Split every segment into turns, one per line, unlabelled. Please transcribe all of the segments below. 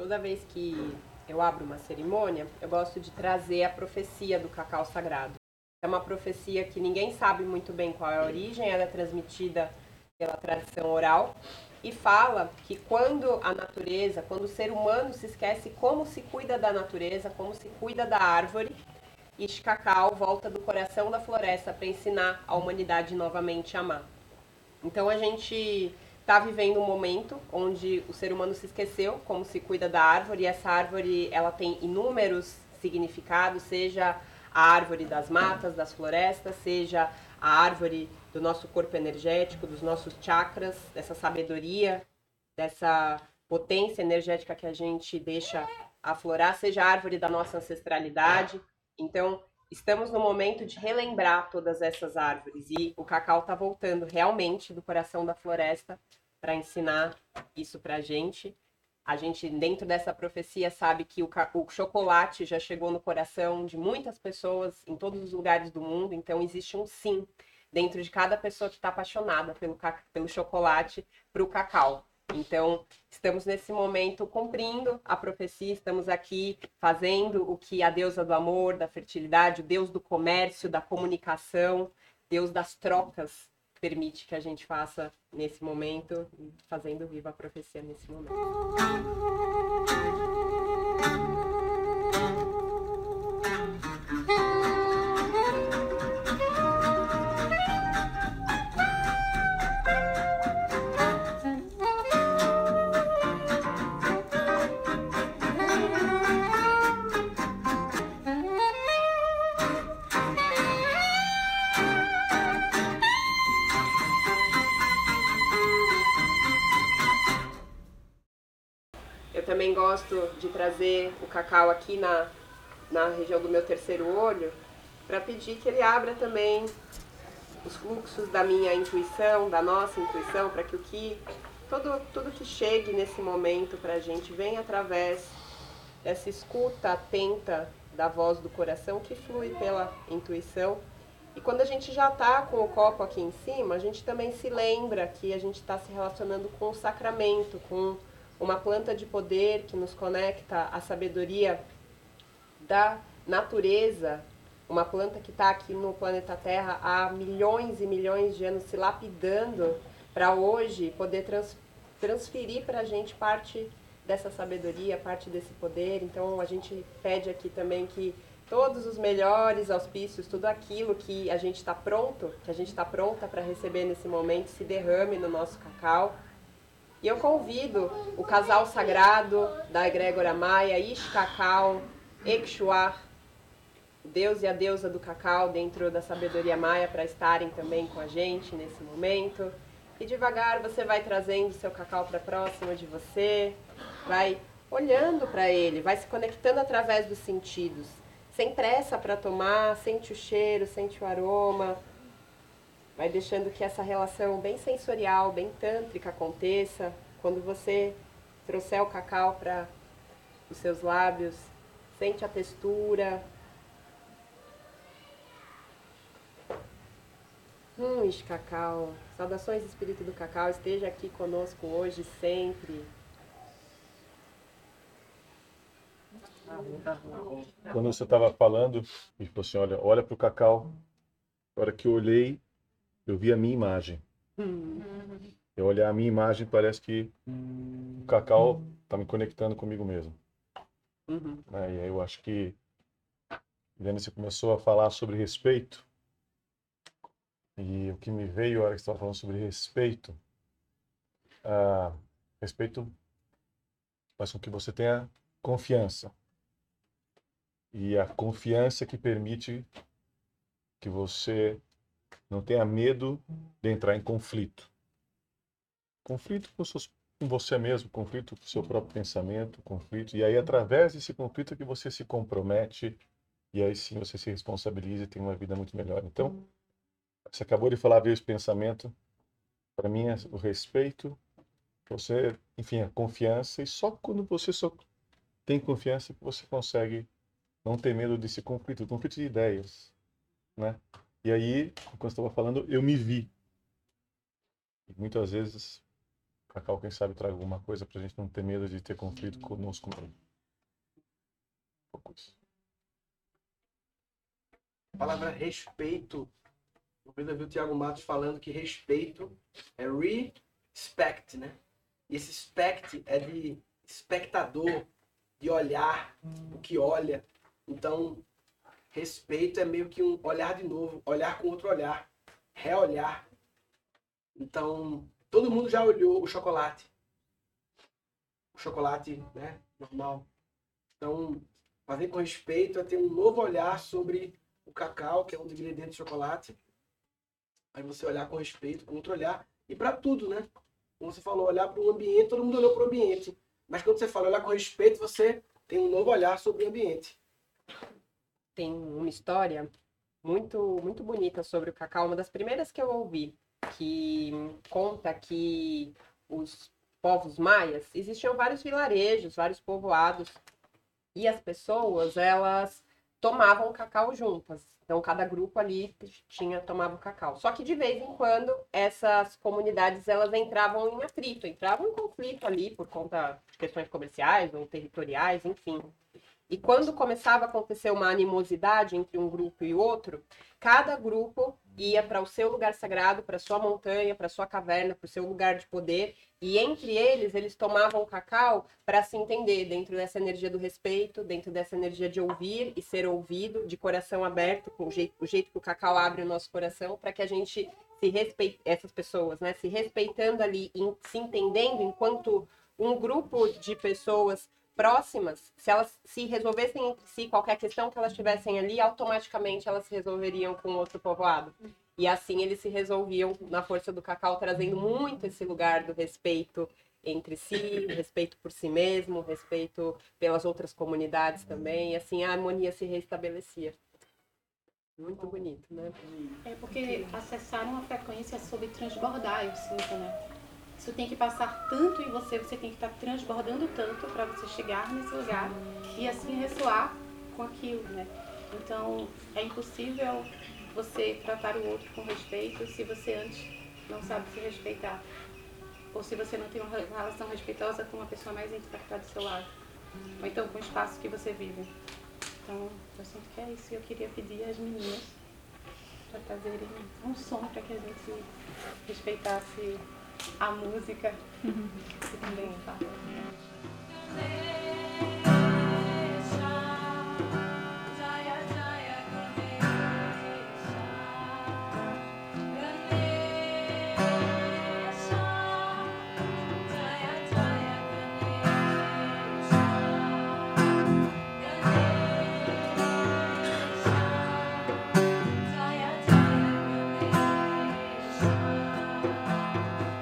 toda vez que eu abro uma cerimônia, eu gosto de trazer a profecia do cacau sagrado. É uma profecia que ninguém sabe muito bem qual é a origem, ela é transmitida pela tradição oral e fala que quando a natureza, quando o ser humano se esquece como se cuida da natureza, como se cuida da árvore, este cacau volta do coração da floresta para ensinar a humanidade novamente a amar. Então a gente está vivendo um momento onde o ser humano se esqueceu como se cuida da árvore e essa árvore ela tem inúmeros significados, seja a árvore das matas, das florestas, seja a árvore do nosso corpo energético, dos nossos chakras, dessa sabedoria, dessa potência energética que a gente deixa aflorar, seja a árvore da nossa ancestralidade. Então, estamos no momento de relembrar todas essas árvores e o cacau está voltando realmente do coração da floresta para ensinar isso para a gente. A gente, dentro dessa profecia, sabe que o, o, chocolate já chegou no coração de muitas pessoas em todos os lugares do mundo, então existe um sim dentro de cada pessoa que está apaixonada pelo, pelo chocolate para o cacau. Então, estamos nesse momento cumprindo a profecia, estamos aqui fazendo o que a deusa do amor, da fertilidade, o deus do comércio, da comunicação, deus das trocas permite que a gente faça nesse momento, fazendo viva a profecia nesse momento. Trazer o cacau aqui na, na região do meu terceiro olho para pedir que ele abra também os fluxos da minha intuição, da nossa intuição, para que o que todo, tudo que chegue nesse momento para a gente venha através dessa escuta atenta da voz do coração que flui pela intuição. E quando a gente já está com o copo aqui em cima, a gente também se lembra que a gente está se relacionando com o sacramento, com uma planta de poder que nos conecta à sabedoria da natureza, uma planta que está aqui no planeta Terra há milhões e milhões de anos se lapidando para hoje poder trans, transferir para a gente parte dessa sabedoria, parte desse poder. Então a gente pede aqui também que todos os melhores auspícios, tudo aquilo que a gente está pronto, que a gente está pronta para receber nesse momento, se derrame no nosso cacau e eu convido o casal sagrado da egrégora maia, Ishkakal, Exuar, Deus e a deusa do cacau dentro da sabedoria maia para estarem também com a gente nesse momento. E devagar você vai trazendo seu cacau para próximo de você, vai olhando para ele, vai se conectando através dos sentidos. Sem pressa para tomar, sente o cheiro, sente o aroma, vai deixando que essa relação bem sensorial, bem tântrica aconteça. Quando você trouxer o cacau para os seus lábios, sente a textura. Hum, este cacau. Saudações, espírito do cacau, esteja aqui conosco hoje, sempre.
Quando você estava falando, e falou assim, olha, olha para o cacau. A hora que eu olhei, eu vi a minha imagem. Uhum. Eu olhar a minha imagem, parece que o Cacau está me conectando comigo mesmo. Uhum. É, e aí eu acho que, Helena, você começou a falar sobre respeito. E o que me veio a hora que você estava falando sobre respeito, uh, respeito faz com que você tenha confiança. E a confiança que permite que você não tenha medo de entrar em conflito. Conflito com, seus, com você mesmo, conflito com seu próprio pensamento, conflito. E aí, através desse conflito, é que você se compromete e aí sim você se responsabiliza e tem uma vida muito melhor. Então, você acabou de falar, ver esse pensamento. Para mim, é o respeito, você, enfim, a confiança. E só quando você só tem confiança que você consegue não ter medo desse conflito, conflito de ideias, né? E aí, enquanto estava falando, eu me vi. E muitas vezes
Cacau, quem sabe, traga alguma coisa para a gente não ter medo de ter conflito conosco mesmo. Pouco isso.
A palavra respeito. Eu vi o Tiago Matos falando que respeito é respect, né? E esse spect é de espectador, de olhar, o que olha. Então, respeito é meio que um olhar de novo, olhar com outro olhar, reolhar. Então, todo mundo já olhou o chocolate. O chocolate, né, normal. Então, fazer com respeito é ter um novo olhar sobre o cacau, que é um dos ingredientes do chocolate. Aí você olhar com respeito, com outro olhar. E para tudo, né? Como você falou, olhar para o ambiente, todo mundo olhou para o ambiente. Mas quando você fala olhar com respeito, você tem um novo olhar sobre o ambiente.
Tem uma história muito, muito bonita sobre o cacau, uma das primeiras que eu ouvi, que conta que os povos maias existiam vários vilarejos, vários povoados, e as pessoas, elas tomavam cacau juntas. Então cada grupo ali tinha tomava o cacau. Só que de vez em quando essas comunidades elas entravam em atrito, entravam em conflito ali por conta de questões comerciais ou territoriais, enfim. E quando começava a acontecer uma animosidade entre um grupo e outro, cada grupo ia para o seu lugar sagrado, para sua montanha, para sua caverna, para o seu lugar de poder, e entre eles eles tomavam cacau para se entender dentro dessa energia do respeito, dentro dessa energia de ouvir e ser ouvido, de coração aberto, com o jeito, o jeito que o cacau abre o nosso coração, para que a gente se respeite, essas pessoas, né, se respeitando ali, se entendendo enquanto um grupo de pessoas próximas, se elas se resolvessem entre si qualquer questão que elas tivessem ali, automaticamente elas se resolveriam com outro povoado. E assim eles se resolviam na força do cacau, trazendo muito esse lugar do respeito entre si, respeito por si mesmo, respeito pelas outras comunidades também, e assim a harmonia se restabelecia. Muito bonito, né?
É porque acessar uma frequência sobre transbordar, eu sinto, né? Isso tem que passar tanto em você, você tem que estar transbordando tanto para você chegar nesse lugar e assim ressoar com aquilo, né? Então, é impossível você tratar o outro com respeito se você antes não sabe se respeitar. Ou se você não tem uma relação respeitosa com uma pessoa mais íntima que está do seu lado. Ou então com o espaço que você vive. Então, eu sinto que é isso. Eu queria pedir às meninas para trazerem um som para que a gente respeitasse a música que também fala.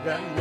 Yeah.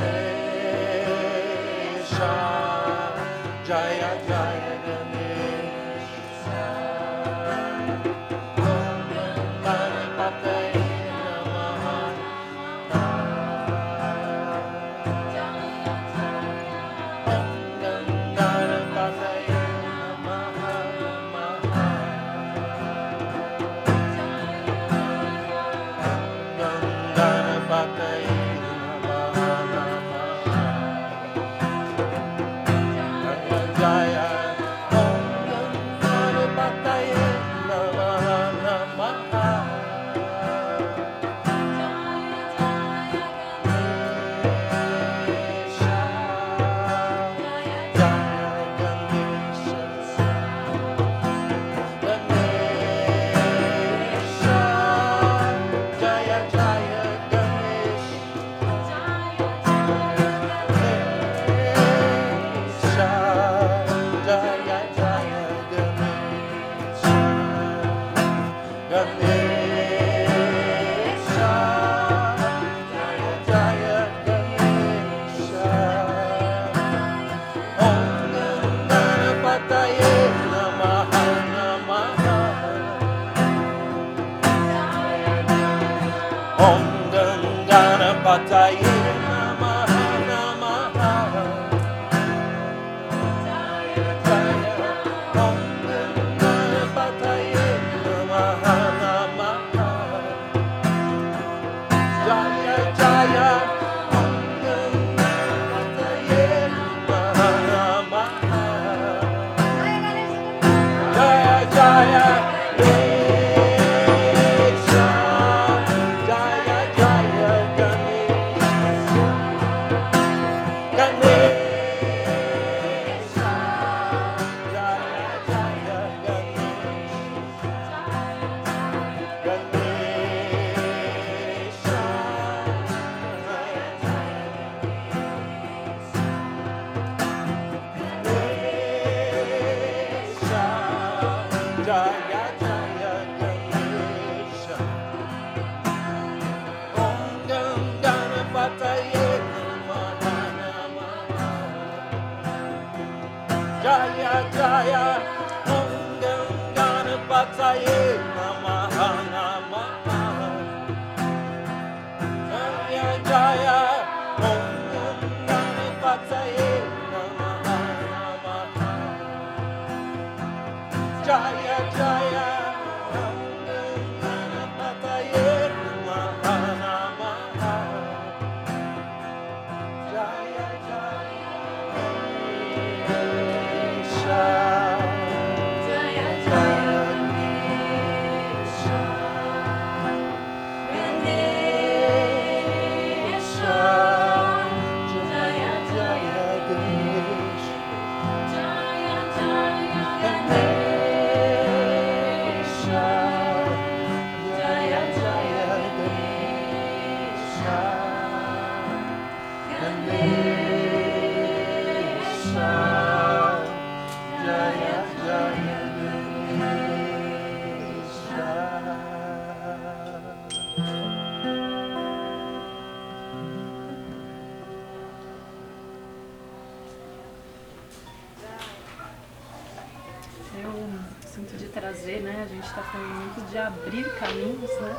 Está falando muito de abrir caminhos, né?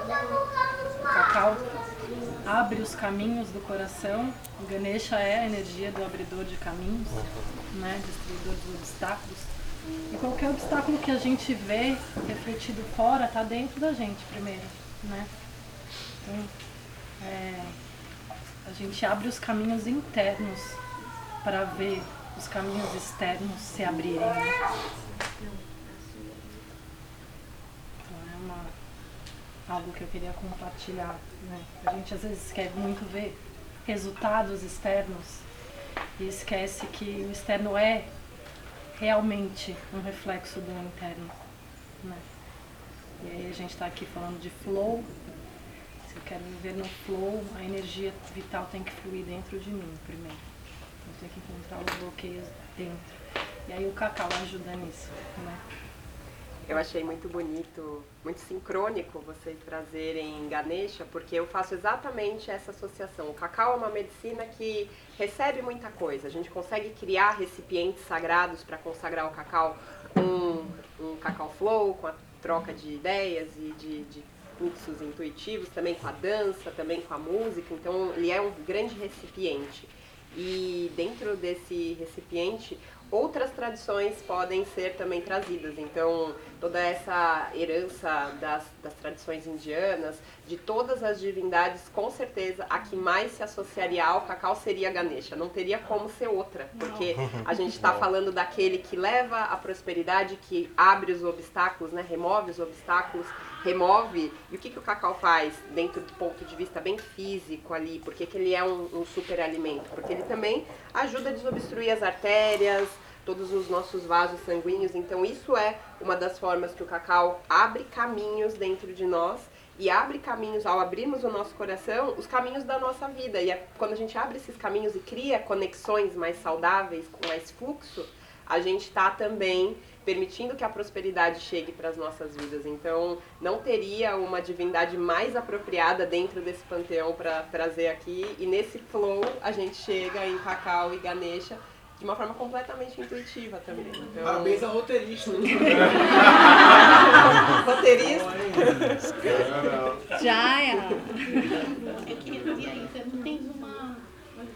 O cacau abre os caminhos do coração. O Ganesha é a energia do abridor de caminhos, né? Destruidor dos obstáculos. E qualquer obstáculo que a gente vê refletido fora está dentro da gente primeiro, né? Então, é, a gente abre os caminhos internos para ver os caminhos externos se abrirem. Né? Então é uma, algo que eu queria compartilhar. Né? A gente às vezes quer muito ver resultados externos e esquece que o externo é realmente um reflexo do interno. Né? E aí a gente está aqui falando de flow. Se eu quero viver no flow, a energia vital tem que fluir dentro de mim primeiro. Eu tenho que encontrar os bloqueios dentro. E aí o cacau ajuda nisso, né?
Eu achei muito bonito, muito sincrônico vocês trazerem Ganesha, porque eu faço exatamente essa associação. O cacau é uma medicina que recebe muita coisa. A gente consegue criar recipientes sagrados para consagrar o cacau com um cacau flow, com a troca de ideias e de, de fluxos intuitivos, também com a dança, também com a música. Então ele é um grande recipiente. E dentro desse recipiente, outras tradições podem ser também trazidas. Então, toda essa herança das, das tradições indianas, de todas as divindades, com certeza a que mais se associaria ao cacau seria Ganesha. Não teria como ser outra, porque a gente está falando daquele que leva a prosperidade, que abre os obstáculos, né? remove os obstáculos, remove. E o que, que o cacau faz dentro do ponto de vista bem físico ali? Por que, que ele é um, um super alimento? Porque ele também ajuda a desobstruir as artérias, todos os nossos vasos sanguíneos. Então, isso é uma das formas que o cacau abre caminhos dentro de nós e abre caminhos, ao abrirmos o nosso coração, os caminhos da nossa vida. E é, quando a gente abre esses caminhos e cria conexões mais saudáveis, com mais fluxo, a gente está também permitindo que a prosperidade chegue para as nossas vidas. Então, não teria uma divindade mais apropriada dentro desse panteão para trazer aqui. E nesse flow, a gente chega em Cacau e Ganesha de uma forma completamente intuitiva também. Então,
Parabéns ao roteirista.
roteirista.
Jaya!
Eu queria pedir ainda, tu tens uma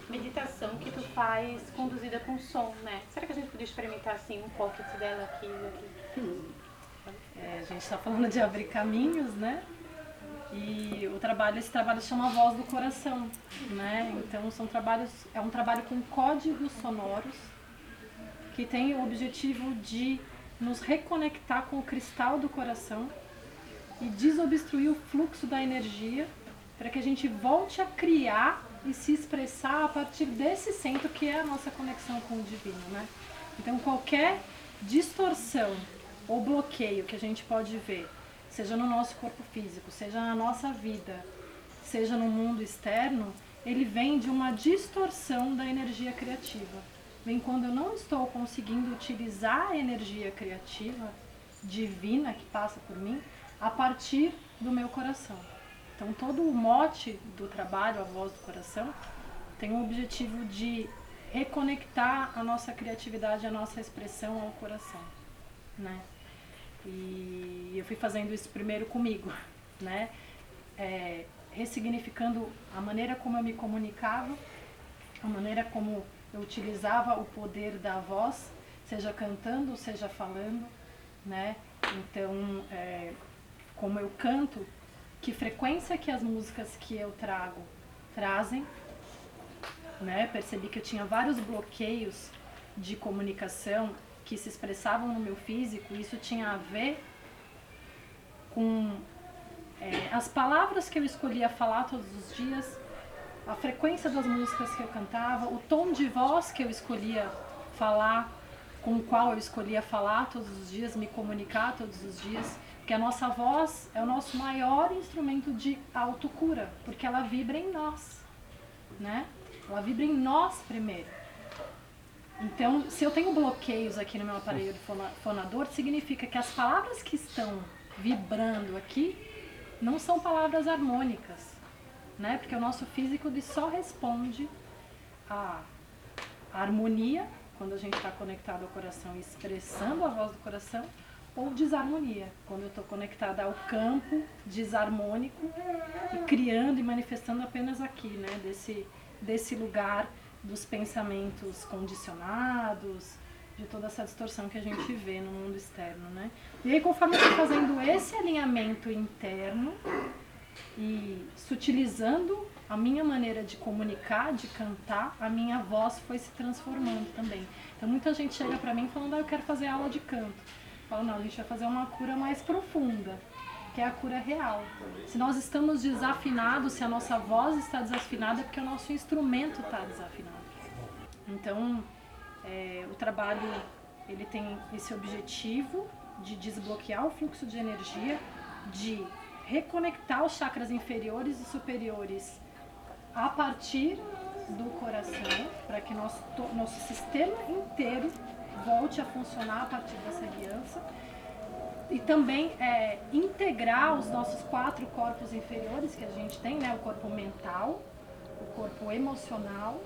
meditação que tu faz conduzida com som, né? Será que a gente podia experimentar assim um pocket dela aqui aqui?
É, a gente está falando de abrir caminhos, né? E o trabalho, esse trabalho chama Voz do Coração, né? Então são trabalhos, é um trabalho com códigos sonoros que tem o objetivo de nos reconectar com o cristal do coração e desobstruir o fluxo da energia para que a gente volte a criar e se expressar a partir desse centro que é a nossa conexão com o divino, né? Então qualquer distorção ou bloqueio que a gente pode ver, seja no nosso corpo físico, seja na nossa vida, seja no mundo externo, ele vem de uma distorção da energia criativa. Vem quando eu não estou conseguindo utilizar a energia criativa divina que passa por mim a partir do meu coração. Então todo o mote do trabalho, a voz do coração, tem o objetivo de reconectar a nossa criatividade, a nossa expressão ao coração, né? E eu fui fazendo isso primeiro comigo, né? É, ressignificando a maneira como eu me comunicava, a maneira como eu utilizava o poder da voz, seja cantando, seja falando, né? Então, é, como eu canto, que frequência que as músicas que eu trago trazem, né? Percebi que eu tinha vários bloqueios de comunicação que se expressavam no meu físico, isso tinha a ver com é, as palavras que eu escolhia falar todos os dias, a frequência das músicas que eu cantava, o tom de voz que eu escolhia falar, com o qual eu escolhia falar todos os dias, me comunicar todos os dias, porque a nossa voz é o nosso maior instrumento de autocura, porque ela vibra em nós, né? Ela vibra em nós primeiro. Então, se eu tenho bloqueios aqui no meu aparelho fonador, significa que as palavras que estão vibrando aqui não são palavras harmônicas, né? Porque o nosso físico só responde à harmonia, quando a gente está conectado ao coração, expressando a voz do coração, ou desarmonia, quando eu estou conectada ao campo desarmônico e criando e manifestando apenas aqui, né? Desse, desse lugar dos pensamentos condicionados, de toda essa distorção que a gente vê no mundo externo, né? E aí, conforme eu fui fazendo esse alinhamento interno e sutilizando a minha maneira de comunicar, de cantar, a minha voz foi se transformando também. Então, muita gente chega pra mim falando, ah, eu quero fazer aula de canto. Falo, não, a gente vai fazer uma cura mais profunda, que é a cura real. Se nós estamos desafinados, se a nossa voz está desafinada, é porque o nosso instrumento está desafinado. Então, é, o trabalho ele tem esse objetivo de desbloquear o fluxo de energia, de reconectar os chakras inferiores e superiores a partir do coração, para que nosso, nosso sistema inteiro volte a funcionar a partir dessa aliança. E também é, integrar os nossos quatro corpos inferiores que a gente tem, né? O corpo mental, o corpo emocional,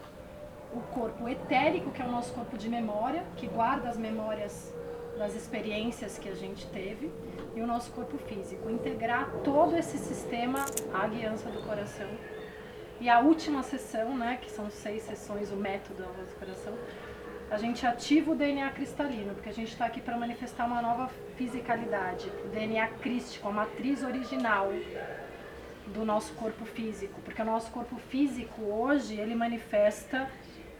o corpo etérico, que é o nosso corpo de memória, que guarda as memórias das experiências que a gente teve, e o nosso corpo físico. Integrar todo esse sistema à aliança do coração. E a última sessão, né, que são seis sessões, o método do coração, a gente ativa o DNA cristalino, porque a gente está aqui para manifestar uma nova fisicalidade, o DNA crístico, a matriz original do nosso corpo físico, porque o nosso corpo físico hoje ele manifesta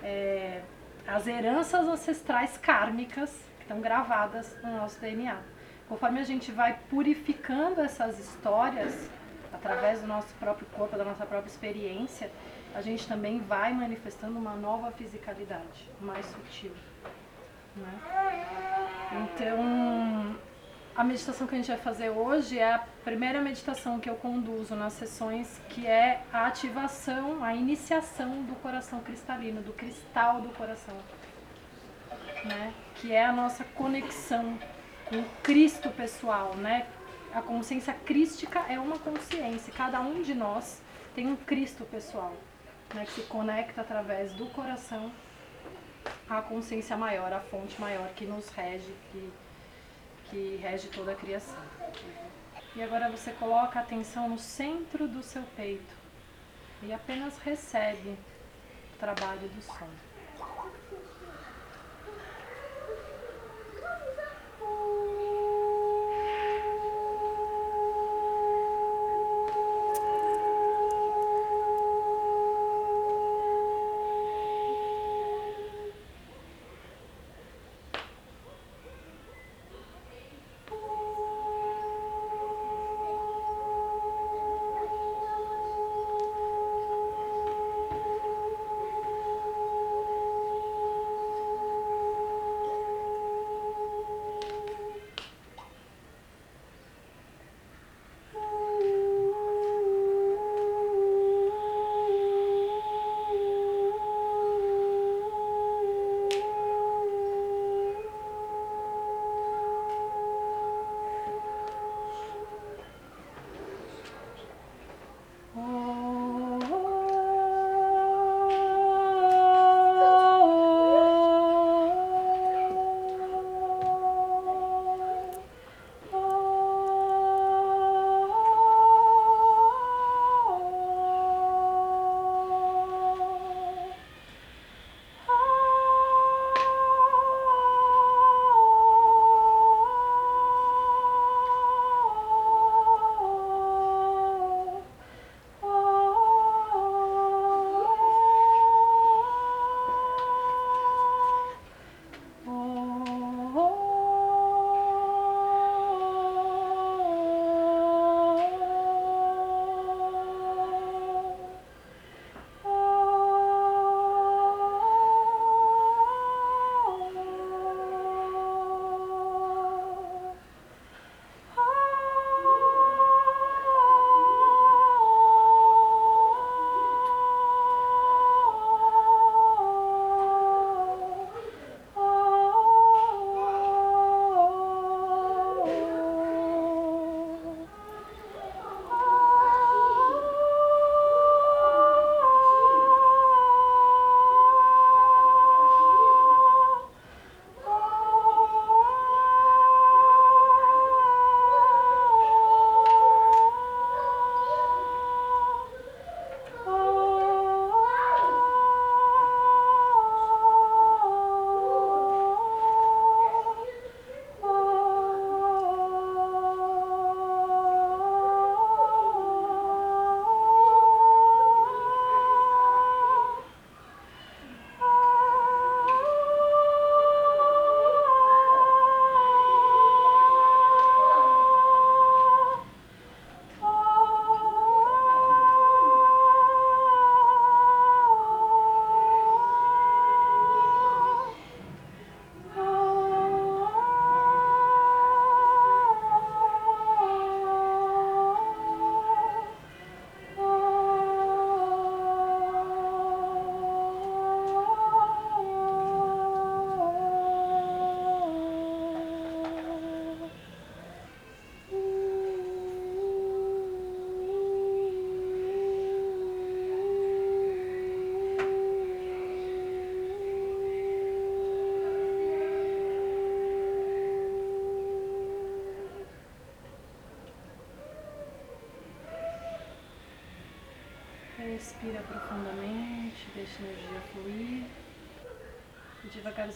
é, as heranças ancestrais kármicas que estão gravadas no nosso DNA. Conforme a gente vai purificando essas histórias através do nosso próprio corpo, da nossa própria experiência, a gente também vai manifestando uma nova fisicalidade, mais sutil. Né? Então, a meditação que a gente vai fazer hoje é a primeira meditação que eu conduzo nas sessões, que é a ativação, a iniciação do coração cristalino, do cristal do coração. Né? Que é a nossa conexão com o Cristo pessoal, né? A consciência crística é uma consciência, cada um de nós tem um Cristo pessoal, né? Que se conecta através do coração à consciência maior, à fonte maior que nos rege, que que rege toda a criação. E agora você coloca a atenção no centro do seu peito e apenas recebe o trabalho do som.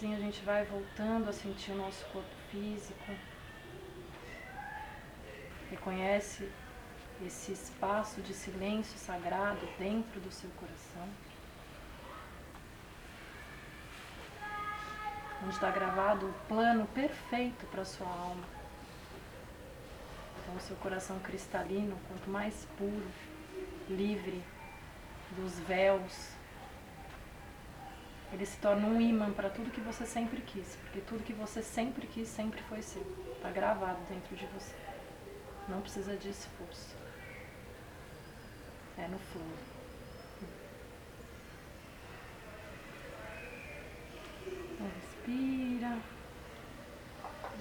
Devagarzinho a gente vai voltando a sentir o nosso corpo físico. Reconhece esse espaço de silêncio sagrado dentro do seu coração. Onde está gravado o plano perfeito para a sua alma. Então, o seu coração cristalino, quanto mais puro, livre dos véus, ele se torna um imã para tudo que você sempre quis, porque tudo que você sempre quis sempre foi seu. Está gravado dentro de você. Não precisa de esforço. É no. Então, respira.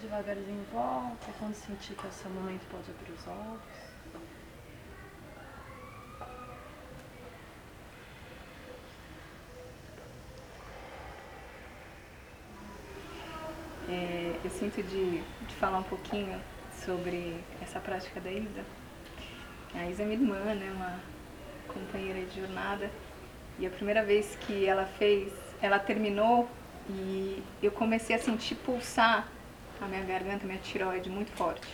Devagarzinho volta. Quando sentir que é o seu momento, pode abrir os olhos.
É, eu sinto de, de falar um pouquinho sobre essa prática da Isa. A Isa é minha irmã, né, uma companheira de jornada. E a primeira vez que ela fez, ela terminou e eu comecei a sentir pulsar a minha garganta, a minha tiroide muito forte.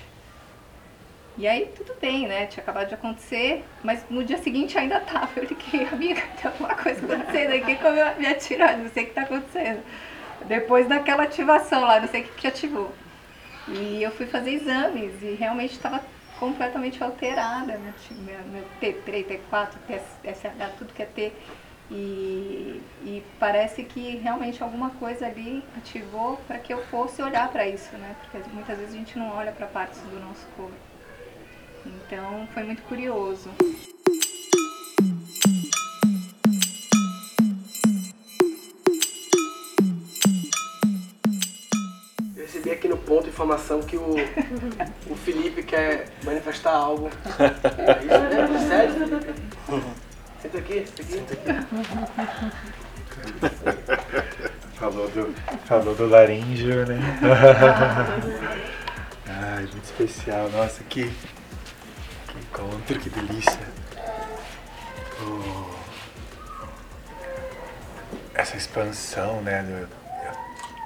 E aí tudo bem, né? Tinha acabado de acontecer, mas no dia seguinte ainda tava. Eu liguei, amiga, tem alguma coisa acontecendo aqui com a minha tiroide, não sei o que tá acontecendo. Depois daquela ativação lá, não sei o que, que ativou. E eu fui fazer exames e realmente estava completamente alterada, né? Minha, meu T3, T4, TSH, tudo que é T. E, e parece que realmente alguma coisa ali ativou para que eu fosse olhar para isso, né? Porque muitas vezes a gente não olha para partes do nosso corpo. Então foi muito curioso.
Eu recebi aqui no ponto informação que o, o Felipe quer manifestar algo. É isso? Sério, Felipe? Senta aqui, senta aqui.
Falou do, falou do laríngeo, né? Ai, muito especial. Nossa, que, que encontro, que delícia. Oh, essa expansão, né? Do, eu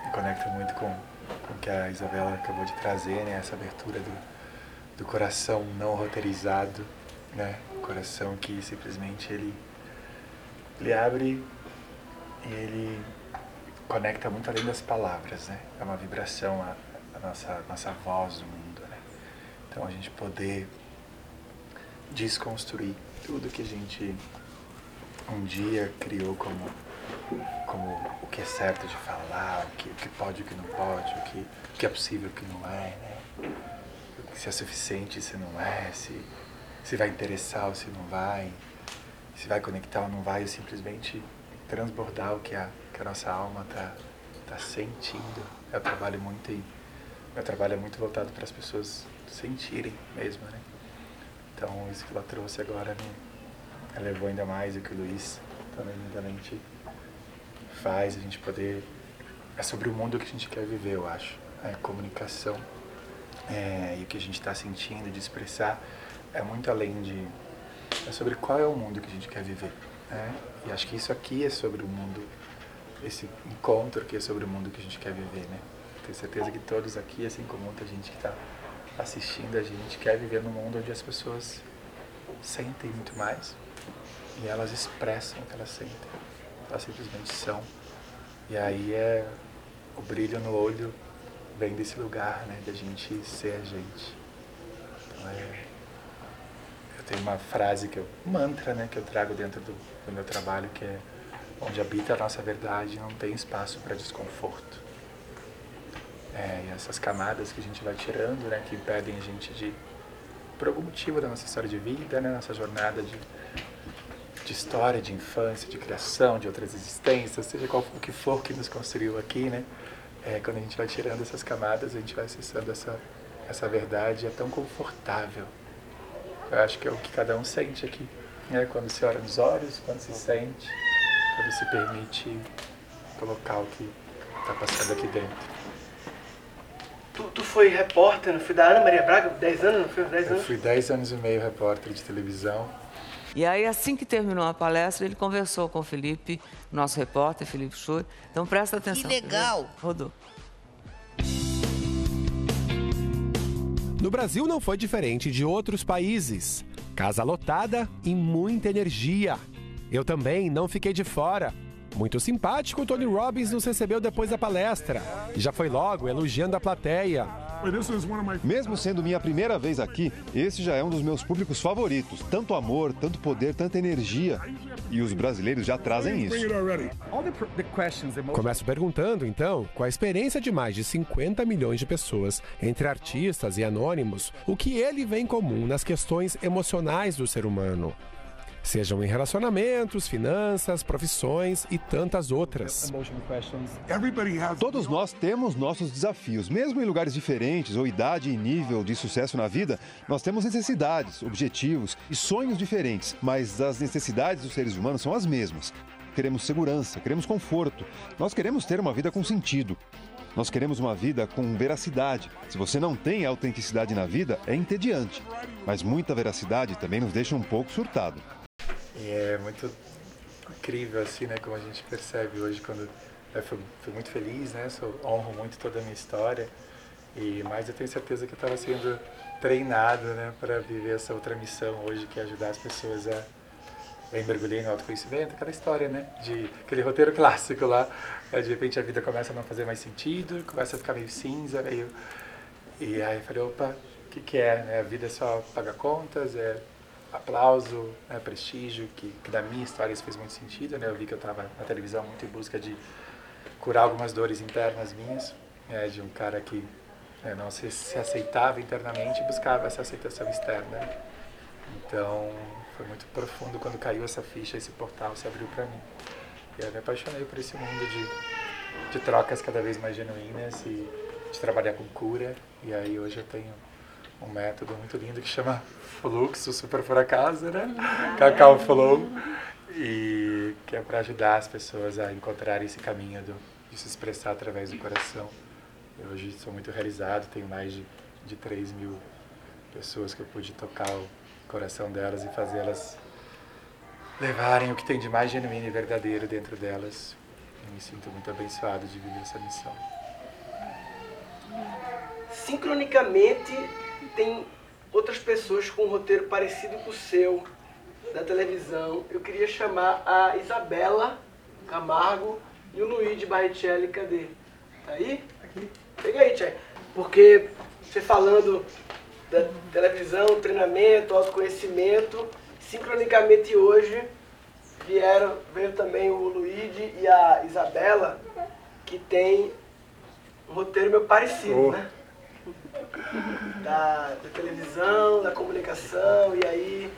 me conecto muito com, com o que a Isabela acabou de trazer, né? Essa abertura do, do coração não roteirizado, né? Coração que simplesmente ele, ele abre e ele conecta muito além das palavras, né? É uma vibração a, a nossa nossa voz do mundo, né? Então a gente poder desconstruir tudo que a gente um dia criou como como o que é certo de falar, o que, o que pode, o que não pode, o que, o que é possível, o que não é, né? Se é suficiente, se não é, se, se vai interessar ou se não vai, se vai conectar ou não vai, ou simplesmente transbordar o que a, que a nossa alma está tá sentindo. Eu trabalho muito em, meu trabalho é muito voltado para as pessoas sentirem mesmo, né? Então isso que ela trouxe agora me elevou ainda mais o que o Luiz também lindamente faz, a gente poder. É sobre o mundo que a gente quer viver, eu acho. É comunicação. É, e o que a gente está sentindo, de expressar, é muito além de. É sobre qual é o mundo que a gente quer viver. Né? E acho que isso aqui é sobre o mundo, esse encontro aqui é sobre o mundo que a gente quer viver, né? Tenho certeza que todos aqui, assim como muita gente que está assistindo a gente, quer viver num mundo onde as pessoas sentem muito mais e elas expressam o que elas sentem. Elas simplesmente são. E aí é o brilho no olho vem desse lugar, né? De a gente ser a gente. Então é, eu tenho uma frase que eu, um mantra, né? Que eu trago dentro do, do meu trabalho que é onde habita a nossa verdade não tem espaço para desconforto. É, e essas camadas que a gente vai tirando, né? Que impedem a gente de, por algum motivo da nossa história de vida, né? Nossa jornada de de história, de infância, de criação, de outras existências, seja qual for o que for que nos construiu aqui, né? É, quando a gente vai tirando essas camadas, a gente vai acessando essa, essa verdade, é tão confortável. Eu acho que é o que cada um sente aqui, né? Quando se olha nos olhos, quando se sente, quando se permite colocar o que está passando aqui dentro.
Tu, tu foi repórter, não foi da Ana Maria Braga? 10 anos, não foi? 10
Eu
anos?
fui 10 anos e meio repórter de televisão
E aí, assim que terminou a palestra, ele conversou com o Felipe, nosso repórter, Felipe Schur. Então, presta atenção.
legal!
Rodou.
No Brasil não foi diferente de outros países. Casa lotada e muita energia. Eu também não fiquei de fora. Muito simpático, Tony Robbins nos recebeu depois da palestra. E já foi logo elogiando a plateia.
Mesmo sendo minha primeira vez aqui, esse já é um dos meus públicos favoritos. Tanto amor, tanto poder, tanta energia. E os brasileiros já trazem isso.
Começo perguntando, então, com a experiência de mais de 50 milhões de pessoas, entre artistas e anônimos, o que ele vê em comum nas questões emocionais do ser humano. Sejam em relacionamentos, finanças, profissões e tantas outras.
Todos nós temos nossos desafios. Mesmo em lugares diferentes ou idade e nível de sucesso na vida, nós temos necessidades, objetivos e sonhos diferentes. Mas as necessidades dos seres humanos são as mesmas. Queremos segurança, queremos conforto. Nós queremos ter uma vida com sentido. Nós queremos uma vida com veracidade. Se você não tem autenticidade na vida, é entediante. Mas muita veracidade também nos deixa um pouco surtado.
E é muito incrível, assim, né, como a gente percebe hoje quando eu fui, fui muito feliz, né, sou, honro muito toda a minha história, e mais eu tenho certeza que eu estava sendo treinado, né, para viver essa outra missão hoje, que é ajudar as pessoas a eu mergulhei no autoconhecimento, aquela história, né, de aquele roteiro clássico lá, né, de repente a vida começa a não fazer mais sentido, começa a ficar meio cinza, meio... E aí eu falei, opa, o que que é, né, a vida é só paga contas, é aplauso, né, prestígio, que, que da minha história isso fez muito sentido, né? Eu vi que eu estava na televisão muito em busca de curar algumas dores internas minhas, né, de um cara que né, não se, se aceitava internamente e buscava essa aceitação externa. Então, foi muito profundo quando caiu essa ficha, esse portal se abriu para mim. E eu me apaixonei por esse mundo de, de trocas cada vez mais genuínas e de trabalhar com cura. E aí hoje eu tenho um método muito lindo que chama Fluxo Super por Acaso, né? Cacau Flow. E que é para ajudar as pessoas a encontrar esse caminho do, de se expressar através do coração. Eu hoje sou muito realizado, tenho mais de, de 3 mil pessoas que eu pude tocar o coração delas e fazê-las levarem o que tem de mais genuíno e verdadeiro dentro delas. Eu me sinto muito abençoado de viver essa missão.
Sincronicamente, tem outras pessoas com um roteiro parecido com o seu, da televisão. Eu queria chamar a Isabela Camargo e o Luigi Barrichelli. Cadê? Tá aí? Aqui. Pega aí, Tchai. Porque você falando da televisão, treinamento, autoconhecimento, sincronicamente hoje vieram, veio também o Luigi e a Isabela, que tem um roteiro meio parecido,
Oh.
né? Da, da televisão, da comunicação, e aí.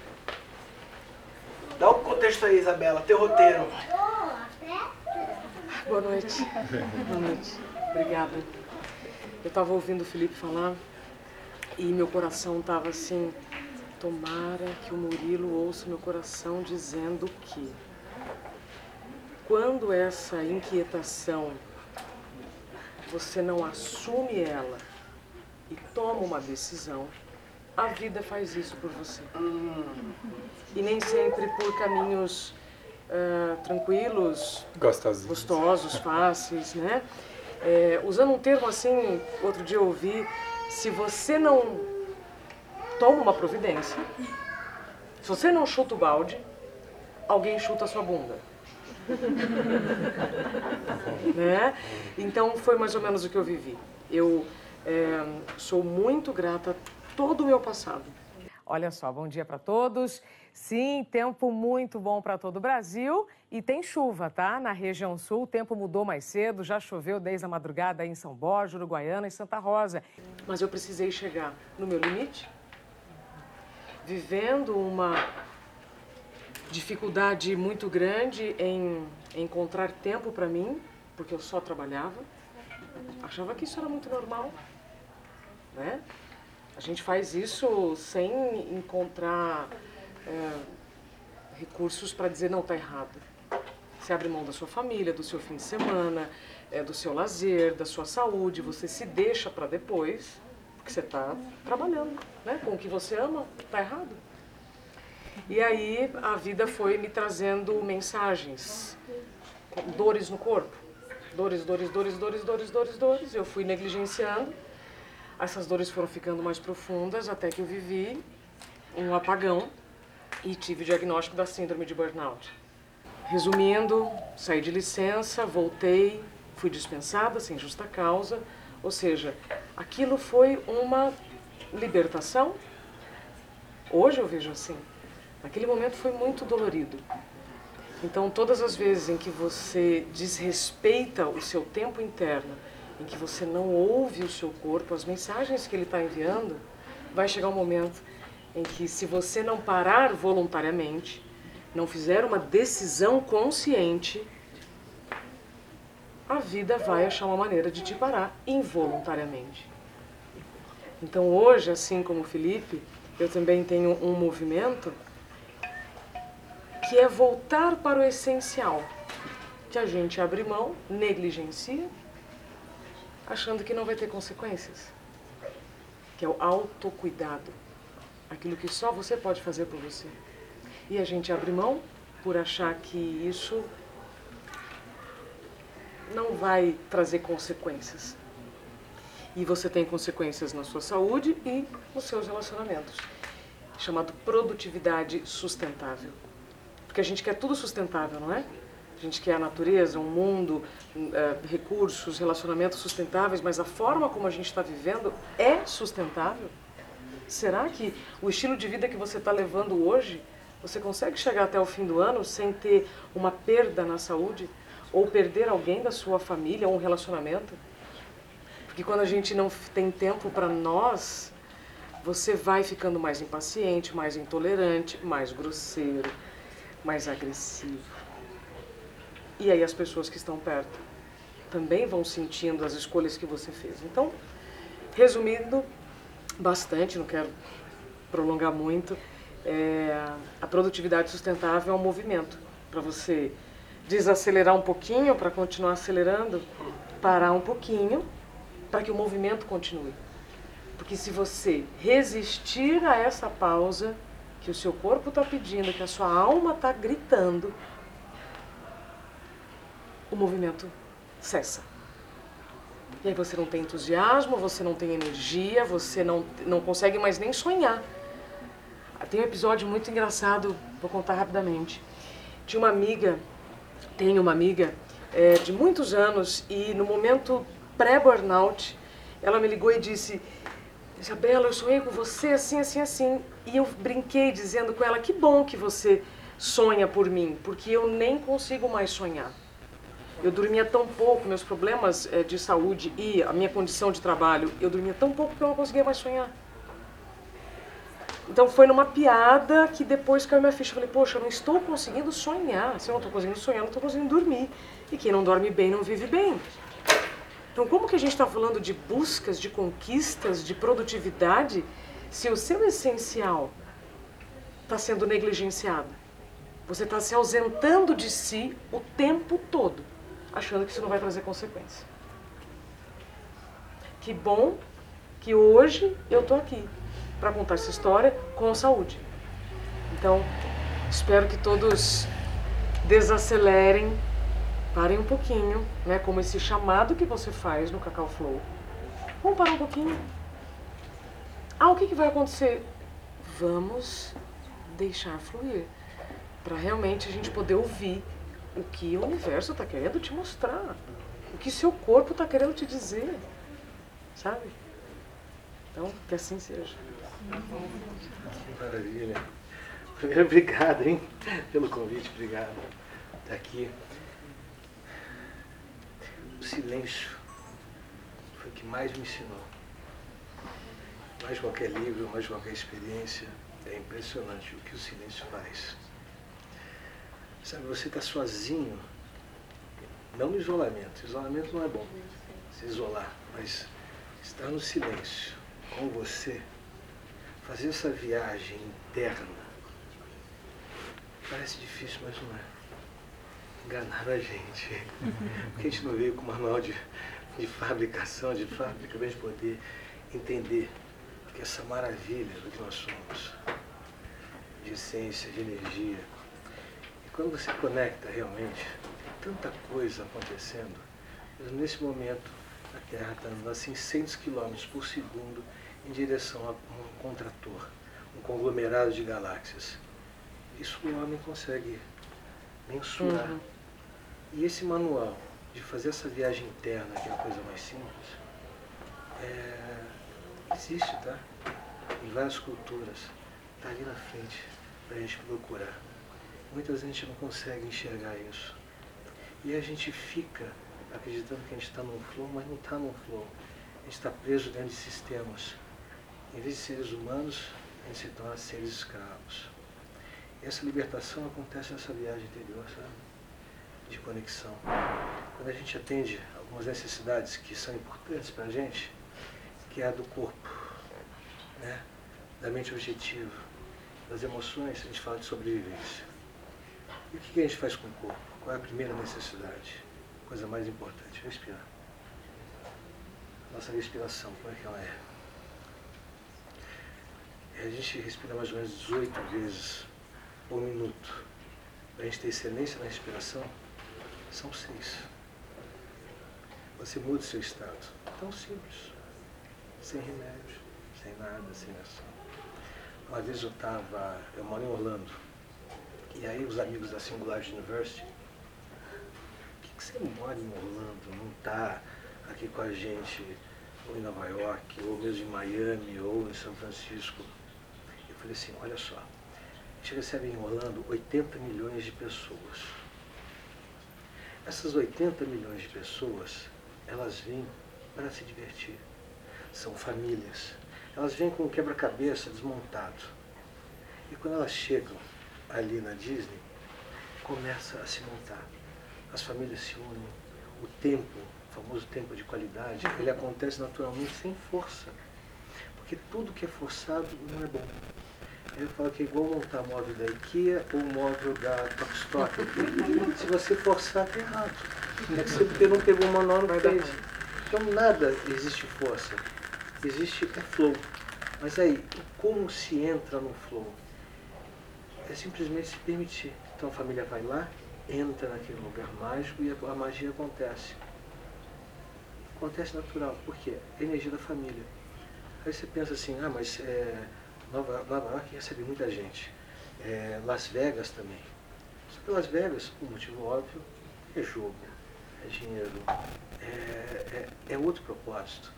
Dá um contexto aí, Isabela, teu roteiro.
Boa noite. Boa noite. Obrigada. Eu estava ouvindo o Felipe falar e meu coração estava assim, tomara que o Murilo ouça meu coração dizendo que quando essa inquietação você não assume ela e toma uma decisão, a vida faz isso por você. E nem sempre por caminhos ah, tranquilos,
Gostosinho.
gostosos, fáceis, né? É, usando um termo assim, outro dia eu ouvi, se você não toma uma providência, se você não chuta o balde, alguém chuta a sua bunda. né? Então foi mais ou menos o que eu vivi. Eu é, sou muito grata a todo o meu passado.
Olha só, bom dia para todos. Sim, tempo muito bom para todo o Brasil e tem chuva, tá? Na região sul, o tempo mudou mais cedo, já choveu desde a madrugada em São Borja, Uruguaiana e Santa Rosa.
Mas eu precisei chegar no meu limite, vivendo uma dificuldade muito grande em encontrar tempo para mim, porque eu só trabalhava. Achava que isso era muito normal, né? A gente faz isso sem encontrar é, recursos para dizer não, tá errado. Você abre mão da sua família, do seu fim de semana, é, do seu lazer, da sua saúde, você se deixa para depois, porque você está trabalhando, né? Com o que você ama, tá errado. E aí a vida foi me trazendo mensagens, dores no corpo. Dores, dores, dores, dores, dores, dores, dores. Eu fui negligenciando. Essas dores foram ficando mais profundas até que eu vivi um apagão e tive o diagnóstico da síndrome de burnout. Resumindo, saí de licença, voltei, fui dispensada sem justa causa, ou seja, aquilo foi uma libertação. Hoje eu vejo assim. Naquele momento foi muito dolorido. Então, todas as vezes em que você desrespeita o seu tempo interno, em que você não ouve o seu corpo, as mensagens que ele está enviando, vai chegar um momento em que, se você não parar voluntariamente, não fizer uma decisão consciente, a vida vai achar uma maneira de te parar involuntariamente. Então, hoje, assim como o Felipe, eu também tenho um movimento que é voltar para o essencial, que a gente abre mão, negligencia, achando que não vai ter consequências, que é o autocuidado, aquilo que só você pode fazer por você. E a gente abre mão por achar que isso não vai trazer consequências. E você tem consequências na sua saúde e nos seus relacionamentos, chamado produtividade sustentável. Porque a gente quer tudo sustentável, não é? A gente quer a natureza, um mundo, uh, recursos, relacionamentos sustentáveis, mas a forma como a gente está vivendo é sustentável? Será que o estilo de vida que você está levando hoje, você consegue chegar até o fim do ano sem ter uma perda na saúde? Ou perder alguém da sua família, ou um relacionamento? Porque quando a gente não tem tempo para nós, você vai ficando mais impaciente, mais intolerante, mais grosseiro, mais agressivo. E aí as pessoas que estão perto também vão sentindo as escolhas que você fez. Então, resumindo bastante, não quero prolongar muito, é, a produtividade sustentável é um movimento para você desacelerar um pouquinho para continuar acelerando, parar um pouquinho para que o movimento continue. Porque se você resistir a essa pausa, que o seu corpo está pedindo, que a sua alma está gritando, o movimento cessa. E aí você não tem entusiasmo, você não tem energia, você não, não consegue mais nem sonhar. Tem um episódio muito engraçado, vou contar rapidamente. Tinha uma amiga, tem uma amiga é, de muitos anos, e no momento pré-burnout, ela me ligou e disse: Isabela, eu sonhei com você assim, assim, assim. E eu brinquei dizendo com ela: que bom que você sonha por mim, porque eu nem consigo mais sonhar. Eu dormia tão pouco, meus problemas é, de saúde e a minha condição de trabalho, eu dormia tão pouco que eu não conseguia mais sonhar. Então foi numa piada que depois caiu minha ficha. Eu falei, poxa, eu não estou conseguindo sonhar. Se eu não estou conseguindo sonhar, eu não estou conseguindo dormir. E quem não dorme bem não vive bem. Então, como que a gente está falando de buscas, de conquistas, de produtividade, se o seu essencial está sendo negligenciado? Você está se ausentando de si o tempo todo, achando que isso não vai trazer consequência. Que bom que hoje eu estou aqui para contar essa história com saúde. Então, espero que todos desacelerem Parem um pouquinho, né? Como esse chamado que você faz no Cacau Flow. Vamos parar um pouquinho. Ah, o que, que vai acontecer? Vamos deixar fluir. Para realmente a gente poder ouvir o que o universo está querendo te mostrar. O que seu corpo está querendo te dizer. Sabe? Então, que assim seja.
Maravilha. Primeiro, obrigado, hein, pelo convite. Obrigado. Tá aqui. O silêncio foi o que mais me ensinou. Mais qualquer livro, mais qualquer experiência, é impressionante o que o silêncio faz. Sabe, você está sozinho, não no isolamento. Isolamento não é bom, se isolar, mas estar no silêncio com você, fazer essa viagem interna, parece difícil, mas não é enganaram a gente. Porque a gente não veio com manual de, de fabricação, de fábrica, para a gente poder entender que essa maravilha do que nós somos.
de essência, de energia. Quando você conecta realmente, tanta coisa acontecendo, mas nesse momento a Terra está andando a 600 km por segundo em direção a um contrator, um conglomerado de galáxias. Isso o homem consegue mensurar.
Uhum.
E esse manual de fazer essa viagem interna, que é a coisa mais simples, é, existe, tá? Em várias culturas. Está ali na frente para a gente procurar. Muitas vezes a gente não consegue enxergar isso. E a gente fica acreditando que a gente está num flow, mas não está num flow. A gente está preso dentro de sistemas. Em vez de seres humanos, a gente se torna seres escravos. E essa libertação acontece nessa viagem interior, sabe? De conexão. Quando a gente atende algumas necessidades que são importantes para a gente, que é a do corpo, né? da mente objetiva, das emoções, a gente fala de sobrevivência. E o que a gente faz com o corpo? Qual é a primeira necessidade? Coisa mais importante, respirar. Nossa respiração, como é que ela é? A gente respira mais ou menos 18 vezes por minuto. Para a gente ter excelência na respiração, são seis. Você muda o seu estado. Tão simples. Sem remédios, sem nada, sem ação. Uma vez eu estava, eu moro em Orlando, e aí os amigos da Singularity University, por que, que você mora em Orlando, não está aqui com a gente, ou em Nova York, ou mesmo em Miami, ou em São Francisco? Eu falei assim, olha só, a gente recebe em Orlando 80 milhões de pessoas. Essas 80 milhões de pessoas, elas vêm para se divertir. São famílias. Elas vêm com um quebra-cabeça desmontado. E quando elas chegam ali na Disney, começa a se montar. As famílias se unem. O tempo, o famoso tempo de qualidade, ele acontece naturalmente sem força. Porque tudo que é forçado não é bom. Eu falo que é igual montar móvel da IKEA ou móvel da Tokstok. Se você forçar, tá errado. É que você não pegou o manual não fez. Então nada existe força. Existe é flow. Mas aí, como se entra no flow? É simplesmente se permitir. Então a família vai lá, entra naquele lugar mágico e a, magia acontece. Acontece natural. Por quê? É energia da família. Aí você pensa assim, ah, mas é, Nova, Nova York recebe muita gente. É, Las Vegas também. Só que Las Vegas, por motivo óbvio, é jogo, é dinheiro, é, é, é outro propósito.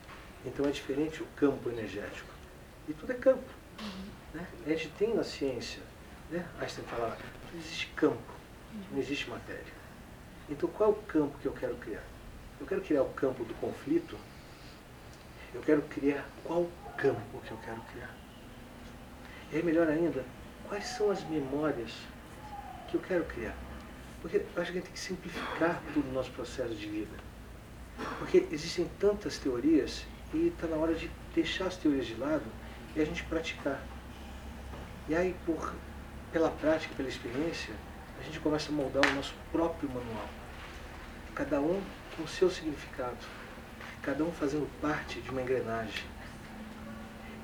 Então é diferente o campo energético. E tudo é campo. Né? A gente tem na ciência, né? Einstein falava, não existe campo, não existe matéria. Então qual é o campo que eu quero criar? Eu quero criar o campo do conflito, eu quero criar qual campo que eu quero criar? E aí, melhor ainda, quais são as memórias que eu quero criar? Porque eu acho que a gente tem que simplificar todo o nosso processo de vida. Porque existem tantas teorias e está na hora de deixar as teorias de lado e a gente praticar. E aí, por, pela prática, pela experiência, a gente começa a moldar o nosso próprio manual. Cada um com o seu significado. Cada um fazendo parte de uma engrenagem.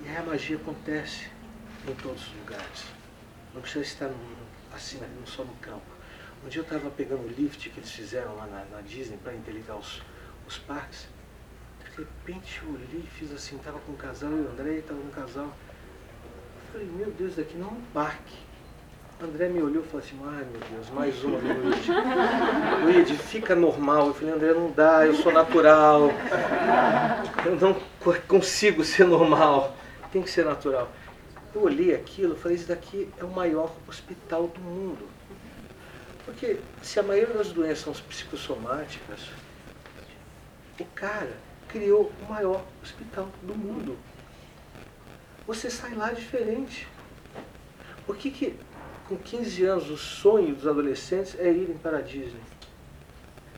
E aí a magia acontece em todos os lugares. Não precisa estar no, assim, não só no campo. Um dia eu estava pegando o lift que eles fizeram lá na, na Disney para interligar os, os parques. De repente eu olhei e fiz assim, estava com um casal, eu e o André estava com um casal. Eu falei, meu Deus, daqui não é um parque. O André me olhou e falou assim, ai meu Deus, mais uma Luíde. Luíde, fica normal. Eu falei, André, não dá, eu sou natural. Eu não consigo ser normal. Tem que ser natural. Eu olhei aquilo e falei, isso daqui é o maior hospital do mundo. Porque se a maioria das doenças são psicossomáticas, o cara criou o maior hospital do mundo. Você sai lá diferente. Por que, que com 15 anos o sonho dos adolescentes é irem para a Disney?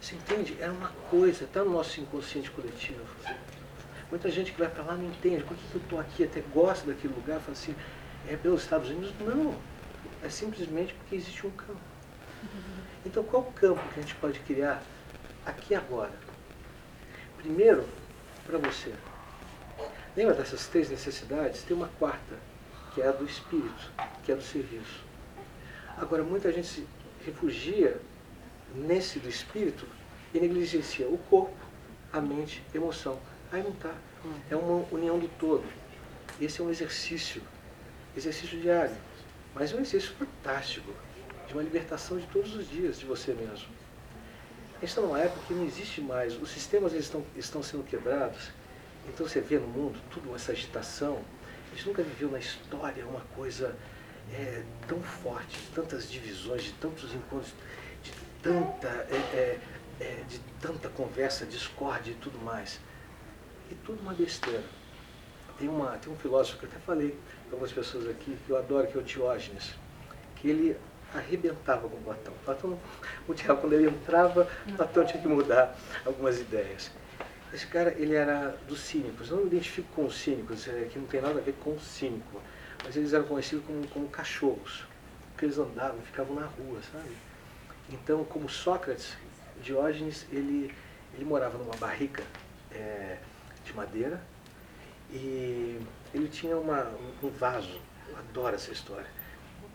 Você entende? É uma coisa, está no nosso inconsciente coletivo. Muita gente que vai para lá não entende. Por que, que eu estou aqui? Até gosta daquele lugar. Fala assim, é pelos Estados Unidos? Não. É simplesmente porque existe um campo. Então, qual o campo que a gente pode criar aqui agora? Primeiro, para você. Lembra dessas três necessidades? Tem uma quarta, que é a do espírito, que é do serviço. Agora, muita gente se refugia nesse do espírito e negligencia o corpo, a mente, a emoção. Aí não está. É uma união do todo. Esse é um exercício, exercício diário, mas é um exercício fantástico, de uma libertação de todos os dias de você mesmo. A gente está numa época que não existe mais, os sistemas eles estão, estão sendo quebrados, então você vê no mundo tudo essa agitação. A gente nunca viveu na história uma coisa é, tão forte, de tantas divisões, de tantos encontros, de tanta, é, é, é, de tanta conversa, discórdia e tudo mais. E tudo uma besteira. Tem, uma, tem um filósofo que eu até falei para algumas pessoas aqui, que eu adoro, que é o Diógenes, que ele arrebentava com Platão. Platão, o diabo, quando ele entrava, Platão tinha que mudar algumas ideias. Esse cara, ele era dos cínicos. Eu não me identifico com os cínicos, é, que não tem nada a ver com o cínico. Mas eles eram conhecidos como, como cachorros. Porque eles andavam, ficavam na rua, sabe? Então, como Sócrates, Diógenes, ele, ele morava numa barrica é, de madeira e ele tinha uma, um vaso. Eu adoro essa história.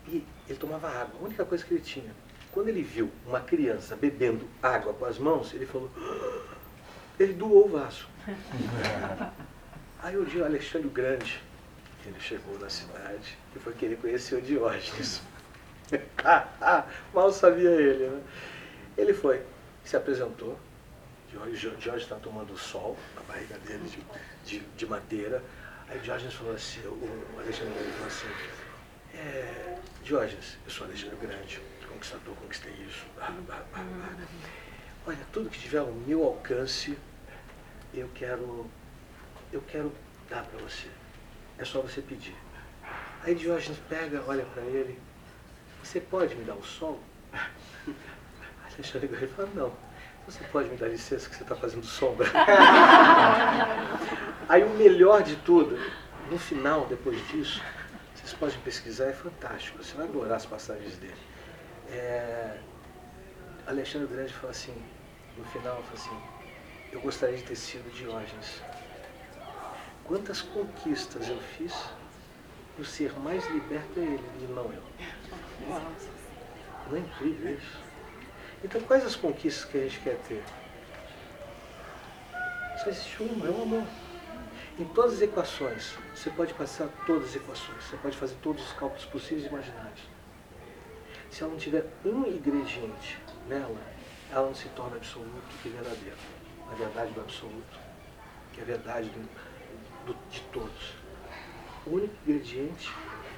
E ele tomava água, a única coisa que ele tinha. Quando ele viu uma criança bebendo água com as mãos, ele falou: ele doou o vaso. Aí o dia Alexandre o Grande, ele chegou na cidade e foi querer conhecer o Diógenes. Mal sabia ele, né? Ele foi, se apresentou. Diógenes está tomando sol na barriga dele de, de, de madeira. Aí Diógenes falou assim, o Alexandre falou assim, é, Diógenes, eu sou Alexandre Grande, conquistador, conquistei isso. Olha, tudo que tiver ao meu alcance, eu quero, eu quero dar para você. É só você pedir. Aí Diógenes pega, olha para ele, você pode me dar o sol? Alexandre Grande fala, não. Você pode me dar licença que você está fazendo sombra? Aí o melhor de tudo, no final, depois disso, vocês podem pesquisar, é fantástico. Você vai adorar as passagens dele. É, Alexandre Grande fala assim, no final, fala assim, eu gostaria de ter sido Diógenes. Quantas conquistas eu fiz e o ser mais liberto é ele e não eu. Não é incrível isso? Então quais as conquistas que a gente quer ter? Só existe uma, é o amor. Em todas as equações, você pode passar todas as equações, você pode fazer todos os cálculos possíveis e imaginários. Se ela não tiver um ingrediente nela, ela não se torna absoluto e verdadeiro. A verdade do absoluto, que é a verdade do, do, de todos. O único ingrediente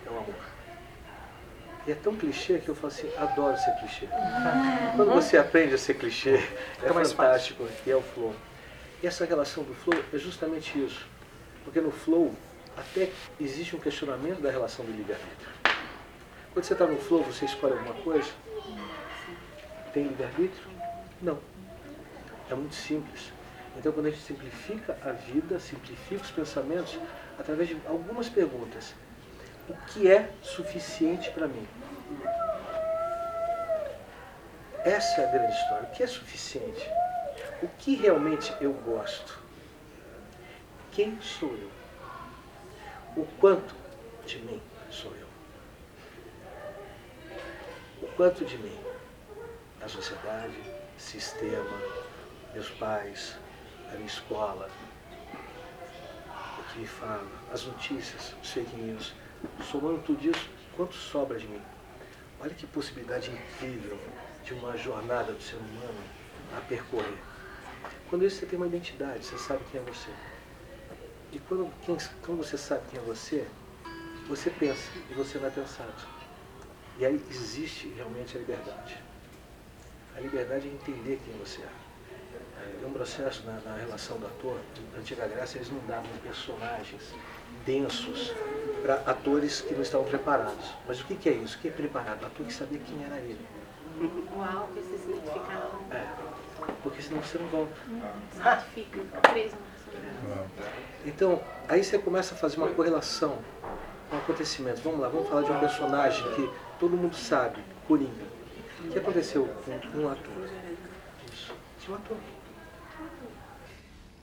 é o amor. E é tão clichê que eu falo assim, adoro ser clichê. Quando você aprende a ser clichê, é fantástico, e é o flow. E essa relação do flow é justamente isso. Porque no flow até existe um questionamento da relação do livre-arbítrio. Quando você está no flow, você escolhe alguma coisa? Tem livre-arbítrio? Não. É muito simples. Então, quando a gente simplifica a vida, simplifica os pensamentos, através de algumas perguntas. O que é suficiente para mim? Essa é a grande história. O que é suficiente? O que realmente eu gosto? Quem sou eu? O quanto de mim sou eu? O quanto de mim? A sociedade, sistema, meus pais, a minha escola, o que me fala, as notícias, os fake news. Somando tudo isso, quanto sobra de mim? Olha que possibilidade incrível de uma jornada do ser humano a percorrer. Quando isso você tem uma identidade, você sabe quem é você. E quando, quem, quando você sabe quem é você, você pensa e você não é pensado. E aí existe realmente a liberdade. A liberdade é entender quem você é. É um processo na, na relação do ator. Na antiga Grécia, eles não davam personagens densos para atores que não estavam preparados. Mas o que, que é isso? O que é preparado? O ator que sabia quem era ele.
Uau, que se identificar.
É, porque senão você não volta.
Fica preso
Então, aí você começa a fazer uma correlação com acontecimentos. Vamos lá, vamos falar de um personagem que todo mundo sabe, Coringa. O que aconteceu com um ator? Isso, tinha um ator.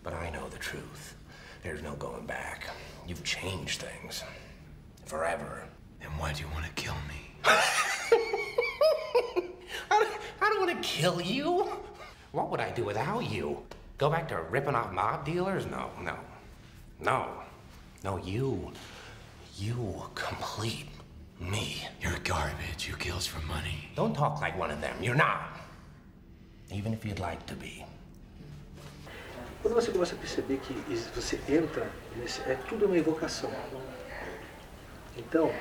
But I know the truth. There's no going back. You've changed things. Forever.
Then why do you want to kill me?
I don't, I don't want to kill you. What would I do without you? Go back to ripping off mob dealers? No, no. No. No, you. You complete me.
You're garbage. You kills for money.
Don't talk like one of them. You're not. Even if you'd like to be.
Quando você começa a perceber que você entra nesse. É tudo uma evocação. Então,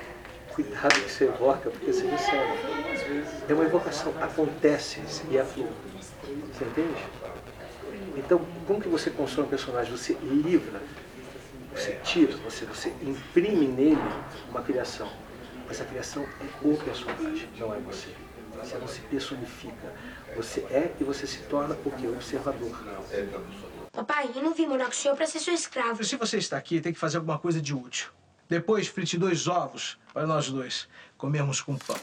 cuidado que você evoca, porque você recebe. É uma evocação, acontece e é flor. Você entende? Então, como que você constrói um personagem? Você livra, você tira, você, você imprime nele uma criação. Mas a criação é o personagem, não é você. Você não se personifica. Você é e você se torna o que? Observador.
Papai, eu não vim morar com o senhor pra ser seu escravo.
Se você está aqui, tem que fazer alguma coisa de útil. Depois, frite dois ovos para nós dois comermos com pão.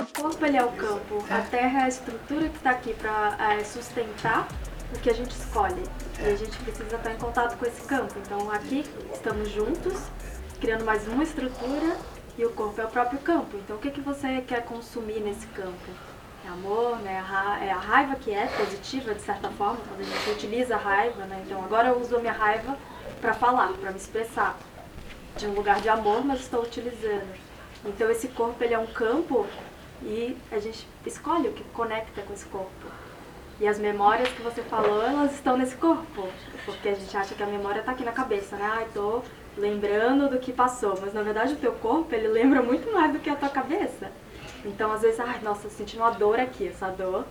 O corpo ele é o campo, a terra é a estrutura que está aqui para sustentar o que a gente escolhe. E a gente precisa estar em contato com esse campo. Então aqui estamos juntos, criando mais uma estrutura e o corpo é o próprio campo. Então o que, que você quer consumir nesse campo? Amor, né? É a raiva que é positiva de certa forma, quando a gente utiliza a raiva, né? Então agora eu uso a minha raiva para falar, para me expressar de um lugar de amor, mas estou utilizando. Então esse corpo ele é um campo e a gente escolhe o que conecta com esse corpo. E as memórias que você falou, elas estão nesse corpo, porque a gente acha que a memória está aqui na cabeça, né? Ai, tô lembrando do que passou, mas na verdade o teu corpo, ele lembra muito mais do que a tua cabeça. Então, às vezes, ai, nossa, eu senti uma dor aqui, essa dor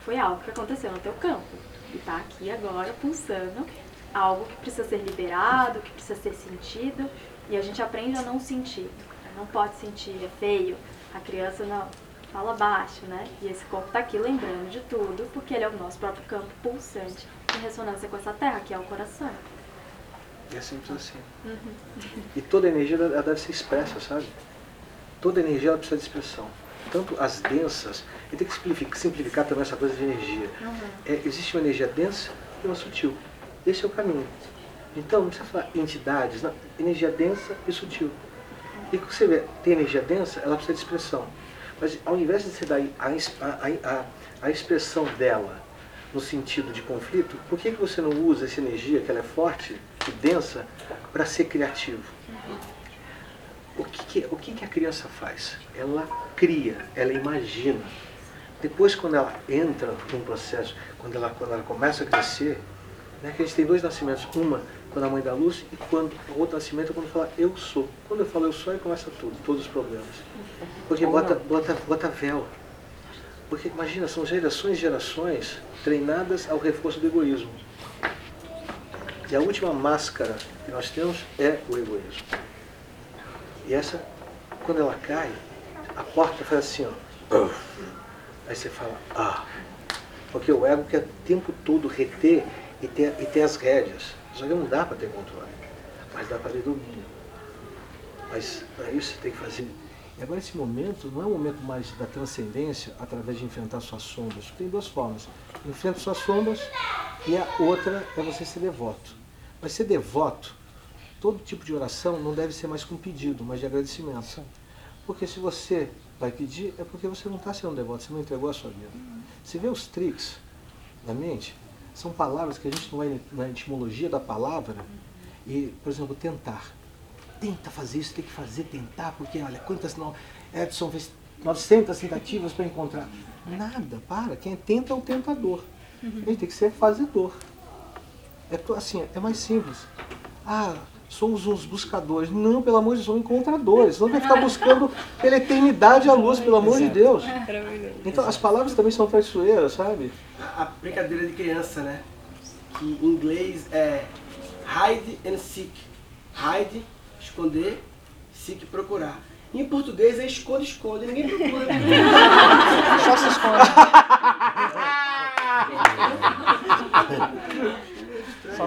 foi algo que aconteceu no teu campo. E tá aqui agora pulsando algo que precisa ser liberado, que precisa ser sentido, e a gente aprende a não sentir. Não pode sentir, é feio. A criança não fala baixo, né? E esse corpo tá aqui lembrando de tudo, porque ele é o nosso próprio campo pulsante em ressonância com essa terra, que é o coração.
E é sempre assim.
Uhum.
E toda energia ela deve ser expressa, sabe? Toda energia ela precisa de expressão. Tanto as densas, e tem que simplificar, simplificar também essa coisa de energia. É, existe uma energia densa e uma sutil. Esse é o caminho. Então, não precisa falar entidades, não. energia densa e sutil. E quando você vê, tem energia densa, ela precisa de expressão. Mas ao invés de você dar a, a, a, a expressão dela no sentido de conflito, por que, que você não usa essa energia, que ela é forte e densa, para ser criativo? O que, que, o que, que a criança faz? Ela cria, ela imagina. Depois, quando ela entra num processo, quando ela, quando ela começa a crescer, né, que a gente tem dois nascimentos. Uma quando a mãe dá luz e quando o outro nascimento é quando fala eu sou. Quando eu falo eu sou, aí começa tudo, todos os problemas. Porque bota, bota, bota véu. Porque imagina, são gerações e gerações treinadas ao reforço do egoísmo. E a última máscara que nós temos é o egoísmo. E essa, quando ela cai, a porta faz assim, ó. Aí você fala, ah. Porque o ego quer o tempo todo reter e ter, e ter as rédeas. Só que não dá para ter controle. Mas dá para ter domínio. Mas para isso você tem que fazer. E agora esse momento não é um momento mais da transcendência através de enfrentar suas sombras. Tem duas formas. Enfrenta suas sombras e a outra é você ser devoto. Mas ser devoto, todo tipo de oração não deve ser mais com pedido, mas de agradecimento. Porque se você vai pedir, é porque você não está sendo devoto, você não entregou a sua vida. Você vê os tricks da mente, são palavras que a gente não vai na etimologia da palavra e, por exemplo, tentar. Tenta fazer isso, tem que fazer, tentar, porque olha, quantas não. Edson fez 900 tentativas para encontrar. Nada, para. Quem tenta é o tentador. A gente tem que ser fazedor. É assim, é mais simples. Ah, somos uns buscadores. Não, pelo amor de Deus, somos encontradores. Senão vai ficar buscando pela eternidade a luz, pelo amor de Deus. Então as palavras também são traiçoeiras, sabe? A brincadeira de criança, né? Que em inglês é hide and seek. Hide, esconder, seek, procurar. Em português é esconde, esconde, ninguém procura.
Só se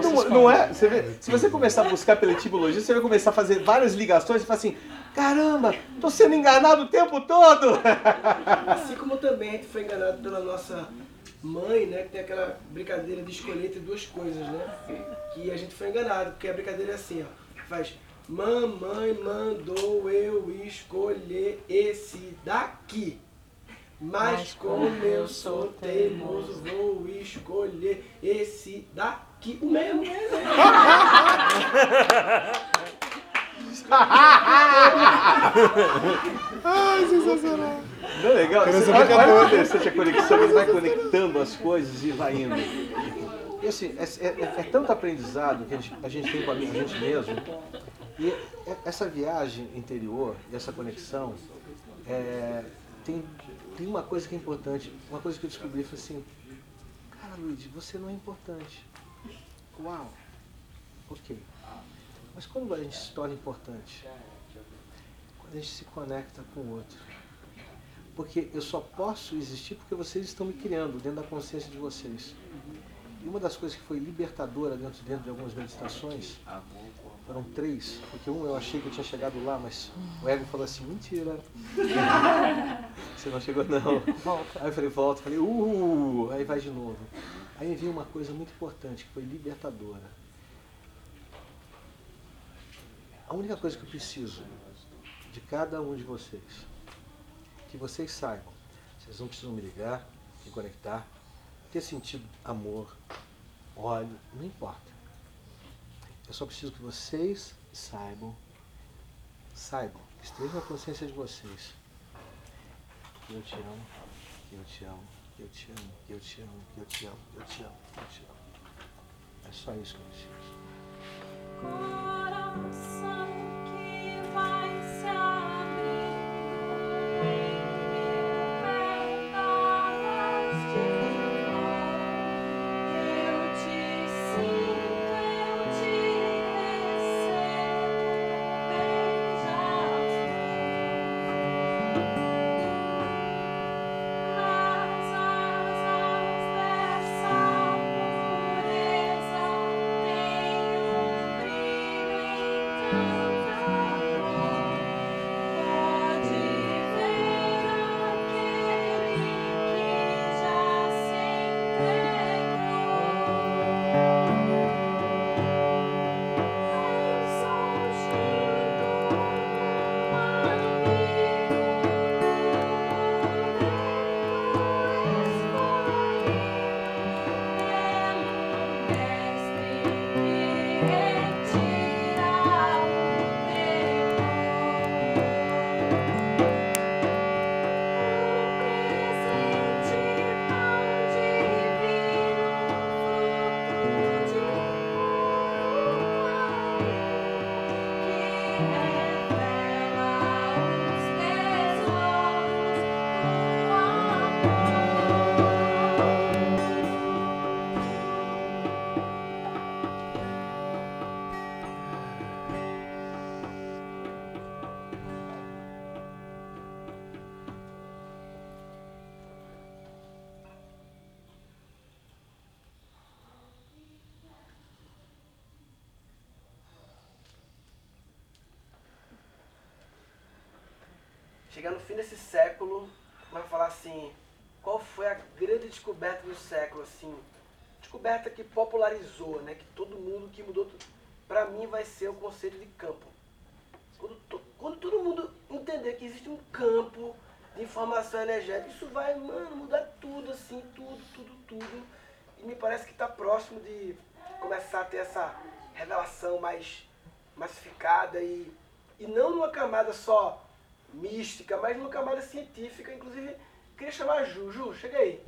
Não, não é? Você vê, se você começar a buscar pela etimologia, você vai começar a fazer várias ligações e falar assim: caramba, tô sendo enganado o tempo todo. Assim como também a gente foi enganado pela nossa mãe, né? Que tem aquela brincadeira de escolher entre duas coisas, né? Que a gente foi enganado, porque a brincadeira é assim: ó,
Faz. Mamãe mandou eu escolher esse daqui. Mas como eu sou teimoso, vou escolher esse daqui. O mesmo, o mesmo.
Ai, sensacional.
Não é legal? Você, olha,
que é
que interessante a conexão, ele vai conectando as coisas e vai indo. E assim, é, é- é tanto aprendizado que a gente, a gente tem com a gente mesmo. E é- essa viagem interior essa conexão, é, tem, tem uma coisa que é importante. Uma coisa que eu descobri foi assim, cara Luigi, você não é importante. Uau, ok. Mas quando a gente se torna importante? Quando a gente se conecta com o outro. Porque eu só posso existir porque vocês estão me criando dentro da consciência de vocês. E uma das coisas que foi libertadora dentro, dentro de algumas meditações, foram três, porque um eu achei que eu tinha chegado lá, mas o ego falou assim, mentira. Você não chegou não. Aí eu falei, volta, falei, uh, aí vai de novo. Aí veio uma coisa muito importante, que foi libertadora. A única coisa que eu preciso de cada um de vocês, que vocês saibam, vocês não precisam me ligar, me conectar, ter sentido amor, ódio, não importa. Eu só preciso que vocês saibam, saibam, que esteja na consciência de vocês, que eu te amo, que eu te amo, eu te amo, que eu te amo, que eu te amo, que eu te amo, que eu te amo. É só isso que eu preciso.
Coração que vai
Chegar no fim desse século, vai falar assim, qual foi a grande descoberta do século, assim, descoberta que popularizou, né, que todo mundo, que mudou. Pra mim vai ser o conceito de campo. Quando, to- quando todo mundo entender que existe um campo de informação energética, isso vai, mano, mudar tudo, assim, tudo, tudo, tudo. E me parece que está próximo de começar a ter essa revelação mais massificada e, e não numa camada só mística, mas numa camada científica. Inclusive, queria chamar a Ju. Ju, chega aí.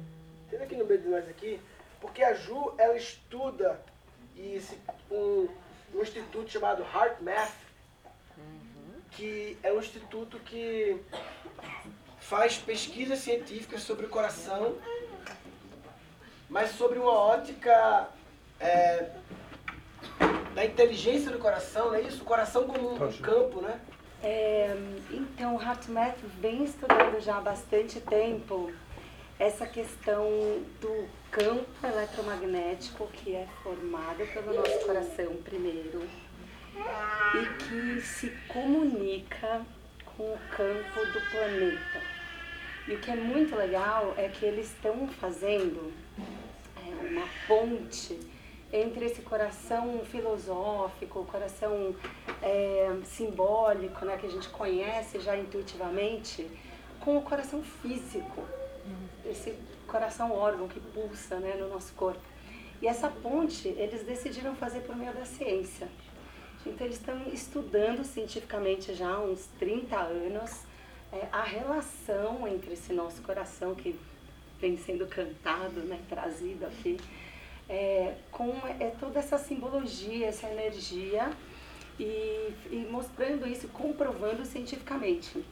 Chega aqui no meio de nós aqui, porque a Ju, ela estuda e esse, um, um instituto chamado Heart Math, que é um instituto que faz pesquisas científicas sobre o coração, mas sobre uma ótica é, da inteligência do coração, não é isso? O coração como um campo, né?
É, então, o HeartMath vem estudando já há bastante tempo essa questão do campo eletromagnético que é formado pelo nosso coração primeiro e que se comunica com o campo do planeta. E o que é muito legal é que eles estão fazendo é, uma ponte entre esse coração filosófico, o coração é, simbólico, né, que a gente conhece já intuitivamente, com o coração físico, esse coração órgão que pulsa né, no nosso corpo. E essa ponte eles decidiram fazer por meio da ciência. Então eles estão estudando cientificamente já há uns 30 anos é, a relação entre esse nosso coração que vem sendo cantado, né, trazido aqui, é, com é, toda essa simbologia, essa energia e, e mostrando isso, comprovando cientificamente.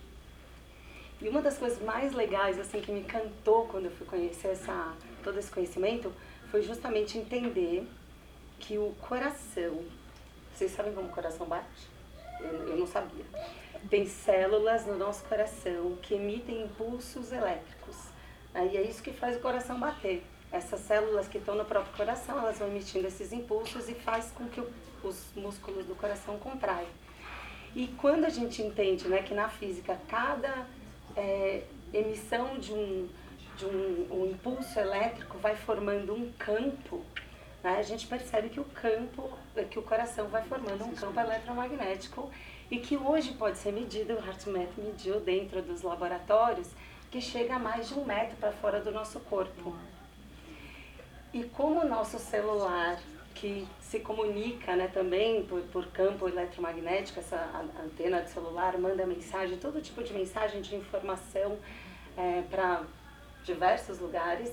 E uma das coisas mais legais assim que me encantou quando eu fui conhecer essa, todo esse conhecimento foi justamente entender que o coração, vocês sabem como o coração bate? Eu, eu não sabia. Tem células no nosso coração que emitem impulsos elétricos. Aí é isso que faz o coração bater. Essas células que estão no próprio coração, elas vão emitindo esses impulsos e faz com que os músculos do coração contraiam. E quando a gente entende né, que na física cada é, emissão de, um, de um, um, impulso elétrico vai formando um campo, né, a gente percebe que o campo, que o coração vai formando um campo eletromagnético e que hoje pode ser medido, o HeartMath mediu dentro dos laboratórios, que chega a mais de um metro para fora do nosso corpo. E como o nosso celular, que se comunica né, também por, por campo eletromagnético, essa antena de celular manda mensagem, todo tipo de mensagem de informação é, para diversos lugares,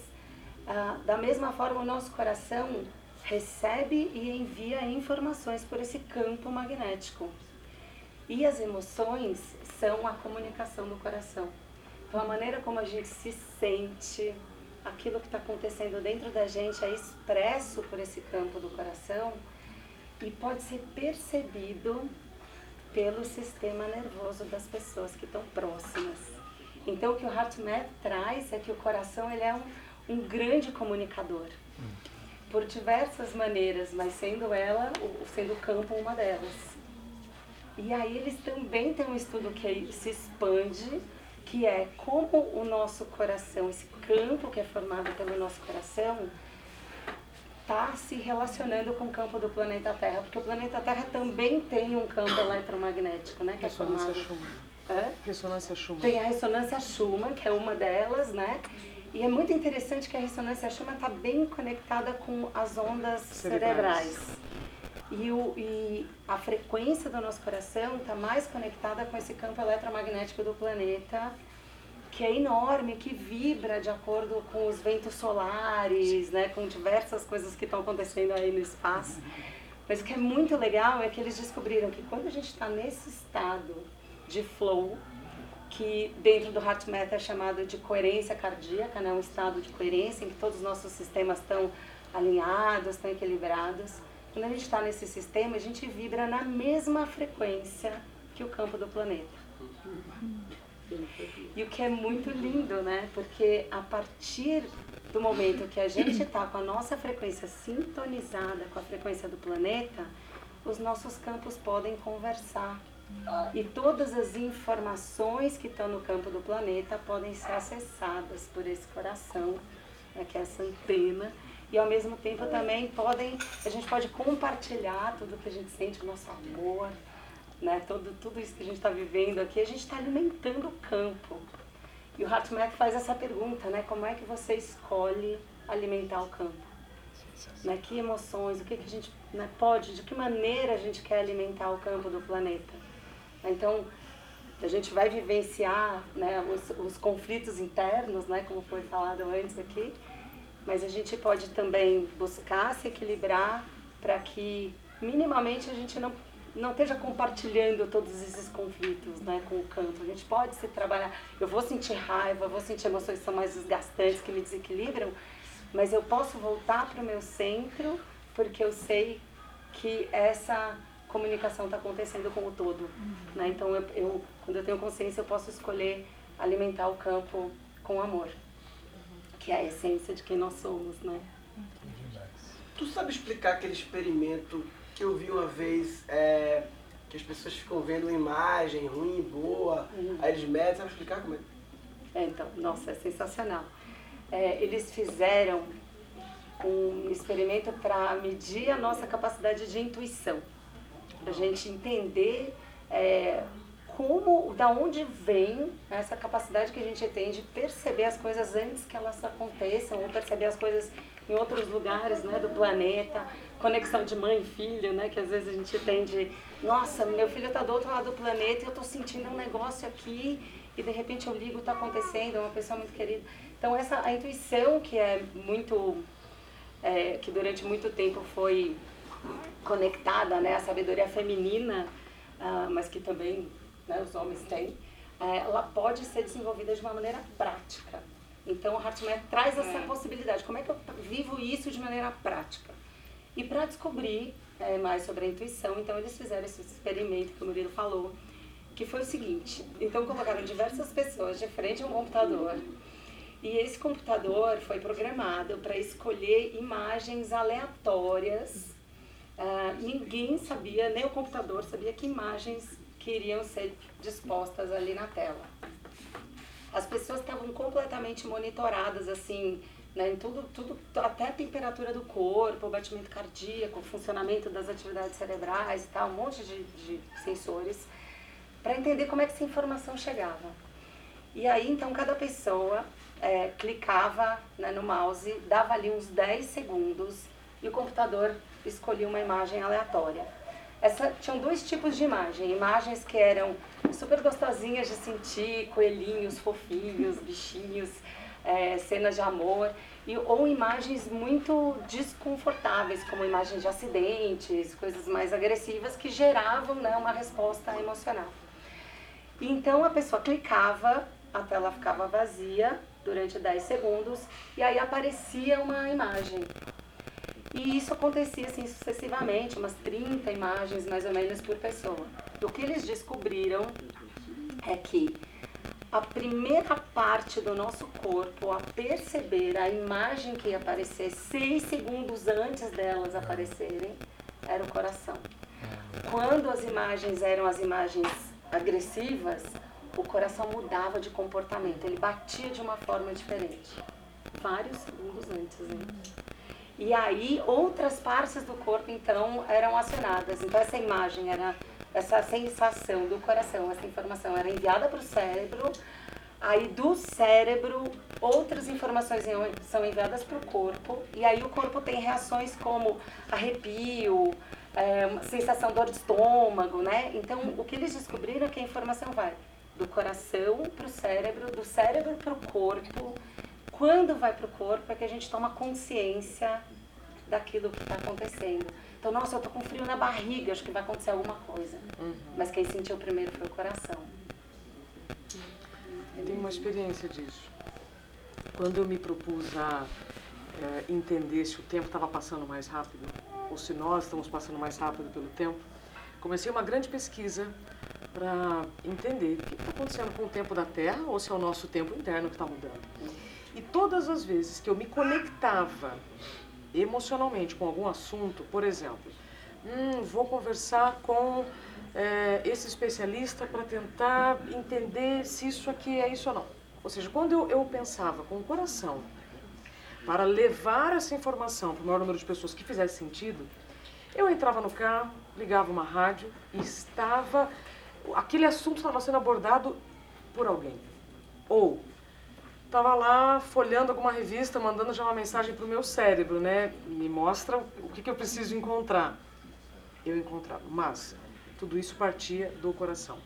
ah, da mesma forma o nosso coração recebe e envia informações por esse campo magnético. E as emoções são a comunicação do coração. Então, a maneira como a gente se sente, aquilo que está acontecendo dentro da gente é expresso por esse campo do coração e pode ser percebido pelo sistema nervoso das pessoas que estão próximas. Então, o que o HeartMath traz é que o coração ele é um, um grande comunicador por diversas maneiras, mas sendo ela, sendo o campo uma delas. E aí eles também têm um estudo que se expande que é como o nosso coração, esse campo que é formado pelo nosso coração, está se relacionando com o campo do planeta Terra, porque o planeta Terra também tem um campo eletromagnético, né? Que
Ressonância
é formado...
Schumann.
Hã?
Ressonância Schumann.
Tem a ressonância Schumann, que é uma delas, né? E é muito interessante que a ressonância Schumann está bem conectada com as ondas
Cerebrais.
cerebrais. E, o, e a frequência do nosso coração está mais conectada com esse campo eletromagnético do planeta, que é enorme, que vibra de acordo com os ventos solares, né, com diversas coisas que estão acontecendo aí no espaço. Mas o que é muito legal é que eles descobriram que quando a gente está nesse estado de flow, que dentro do HeartMath é chamado de coerência cardíaca, né, um estado de coerência em que todos os nossos sistemas estão alinhados, estão equilibrados. Quando a gente está nesse sistema, a gente vibra na mesma frequência que o campo do planeta. E o que é muito lindo, né? Porque a partir do momento que a gente está com a nossa frequência sintonizada com a frequência do planeta, os nossos campos podem conversar. E todas as informações que estão no campo do planeta podem ser acessadas por esse coração, né, que é essa antena, e ao mesmo tempo também podem, a gente pode compartilhar tudo que a gente sente, o nosso amor, né? Tudo, tudo isso que a gente está vivendo aqui, a gente está alimentando o campo. E o HeartMath faz essa pergunta, né? Como é que você escolhe alimentar o campo? Né? Que emoções, o que, que a gente né, pode, de que maneira a gente quer alimentar o campo do planeta? Então, a gente vai vivenciar né, os, os conflitos internos, né, como foi falado antes aqui, mas a gente pode também buscar se equilibrar para que minimamente a gente não não esteja compartilhando todos esses conflitos né, com o campo. A gente pode se trabalhar. Eu vou sentir raiva, eu vou sentir emoções que são mais desgastantes, que me desequilibram, mas eu posso voltar para o meu centro porque eu sei que essa comunicação está acontecendo com o todo. Né? Então, eu, eu, quando eu tenho consciência, eu posso escolher alimentar o campo com amor, que é a essência de quem nós somos. Né?
Tu sabe explicar aquele experimento que eu vi uma vez, é, que as pessoas ficam vendo imagem ruim, boa, aí eles medem, sabe explicar como é?
É, então, nossa, é sensacional. É, eles fizeram um experimento para medir a nossa capacidade de intuição. Pra gente entender é, como, da onde vem essa capacidade que a gente tem de perceber as coisas antes que elas aconteçam, ou perceber as coisas em outros lugares né, do planeta, conexão de mãe e filho, né, que às vezes a gente tem de, nossa, meu filho está do outro lado do planeta e eu estou sentindo um negócio aqui e de repente eu ligo, está acontecendo, é uma pessoa muito querida. Então essa a intuição que é muito, é, que durante muito tempo foi conectada né, à sabedoria feminina, ah, mas que também né, os homens têm, é, ela pode ser desenvolvida de uma maneira prática. Então, o Hartman traz essa possibilidade. Como é que eu vivo isso de maneira prática? E para descobrir é, mais sobre a intuição, então eles fizeram esse experimento que o Murilo falou, que foi o seguinte: então colocaram diversas pessoas de frente a um computador. E esse computador foi programado para escolher imagens aleatórias. Ah, ninguém sabia, nem o computador sabia que imagens que iriam ser dispostas ali na tela. As pessoas estavam completamente monitoradas, assim, né, em tudo, tudo, até a temperatura do corpo, o batimento cardíaco, o funcionamento das atividades cerebrais e tal, um monte de, de sensores, para entender como é que essa informação chegava. E aí, então, cada pessoa é, clicava né, no mouse, dava ali uns 10 segundos e o computador escolhia uma imagem aleatória. Essa, tinham dois tipos de imagem. Imagens que eram super gostosinhas de sentir, coelhinhos, fofinhos, bichinhos, é, cenas de amor. E, ou imagens muito desconfortáveis, como imagens de acidentes, coisas mais agressivas, que geravam né, uma resposta emocional. Então a pessoa clicava, a tela ficava vazia durante 10 segundos, e aí aparecia uma imagem. E isso acontecia assim sucessivamente, umas 30 imagens mais ou menos por pessoa. O que eles descobriram é que a primeira parte do nosso corpo a perceber a imagem que ia aparecer seis segundos antes delas aparecerem era o coração. Quando as imagens eram as imagens agressivas, o coração mudava de comportamento, ele batia de uma forma diferente. Vários segundos antes, né? E aí outras partes do corpo então eram acionadas. Então essa imagem era essa sensação do coração, essa informação era enviada para o cérebro. Aí do cérebro outras informações são enviadas para o corpo e aí o corpo tem reações como arrepio, é, sensação dor de estômago, né? Então o que eles descobriram é que a informação vai do coração para o cérebro, do cérebro para o corpo quando vai para o corpo é que a gente toma consciência daquilo que está acontecendo. Então, nossa, eu tô com frio na barriga, acho que vai acontecer alguma coisa.
Uhum.
Mas quem sentiu primeiro foi o coração.
Eu tenho uma experiência disso. Quando eu me propus a é, entender se o tempo estava passando mais rápido, ou se nós estamos passando mais rápido pelo tempo, comecei uma grande pesquisa para entender o que está acontecendo com o tempo da Terra ou se é o nosso tempo interno que está mudando. E todas as vezes que eu me conectava emocionalmente com algum assunto, por exemplo, hum, vou conversar com é, esse especialista para tentar entender se isso aqui é isso ou não. Ou seja, quando eu, eu pensava com o coração para levar essa informação para o maior número de pessoas que fizesse sentido, eu entrava no carro, ligava uma rádio e estava. aquele assunto estava sendo abordado por alguém. Ou estava lá folhando alguma revista, mandando já uma mensagem para o meu cérebro, né? Me mostra o que, que eu preciso encontrar. Eu encontrava, mas tudo isso partia do coração.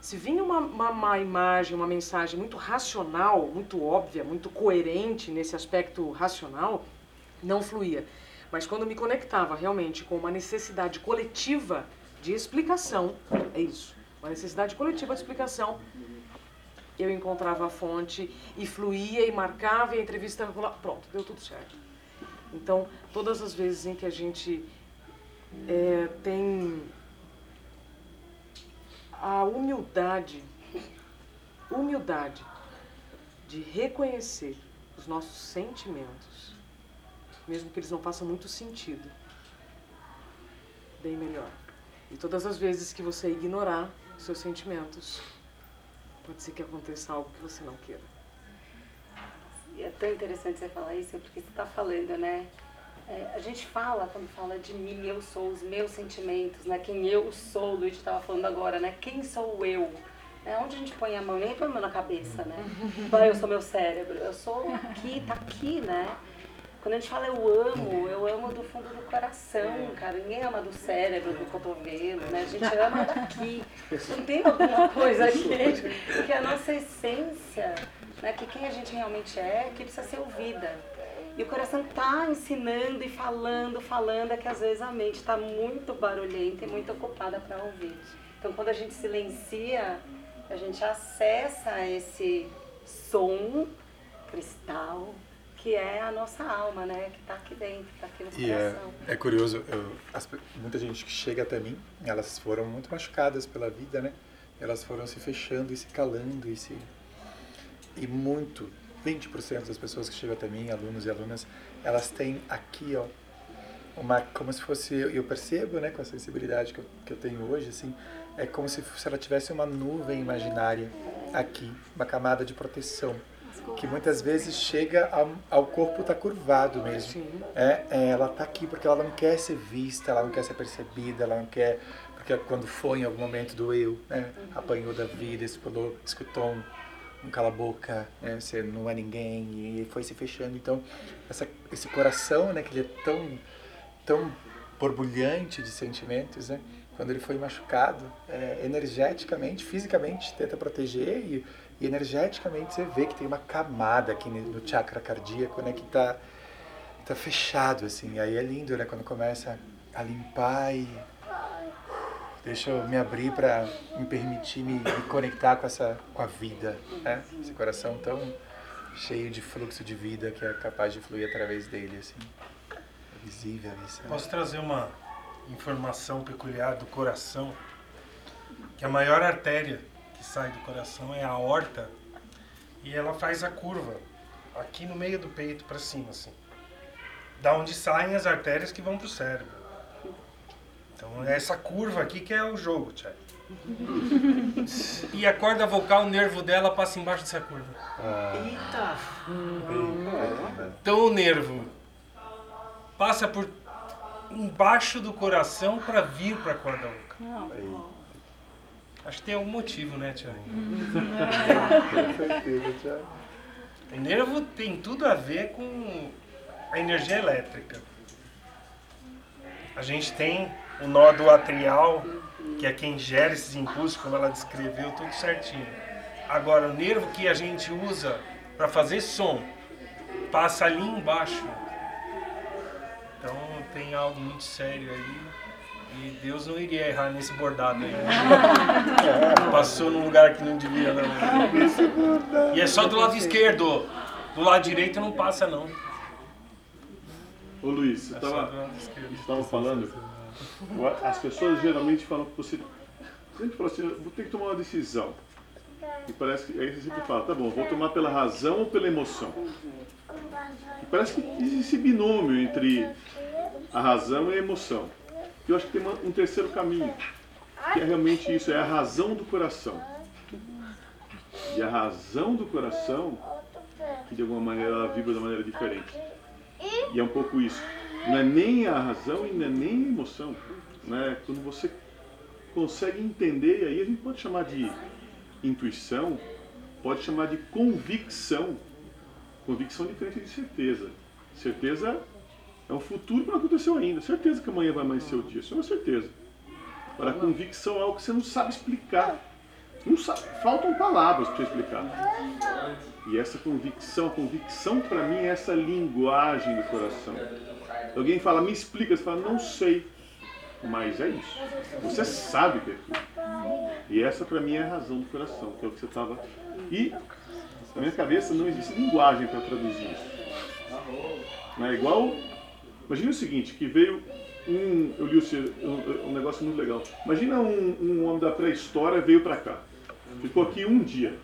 Se vinha uma, uma, uma imagem, uma mensagem muito racional, muito óbvia, muito coerente nesse aspecto racional, não fluía. Mas quando me conectava realmente com uma necessidade coletiva de explicação, é isso, uma necessidade coletiva de explicação, eu encontrava a fonte e fluía e marcava e a entrevista rolava. Pronto, deu tudo certo. Então, todas as vezes em que a gente é, tem a humildade, humildade de reconhecer os nossos sentimentos, mesmo que eles não façam muito sentido, bem melhor. E todas as vezes que você ignorar seus sentimentos, pode ser que aconteça algo que você não queira.
E é tão interessante você falar isso, porque você está falando, né? é, a gente fala, quando fala de mim, eu sou, os meus sentimentos, né? Quem eu sou, o Luiz estava falando agora, né? Quem sou eu? É onde a gente põe a mão, nem põe a mão na cabeça, né? Eu sou meu cérebro, eu sou aqui, tá aqui, né? Quando a gente fala eu amo, eu amo do fundo do coração, cara. Ninguém ama do cérebro, do cotovelo, né? A gente ama daqui. Não tem alguma coisa aqui que é a nossa essência, né? Que quem a gente realmente é, que precisa ser ouvida. E o coração tá ensinando e falando, falando, é que às vezes a mente está muito barulhenta e muito ocupada para ouvir. Então quando a gente silencia, a gente acessa esse som cristal que é a nossa alma, né? Que está aqui dentro, está aqui no
E é,
coração.
é curioso, eu- as muita gente que chega até mim, elas foram muito machucadas pela vida, né? Elas foram se fechando e se calando e se... E muito, 20% das pessoas que chegam até mim, alunos e alunas, elas têm aqui, ó, uma, como se fosse, eu percebo, né, com a sensibilidade que eu, que eu tenho hoje, assim, é como se, se ela tivesse uma nuvem imaginária aqui, uma camada de proteção, que muitas vezes chega ao, ao corpo tá curvado mesmo. É, é, ela tá aqui porque ela não quer ser vista, ela não quer ser percebida, ela não quer porque quando foi em algum momento doeu, né, apanhou da vida, explorou, escutou um, um cala boca, né, você não é ninguém e foi se fechando. Então essa, esse coração, né, que ele é tão tão borbulhante de sentimentos, né? Quando ele foi machucado, é, energeticamente, fisicamente, tenta proteger e, e energeticamente você vê que tem uma camada aqui no chakra cardíaco, né? Que tá, tá fechado, assim. Aí é lindo, né? Quando começa a limpar e deixa eu me abrir para me permitir me, me conectar com essa com a vida, né? Esse coração tão cheio de fluxo de vida que é capaz de fluir através dele, assim. É visível isso. né?
Posso trazer uma informação peculiar do coração? Que a maior artéria que sai do coração é a aorta e ela faz a curva aqui no meio do peito para cima, assim. Da onde saem as artérias que vão para o cérebro. Então é essa curva aqui que é o jogo, Thiago. E a corda vocal, o nervo dela passa embaixo dessa curva.
Eita!
Então o nervo passa por embaixo do coração para vir para a corda vocal. Acho que tem algum motivo, né, Tiago?
Com certeza, Thiago.
O nervo tem tudo a ver com a energia elétrica. A gente tem o nódo atrial, que é quem gera esses impulsos, como ela descreveu, tudo certinho. Agora, o nervo que a gente usa para fazer som passa ali embaixo. Então tem algo muito sério aí. E Deus não iria errar nesse bordado aí. né? Passou num lugar que não devia, não. E é só do lado esquerdo. Do lado direito não passa, não.
Ô Luiz, você
É
estava estava falando, as pessoas geralmente falam que você. Gente fala assim, vou ter que tomar uma decisão. E parece que. Aí você sempre fala, tá bom, vou tomar pela razão ou pela emoção? E parece que existe esse binômio entre a razão e a emoção. Eu acho que tem um terceiro caminho, que é realmente isso, é a razão do coração. E a razão do coração, que de alguma maneira ela vibra de uma maneira diferente. E é um pouco isso. Não é nem a razão e não é nem a emoção. Né? Quando você consegue entender, e aí a gente pode chamar de intuição, pode chamar de convicção. Convicção diferente de certeza. Certeza é um futuro que não aconteceu ainda. Certeza que amanhã vai amanhecer o dia. Isso é uma certeza. Agora, a convicção é algo que você não sabe explicar. Não sabe, faltam palavras para explicar. E essa convicção, a convicção para mim é essa linguagem do coração. Alguém fala, me explica, você fala, não sei. Mas é isso. Você sabe que é aquilo. E essa para mim é a razão do coração, que é o que você estava. E na minha cabeça não existe linguagem para traduzir isso. Não é igual. Imagina o seguinte, que veio um. Eu li o seu- um, um negócio muito legal. Imagina um, um homem da pré-história veio para cá. Ficou aqui um dia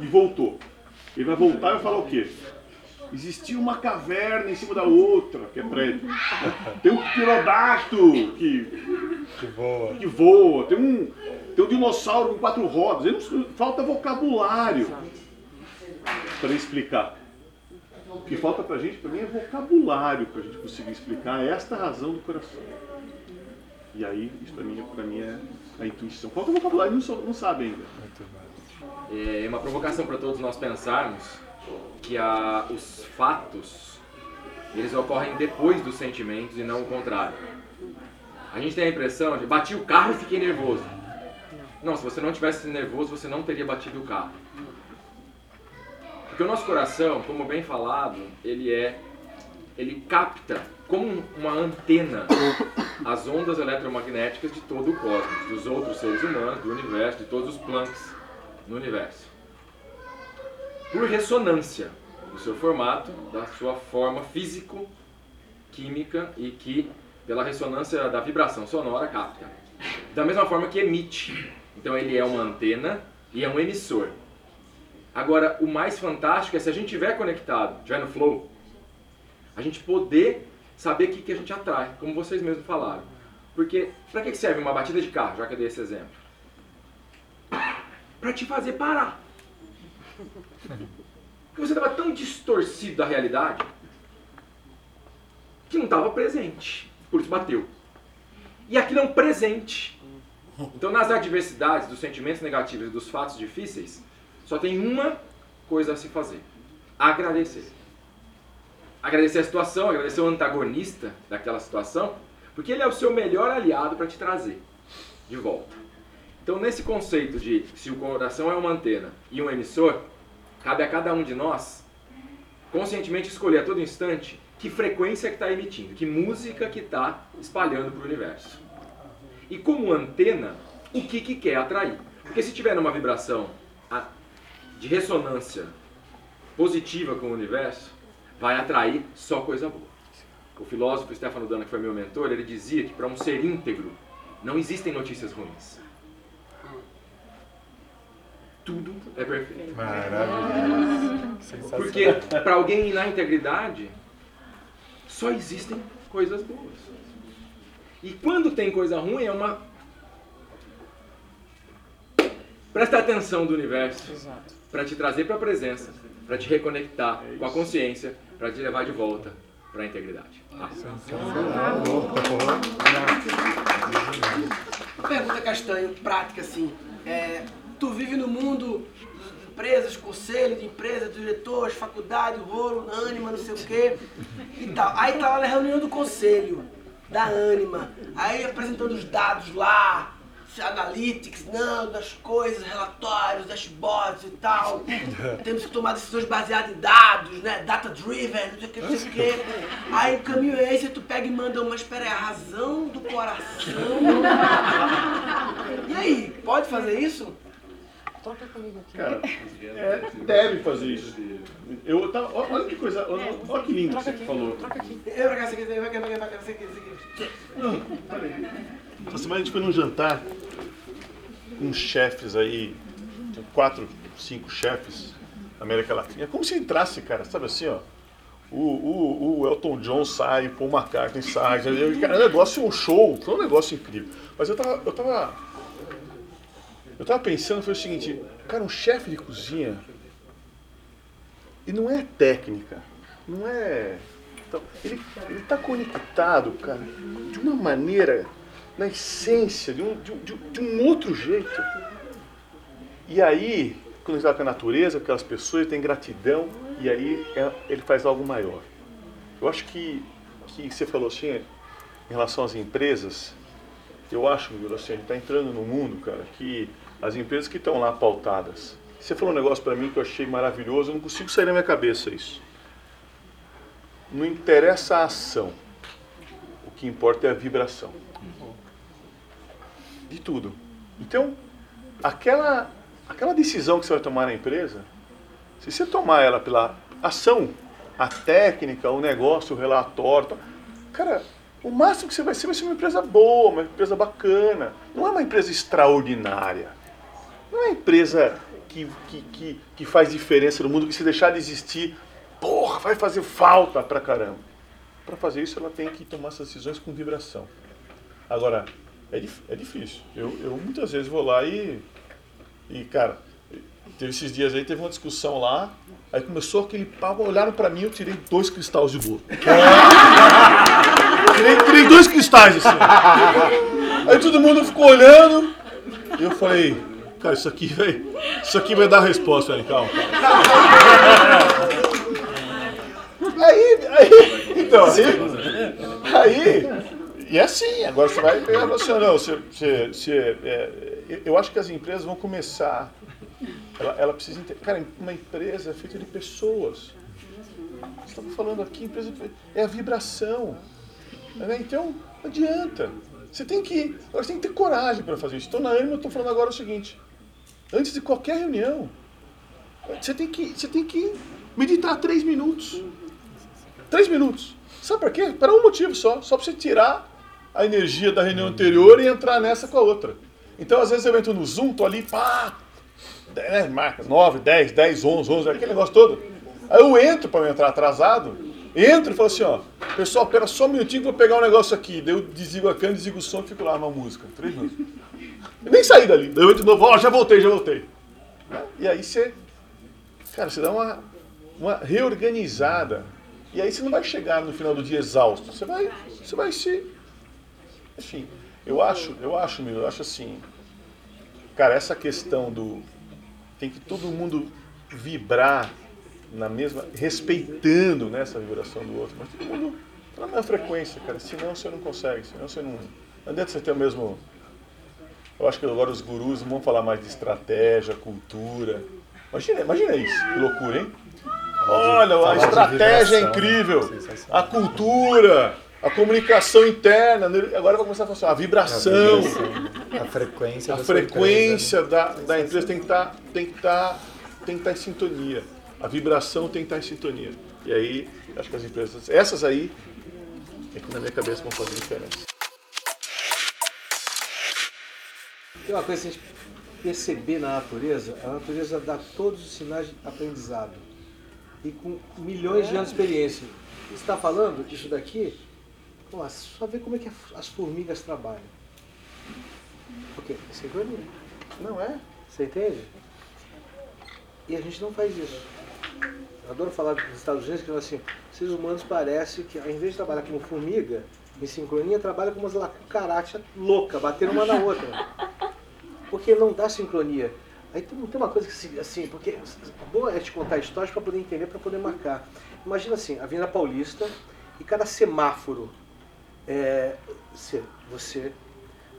e voltou. Ele vai voltar e vai falar o quê? Existia uma caverna em cima da outra, que é prédio. Tem um pterodacto que,
que voa.
Que voa. Tem, um, tem um dinossauro com quatro rodas. Ele não- falta vocabulário para explicar. O que falta pra gente, pra mim, é vocabulário pra gente conseguir explicar esta razão do coração. E aí, isso pra mim, pra mim é a intuição. Falta vocabulário, não, sou- não sabe ainda.
É uma provocação para todos nós pensarmos que a, os fatos eles ocorrem depois dos sentimentos e não o contrário. A gente tem a impressão de bati o carro e fiquei nervoso. Não, se você não tivesse nervoso, você não teria batido o carro. Porque o nosso coração, como bem falado, ele é ele capta como uma antena as ondas eletromagnéticas de todo o cosmos, dos outros seres humanos, do universo, de todos os planks no universo. Por ressonância do seu formato, da sua forma físico-química e que, pela ressonância da vibração sonora, capta. Da mesma forma que emite. Então ele é uma antena e é um emissor. Agora, o mais fantástico é se a gente estiver conectado, estiver no flow, a gente poder saber o que, que a gente atrai, como vocês mesmos falaram. Porque, para que serve uma batida de carro, já que eu dei esse exemplo? Para te fazer parar. Porque você estava tão distorcido da realidade que não estava presente. Por isso bateu. E aquilo é presente. Então, nas adversidades, dos sentimentos negativos e dos fatos difíceis, só tem uma coisa a se fazer: agradecer. Agradecer a situação, agradecer o antagonista daquela situação, porque ele é o seu melhor aliado para te trazer de volta. Então, nesse conceito de se o coração é uma antena e um emissor, cabe a cada um de nós conscientemente escolher a todo instante que frequência que está emitindo, que música que está espalhando para o universo. E como antena, o que, que quer atrair. Porque se tiver numa vibração de ressonância positiva com o universo, vai atrair só coisa boa. O filósofo Stefano Dana, que foi meu mentor, ele dizia que para um ser íntegro não existem notícias ruins. Tudo é perfeito.
Maravilhoso.
Porque para alguém na integridade, só existem coisas boas. E quando tem coisa ruim, é uma. Presta atenção do universo para te trazer para a presença, para te reconectar com a consciência, para te levar de volta para a integridade. Ah.
Uma pergunta castanho, prática assim. É, tu vive no mundo de empresas, conselho de empresas, diretores, faculdade, rolo, ânima, não sei o quê e tal. Aí tá lá na reunião do conselho, da ânima. Aí apresentando os dados lá, analytics, não, das coisas, relatórios, dashboards e tal. Temos que tomar decisões baseadas em dados, né? Data driven, não sei o que, não sei o que. Aí o caminho é esse, tu pega e manda uma, espera aí, a razão do coração. E aí, pode fazer isso?
Toca comigo aqui.
Cara, é, deve fazer isso. Eu ó- olha que coisa, olha, olha que lindo que você falou.
Eu pra cá, você quer, vai cá, vai cá, vai cá, você quer, você quer.
Não, peraí. Essa semana a gente foi num jantar com chefes aí, tem quatro, cinco chefes da América Latina. É como se entrasse, cara, sabe assim, ó. O, o, o Elton John sai, o Paul McCartney sai. Cara, é um negócio, um show, foi um negócio incrível. Mas eu tava, eu tava, eu tava pensando, foi o seguinte, cara, um chefe de cozinha, e não é técnica, não é... Então, ele está conectado, cara, de uma maneira, na essência, de um, de de de um outro jeito. E aí, quando ele está com a natureza, com aquelas pessoas, ele tem gratidão, e aí é- ele faz algo maior. Eu acho que, que você falou assim, em relação às empresas, eu acho, Miguel, assim, a gente está entrando num mundo, cara, que as empresas que estão lá pautadas. Você falou um negócio para mim que eu achei maravilhoso, eu não consigo sair da minha cabeça isso. Não interessa a ação, o que importa é a vibração. De tudo. Então, aquela, aquela decisão que você vai tomar na empresa, se você tomar ela pela ação, a técnica, o negócio, o relatório, tal, cara, o máximo que você vai ser vai ser uma empresa boa, uma empresa bacana. Não é uma empresa extraordinária. Não é uma empresa que, que, que, que faz diferença no mundo, que se deixar de existir, porra, vai fazer falta pra caramba. Para fazer isso, ela tem que tomar essas decisões com vibração. Agora, é, é difícil. Eu, eu muitas vezes vou lá e, e cara, Teve esses dias aí, teve uma discussão lá, aí começou aquele papo, olharam pra mim, eu tirei dois cristais de bolo. tirei, tirei dois cristais assim. Aí todo mundo ficou olhando, e eu falei, cara, isso aqui vai, isso aqui vai dar resposta, velho, calma. Aí, aí, então, aí, aí, e é assim, agora você vai você, não, você, você, você, é, eu acho que as empresas vão começar, ela, ela precisa cara, uma empresa é feita de pessoas. Estamos falando aqui, empresa é a vibração, né? então não adianta. Você tem que, agora você tem que ter coragem para fazer isso. Então na Anima eu estou falando agora o seguinte, antes de qualquer reunião, você tem que, você tem que meditar três minutos. Três minutos. Sabe por quê? Para um motivo só. Só para você tirar a energia da reunião anterior e entrar nessa com a outra. Então, às vezes eu entro no Zoom, tô ali, pá, né, marca 9, 10, 10, 11, 11, aquele negócio todo. Aí eu entro para não entrar atrasado, entro e falo assim, ó, pessoal, pera só um minutinho que eu vou pegar um negócio aqui. Daí eu desligo a câmera, desligo o som e fico lá na música. Três minutos. Eu nem saí dali. Daí eu entro de novo, ó, já voltei, já voltei. E aí você, cara, você dá uma, uma reorganizada. E aí você não vai chegar no final do dia exausto. Você vai, você vai se. Enfim, eu acho, eu acho, meu, eu acho assim. Cara, essa questão do. Tem que todo mundo vibrar na mesma. respeitando né, essa vibração do outro, mas todo mundo tá na mesma frequência, cara. Senão você não consegue, senão você não. Não adianta você ter o mesmo. Eu acho que agora os gurus vão falar mais de estratégia, cultura. Imagina, imagina isso, que loucura, hein? Olha, a estratégia é
vibração,
incrível,
né?
a cultura, a comunicação interna. né? Agora vai começar a funcionar, a vibração,
A frequência
a
da sua
frequência da, da empresa tem que estar tem que estar tem que estar em sintonia. A vibração tem que estar em sintonia. E aí, acho que as empresas, essas aí, é que na minha cabeça vão fazer diferença.
Tem uma coisa que a gente perceber na natureza, a natureza dá todos os sinais de aprendizado. E com milhões de anos de experiência. Você está falando disso daqui? Pô, só ver como é que as formigas trabalham. Porque é sincronia. Não é? Você entende? E a gente não faz isso. Eu adoro falar dos Estados Unidos que assim, seres humanos parece que ao invés de trabalhar como formiga, em sincronia, trabalha como umas cucarachas louca, batendo uma na outra. Porque não dá sincronia. Aí tem, tem uma coisa que assim, porque bom é te contar histórias para poder entender, para poder marcar. Imagina assim, a Avenida Paulista e cada semáforo é você,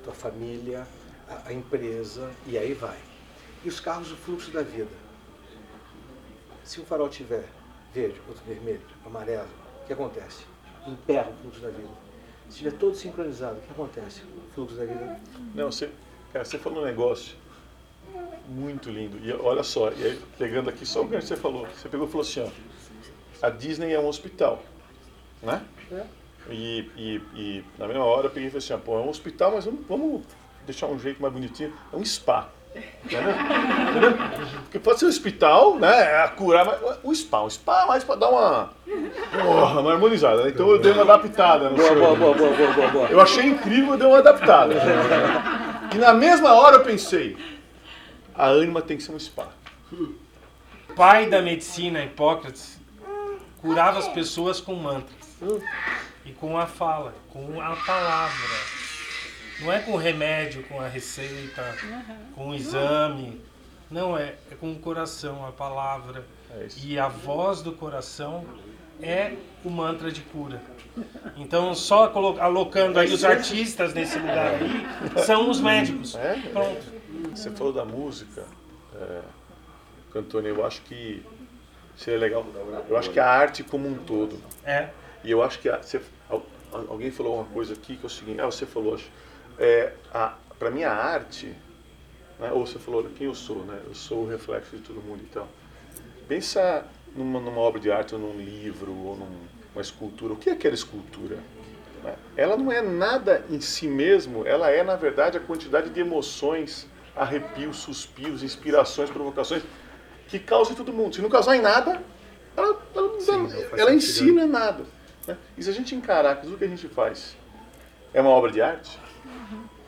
tua família, a, a empresa e aí vai. E os carros, o fluxo da vida. Se um farol tiver verde, outro vermelho, amarelo, o que acontece? Emperra o fluxo da vida. Se estiver todo sincronizado, o que acontece? O fluxo da vida
Não, você, cara, você falou um negócio muito lindo. E olha só, e aí, pegando aqui só o que você falou. Você pegou e falou assim, ó, a Disney é um hospital, né?
É.
E, e, e na mesma hora eu peguei e falei assim, ó, pô, é um hospital, mas vamos, vamos deixar um jeito mais bonitinho. É um spa. Entendeu? Entendeu? Porque pode ser um hospital, né? A curar, mas o spa, um spa é mais pra dar uma, porra, uma harmonizada. né? Então eu dei uma adaptada. no
Boa,
show.
boa, boa, boa, boa, boa, boa.
Eu achei incrível, eu dei uma adaptada. E na mesma hora eu pensei, a ânima tem que ser um spa.
pai da medicina, Hipócrates, curava as pessoas com mantras. E com a fala, com a palavra. Não é com remédio, com a receita, com o exame. Não, é, é com o coração, a palavra. e a voz do coração é o mantra de cura. Então, só alocando aí os artistas nesse lugar aí, são os médicos.
É,
Pronto.
Você falou da música, é, Antônio, eu acho que seria legal. Eu acho que a arte como um todo.
É.
E eu acho que a, você, alguém falou uma coisa aqui que é o seguinte, ah, você falou, acho, é, a, pra mim a arte, né, ou você falou quem eu sou, né? Eu sou o reflexo de todo mundo então. Pensa numa, numa obra de arte, ou num livro, ou numa escultura. O que é aquela escultura? né? Ela não é nada em si mesmo, ela é, na verdade, a quantidade de emoções, arrepios, suspiros, inspirações, provocações que causam em todo mundo. Se não causar em nada, ela, ela, dá- ela em si não é nada. Né? E se a gente encarar que tudo que a gente faz é uma obra de arte,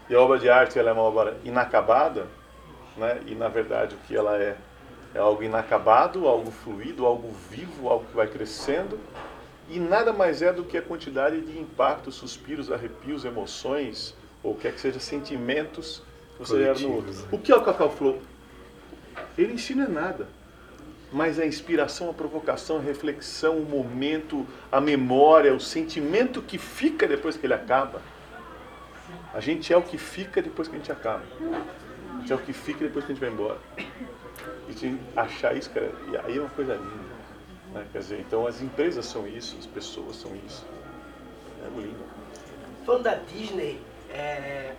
e a obra de arte ela é uma obra inacabada, né? e na verdade o que ela é, É algo inacabado, algo fluido, algo vivo, algo que vai crescendo. E nada mais é do que a quantidade de impactos, suspiros, arrepios, emoções, ou quer que seja sentimentos que você gera no outro.
Né?
O que é o Cacau Flow? Ele ensina nada. Mas a inspiração, a provocação, a reflexão, o momento, a memória, o sentimento que fica depois que ele acaba. A gente é o que fica depois que a gente acaba. A gente é o que fica depois que a gente vai embora. E de achar isso, cara, e aí é uma coisa linda. Né? Quer dizer, então as empresas são isso, as pessoas são isso. É lindo.
Falando da Disney, é...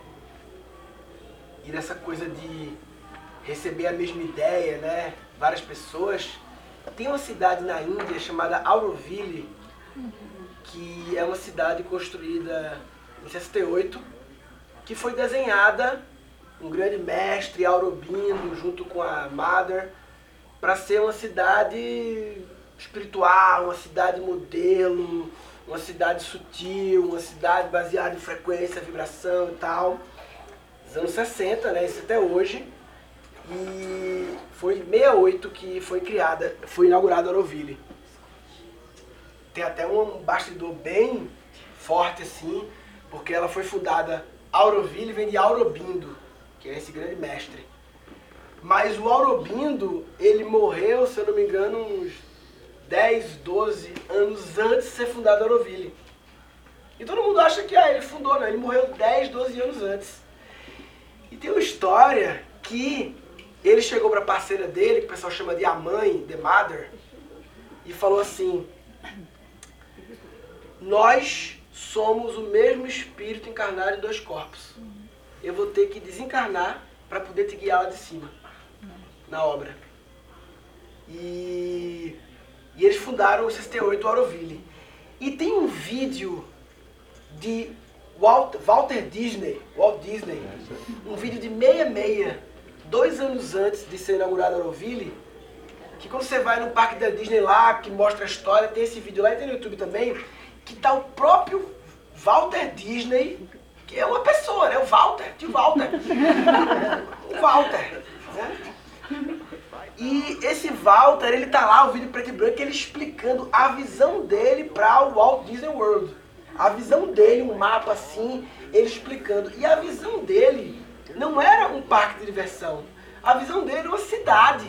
e dessa coisa de receber a mesma ideia, né? Várias pessoas. Tem uma cidade na Índia chamada Auroville, que é uma cidade construída em 68, que foi desenhada um grande mestre Aurobindo junto com a Mother para ser uma cidade espiritual, uma cidade modelo, uma cidade sutil, uma cidade baseada em frequência, vibração e tal. Nos anos 60, né? Isso até hoje. E foi em 68 que foi criada, foi inaugurada a Auroville. Tem até um bastidor bem forte assim, porque ela foi fundada Auroville vem de Aurobindo, que é esse grande mestre. Mas o Aurobindo, ele morreu, se eu não me engano, uns 10, 12 anos antes de ser fundada a Auroville. E todo mundo acha que ah, ele fundou, não, ele morreu 10, 12 anos antes. E tem uma história que ele chegou para a parceira dele, que o pessoal chama de a mãe, The Mother, e falou assim: Nós somos o mesmo espírito encarnado em dois corpos. Eu vou ter que desencarnar para poder te guiar lá de cima, na obra. E, e eles fundaram o 68 Auroville. E tem um vídeo de Walt, Walter Disney, Walt Disney, um vídeo de 66, dois anos antes de ser inaugurado Auroville, que quando você vai no parque da Disney lá, que mostra a história, tem esse vídeo lá e tem no YouTube também, que tá o próprio Walter Disney, que é uma pessoa, né? O Walter, tio Walter. o Walter. Né? E esse Walter, ele tá lá, o vídeo preto e branco, ele explicando a visão dele para o Walt Disney World. A visão dele, um mapa assim, ele explicando. E a visão dele não era um parque de diversão. A visão dele era uma cidade,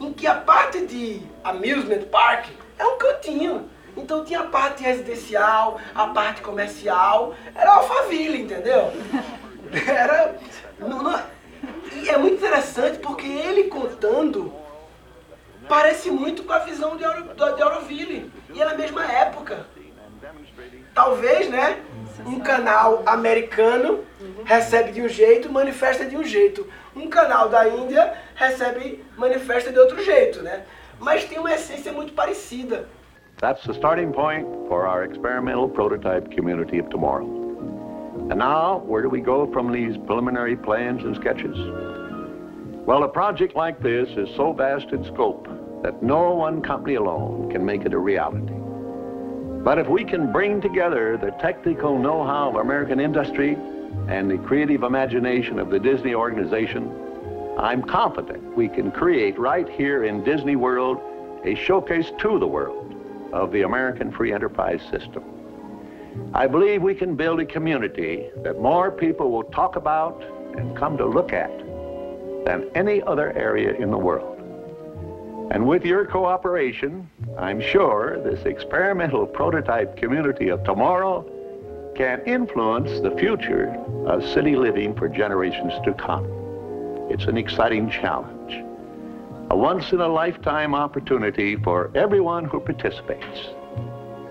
em que a parte de amusement park é um cantinho. Então tinha a parte residencial, a parte comercial, era Alphaville, entendeu? Era. não- não- e é muito interessante porque ele contando parece muito com a visão de Auroville. E é na mesma época. Talvez, né? Um canal americano recebe de um jeito, manifesta de um jeito. Um canal da Índia recebe, manifesta de outro jeito, né? Mas tem uma essência muito parecida.
That's the starting point for our experimental prototype community of tomorrow. And now, where do we go from these preliminary plans and sketches? Well, a project like this is so vast in scope that no one company alone can make it a reality. But if we can bring together the technical know-how of American industry and the creative imagination of the Disney organization, I'm confident we can create right here in Disney World a showcase to the world of the American free enterprise system. I believe we can build a community that more people will talk about and come to look at than any other area in the world. And with your cooperation, I'm sure this experimental prototype community of tomorrow can influence the future of city living for generations to come. It's an exciting challenge, a once in a lifetime opportunity for everyone who participates.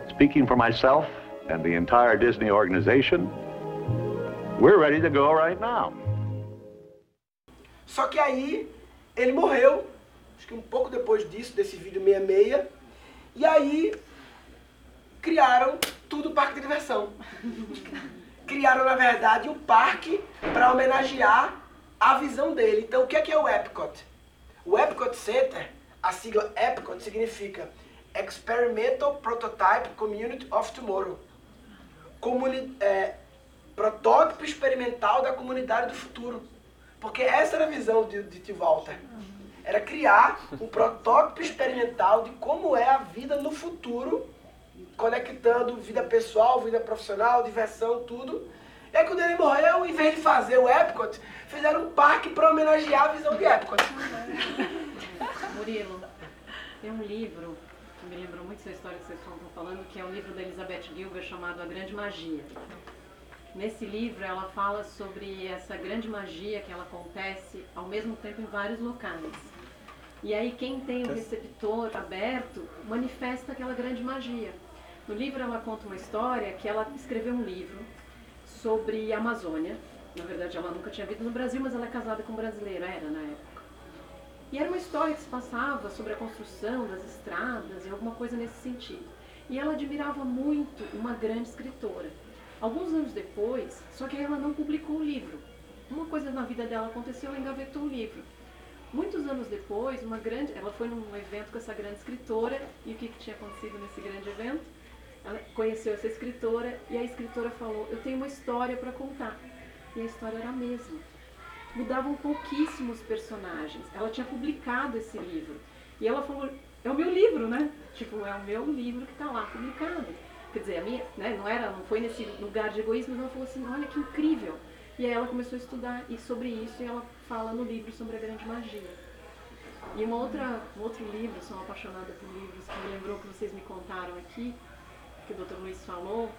Speaking for myself and the entire Disney organization, we're ready to go right now.
Só que aí ele morreu, acho que um pouco depois disso, desse vídeo 66, e aí criaram tudo parque de diversão. Criaram, na verdade, um parque para homenagear a visão dele. Então, o que é, que é o Epcot? O Epcot Center, a sigla Epcot significa Experimental Prototype Community of Tomorrow. Comuni é, protótipo experimental da comunidade do futuro. Porque essa era a visão de, de Tio Walter. Era criar um protótipo experimental de como é a vida no futuro, conectando vida pessoal, vida profissional, diversão, tudo. E aí quando ele morreu, em vez de fazer o Epcot, fizeram um parque para homenagear a visão de Epcot.
Murilo, tem um livro que me lembrou muito essa história que vocês estão falando, que é um livro da Elizabeth Gilbert chamado A Grande Magia. Nesse livro ela fala sobre essa grande magia que ela acontece ao mesmo tempo em vários locais. E aí quem tem o receptor aberto manifesta aquela grande magia. No livro ela conta uma história que ela escreveu um livro sobre a Amazônia. Na verdade ela nunca tinha vindo no Brasil, mas ela é casada com um brasileiro, era na época. E era uma história que se passava sobre a construção das estradas e alguma coisa nesse sentido. E ela admirava muito uma grande escritora. Alguns anos depois, só que ela não publicou o livro. Uma coisa na vida dela aconteceu, ela engavetou o livro. Muitos anos depois, uma grande, ela foi num evento com essa grande escritora e o que, que tinha acontecido nesse grande evento? Ela conheceu essa escritora e a escritora falou: "Eu tenho uma história para contar". E a história era a mesma mudavam pouquíssimos personagens. Ela tinha publicado esse livro. E ela falou, é o meu livro, né? Tipo, é o meu livro que está lá publicado. Quer dizer, a minha, né, não era, não foi nesse lugar de egoísmo, mas ela falou assim, olha que incrível. E aí ela começou a estudar e sobre isso e ela fala no livro sobre a grande magia. E uma outra, um outro livro, sou apaixonada por livros, que me lembrou que vocês me contaram aqui, que o Dr. Luiz falou,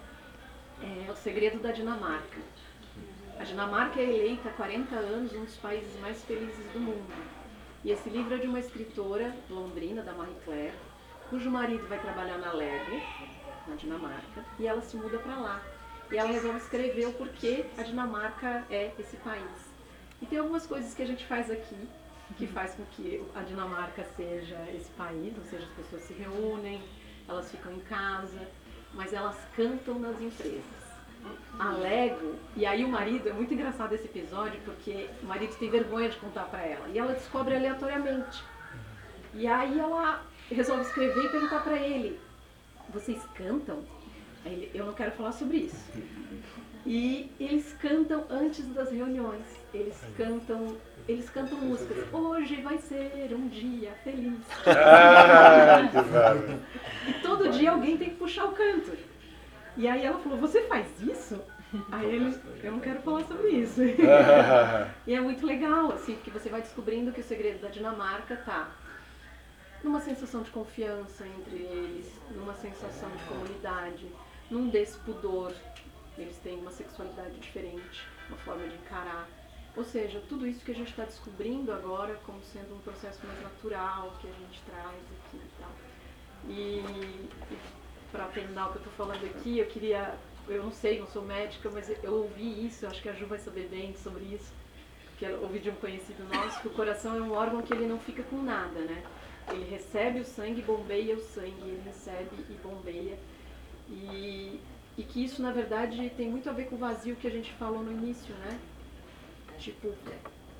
é O Segredo da Dinamarca. A Dinamarca é eleita há 40 anos um dos países mais felizes do mundo. E esse livro é de uma escritora londrina, da Marie Claire, cujo marido vai trabalhar na Lego, na Dinamarca, e ela se muda para lá. E ela resolve escrever o porquê a Dinamarca é esse país. E tem algumas coisas que a gente faz aqui que faz com que a Dinamarca seja esse país, ou seja, as pessoas se reúnem, elas ficam em casa, mas elas cantam nas empresas. A Lego, e aí o marido, é muito engraçado esse episódio, porque o marido tem vergonha de contar pra ela, e ela descobre aleatoriamente. E aí ela resolve escrever e perguntar pra ele, vocês cantam? Ele, eu não quero falar sobre isso. E eles cantam antes das reuniões, eles cantam, eles cantam músicas. Hoje vai ser um dia feliz.
Ah,
e todo dia alguém tem que puxar o canto. E aí ela falou, você faz isso? Aí ele, eu não quero falar sobre isso. e é muito legal, assim, porque você vai descobrindo que o segredo da Dinamarca tá numa sensação de confiança entre eles, numa sensação de comunidade, num despudor. Eles têm uma sexualidade diferente, uma forma de encarar. Ou seja, tudo isso que a gente está descobrindo agora como sendo um processo mais natural que a gente traz aqui e tal. E, e para terminar o que eu estou falando aqui, eu queria, eu não sei, não sou médica, mas eu ouvi isso, acho que a Ju vai saber bem sobre isso, que eu ouvi de um conhecido nosso, que o coração é um órgão que ele não fica com nada, né? Ele recebe o sangue, bombeia o sangue, ele recebe e bombeia. E, e que isso, na verdade, tem muito a ver com o vazio que a gente falou no início, né? Tipo,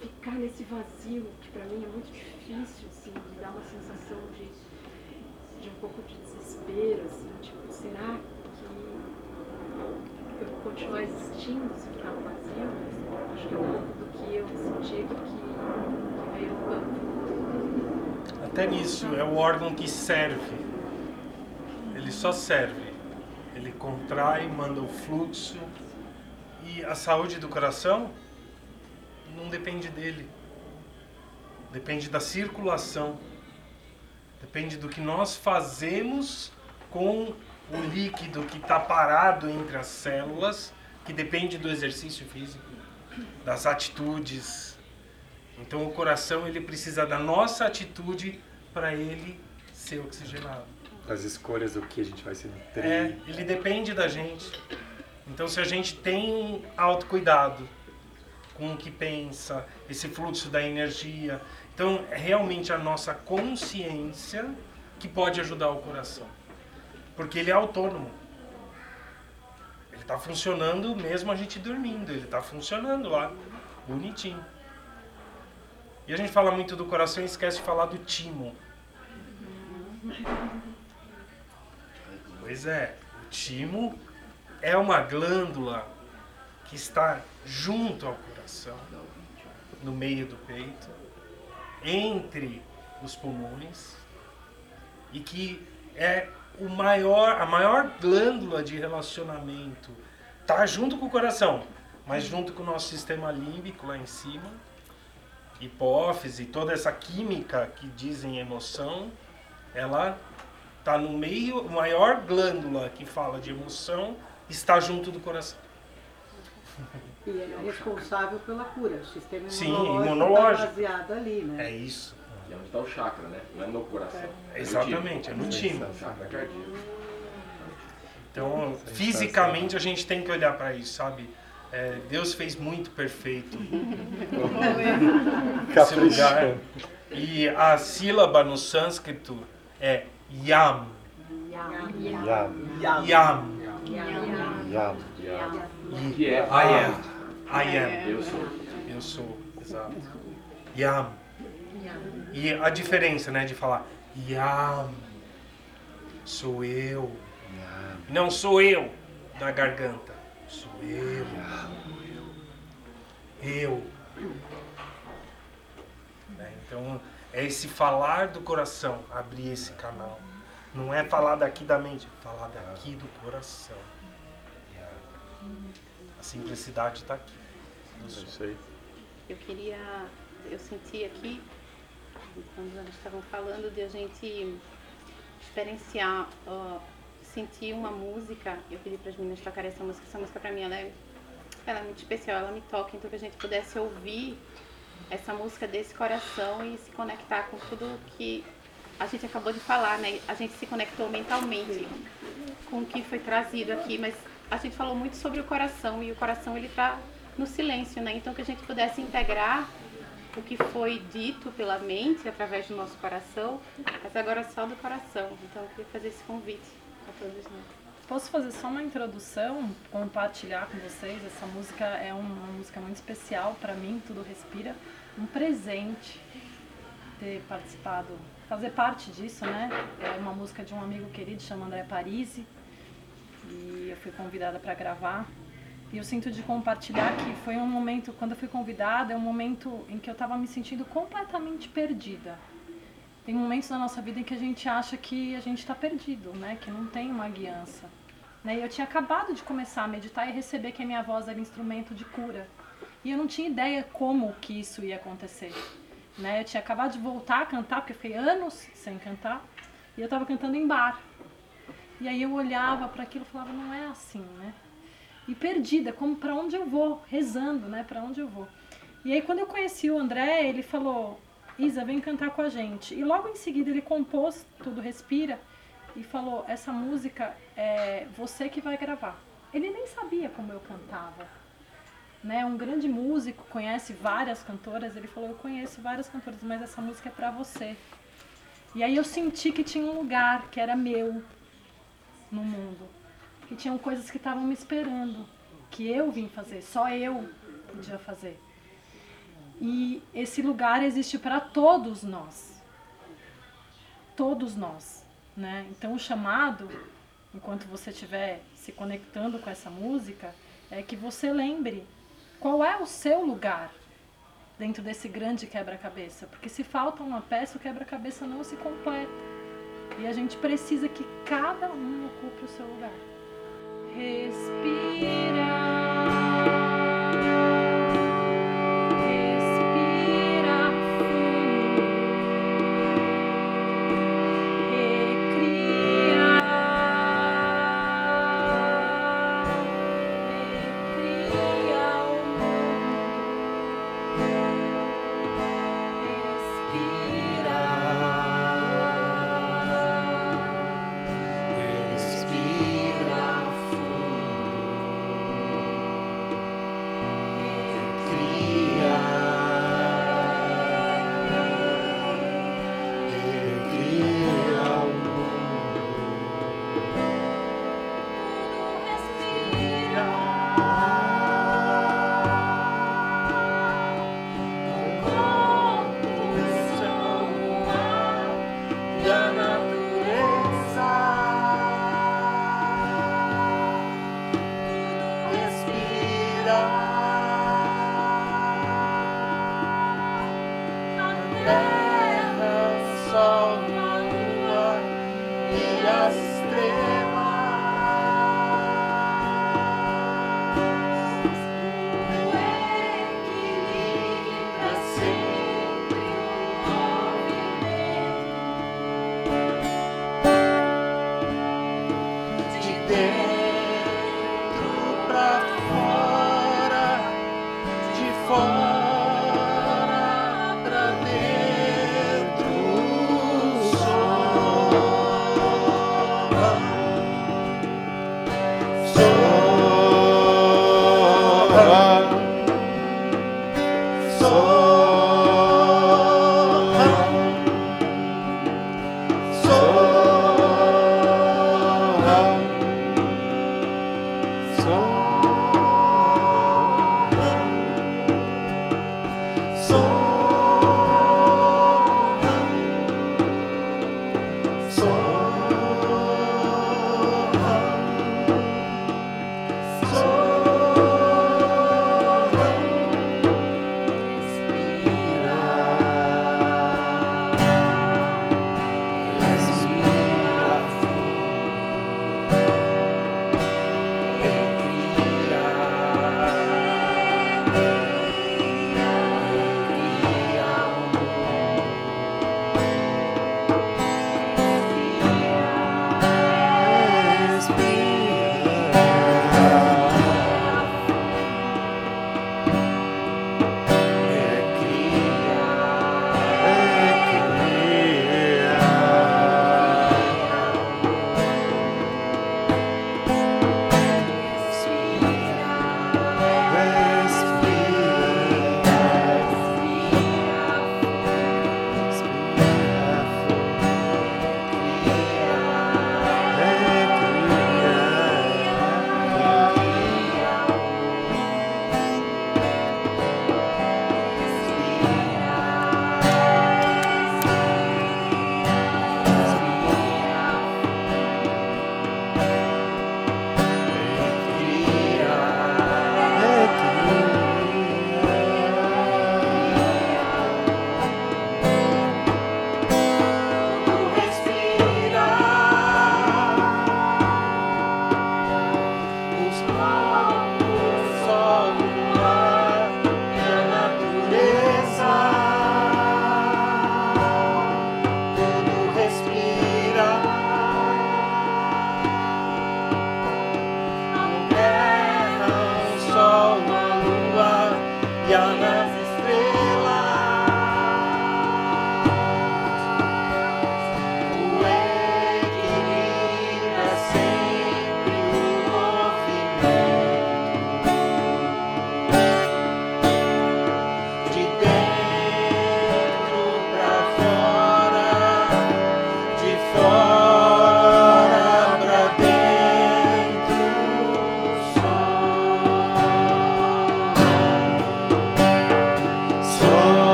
ficar nesse vazio, que para mim é muito difícil, assim, me dá uma sensação de, de um pouco de desespero, assim, tipo, será que eu vou continuar existindo se ficar no vazio? Acho que é um pouco do que eu senti que, que veio no campo.
Até nisso, é o órgão que serve. Ele só serve. Ele contrai, manda o fluxo. E a saúde do coração não depende dele. Depende da circulação. Depende do que nós fazemos com o líquido que está parado entre as células, que depende do exercício físico, das atitudes. Então o coração ele precisa da nossa atitude para ele ser oxigenado.
As escolhas do que a gente vai se nutrir.
É, ele depende da gente. Então se a gente tem um autocuidado com o que pensa, esse fluxo da energia, então é realmente a nossa consciência que pode ajudar o coração. Porque ele é autônomo. Ele está funcionando mesmo a gente dormindo. Ele está funcionando lá, bonitinho. E a gente fala muito do coração e esquece de falar do timo. Pois é, o timo é uma glândula que está junto ao coração, no meio do peito. entre os pulmões e que é o maior, a maior glândula de relacionamento. Tá junto com o coração, mas junto com o nosso sistema límbico lá em cima, hipófise, toda essa química que dizem emoção, ela tá no meio, a maior glândula que fala de emoção está junto do coração.
E ele é responsável pela cura. O sistema
Sim,
imunológico
imunológico.
está baseado ali, né?
É isso.
E é onde está o chakra, né? Não é no coração. É no
Exatamente, é no
time. É o chakra cardíaco.
Então, fisicamente a gente tem que olhar para isso, sabe? É, Deus fez muito perfeito esse lugar. E a sílaba no sânscrito é yam.
Yam.
Yam.
Yam.
E
Que é
I am. I am.
Eu sou.
Eu sou, exato. Yam. E a diferença, né, de falar Yam, sou eu. Não sou eu da garganta, sou eu. Eu. Né, Então, é esse falar do coração, abrir esse canal. Não é falar daqui da mente, é falar daqui do coração. A simplicidade está aqui. no som.
Eu queria, eu senti aqui, quando eles estavam falando, de a gente experienciar, ó, sentir uma música. Eu pedi para as meninas tocarem essa música. Essa música para mim ela é, ela é muito especial, ela me toca. Então que a gente pudesse ouvir essa música desse coração e se conectar com tudo que a gente acabou de falar, né? A gente se conectou mentalmente com o que foi trazido aqui, mas a gente falou muito sobre o coração e o coração ele tá no silêncio, né? Então que a gente pudesse integrar o que foi dito pela mente através do nosso coração, mas agora só do coração. Então eu queria fazer esse convite a todos nós.
Posso fazer só uma introdução, compartilhar com vocês? Essa música é uma música muito especial para mim, Tudo Respira. Um presente ter participado, fazer parte disso, né? É uma música de um amigo querido chamado André Parisi e eu fui convidada para gravar. E eu sinto de compartilhar que foi um momento, quando eu fui convidada, é um momento em que eu estava me sentindo completamente perdida. Tem momentos na nossa vida em que a gente acha que a gente está perdido, né? Que não tem uma guiança. Né? E eu tinha acabado de começar a meditar e receber que a minha voz era instrumento de cura. E eu não tinha ideia como que isso ia acontecer. Né? Eu tinha acabado de voltar a cantar, porque eu fiquei anos sem cantar. E eu estava cantando em bar. E aí eu olhava para aquilo e falava, não é assim, né? E perdida, como para onde eu vou, rezando, né? Para onde eu vou. E aí quando eu conheci o André, ele falou, Isa, vem cantar com a gente. E logo em seguida ele compôs Tudo Respira e falou, essa música é você que vai gravar. Ele nem sabia como eu cantava. Né? Um grande músico, conhece várias cantoras, ele falou, eu conheço várias cantoras, mas essa música é para você. E aí eu senti que tinha um lugar que era meu no mundo. Que tinham coisas que estavam me esperando, que eu vim fazer, só eu podia fazer. E esse lugar existe para todos nós. Todos nós, né? Então o chamado, enquanto você estiver se conectando com essa música, é que você lembre qual é o seu lugar dentro desse grande quebra-cabeça, porque se falta uma peça, o quebra-cabeça não se completa. E a gente precisa que cada um ocupe o seu lugar. Respira.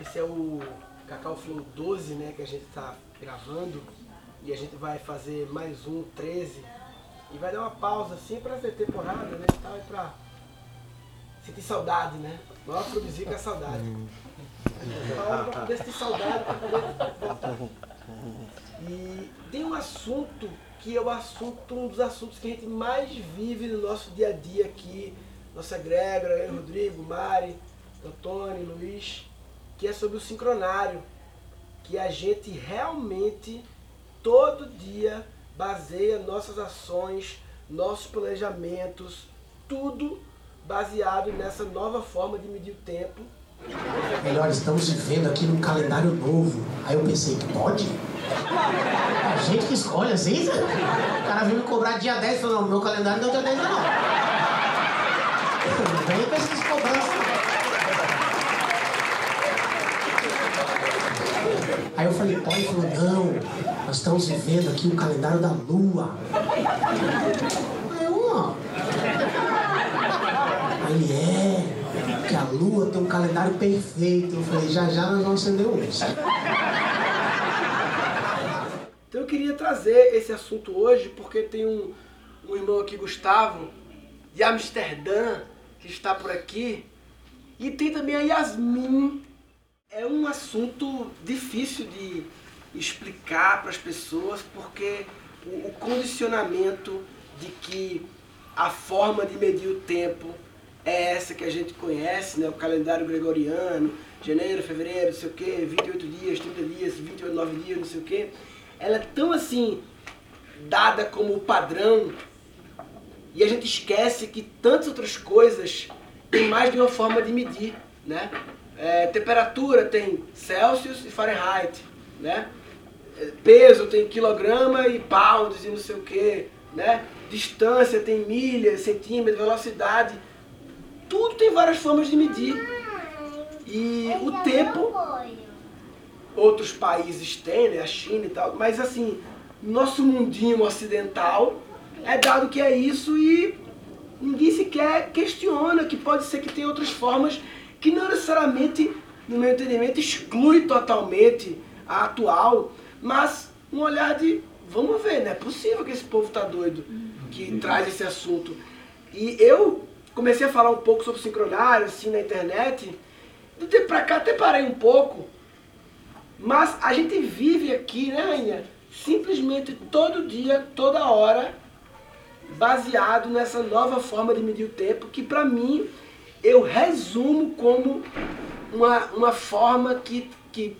Esse é o Cacau Flow 12, né, que a gente tá gravando. E a gente vai fazer mais um, 13. E vai dar uma pausa assim pra ver temporada, né, tal, e pra sentir saudade, né? O maior produzir é a saudade. Pausa pra poder sentir saudade, pra poder voltar. E tem um assunto que é o assunto, um dos assuntos que a gente mais vive no nosso dia a dia aqui, nossa egrégora, eu, Rodrigo, Mari, Antônio, Luiz, que é sobre o sincronário, que a gente realmente todo dia baseia nossas ações, nossos planejamentos, tudo baseado nessa nova forma de medir o tempo.
Melhor, estamos vivendo aqui num calendário novo. Aí eu pensei, pode? A gente que escolhe assim? O cara veio me cobrar dia 10 e falou, não, meu calendário não é dia 10 não. Vem com essas Aí eu falei, pode? Ele falou, não, nós estamos vivendo aqui um calendário da lua. Aí eu, ó. Aí ele é, que a lua tem um calendário perfeito. Eu falei, já já nós vamos acender um.
Então eu queria trazer esse assunto hoje porque tem um, um irmão aqui, Gustavo, de Amsterdã, que está por aqui. E tem também a Yasmin. É um assunto difícil de explicar para as pessoas porque o, o condicionamento de que a forma de medir o tempo é essa que a gente conhece, né? o calendário gregoriano, janeiro, fevereiro, não sei o quê, 28 dias, 30 dias, 29 dias, não sei o quê. Ela é tão assim dada como padrão e a gente esquece que tantas outras coisas tem mais de uma forma de medir, né? É, temperatura tem Celsius e Fahrenheit, né? É, Peso tem quilograma e pounds e não sei o que, né? Distância tem milhas, centímetros, velocidade. Tudo tem várias formas de medir. E o tempo, outros países têm, né? A China e tal, mas assim, nosso mundinho ocidental é dado que é isso e ninguém sequer questiona que pode ser que tem outras formas que não necessariamente, no meu entendimento, exclui totalmente a atual, mas um olhar de vamos ver, não é possível que esse povo tá doido que traz esse assunto. E eu comecei a falar um pouco sobre sincronário assim na internet, do tempo pra cá até parei um pouco, mas a gente vive aqui, né, Rainha? Simplesmente todo dia, toda hora, baseado nessa nova forma de medir o tempo, que para mim eu resumo como uma, uma forma que, que,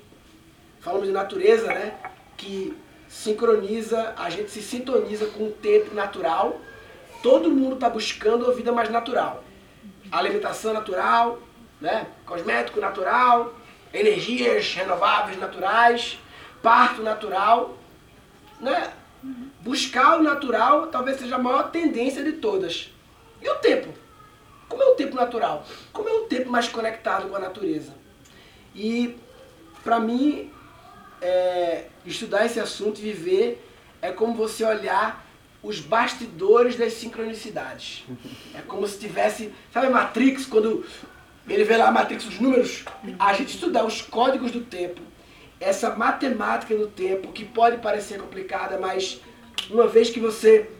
falamos de natureza, né? Que sincroniza, a gente se sintoniza com o tempo natural. Todo mundo está buscando a vida mais natural. Alimentação natural, né? cosmético natural, energias renováveis naturais, parto natural. Né? Buscar o natural talvez seja a maior tendência de todas. E o tempo? Como é o tempo natural? Como é um tempo mais conectado com a natureza? E, para mim, é, estudar esse assunto e viver é como você olhar os bastidores das sincronicidades. É como se tivesse, sabe a Matrix, quando ele vê lá a Matrix, os números? A gente estudar os códigos do tempo, essa matemática do tempo, que pode parecer complicada, mas uma vez que você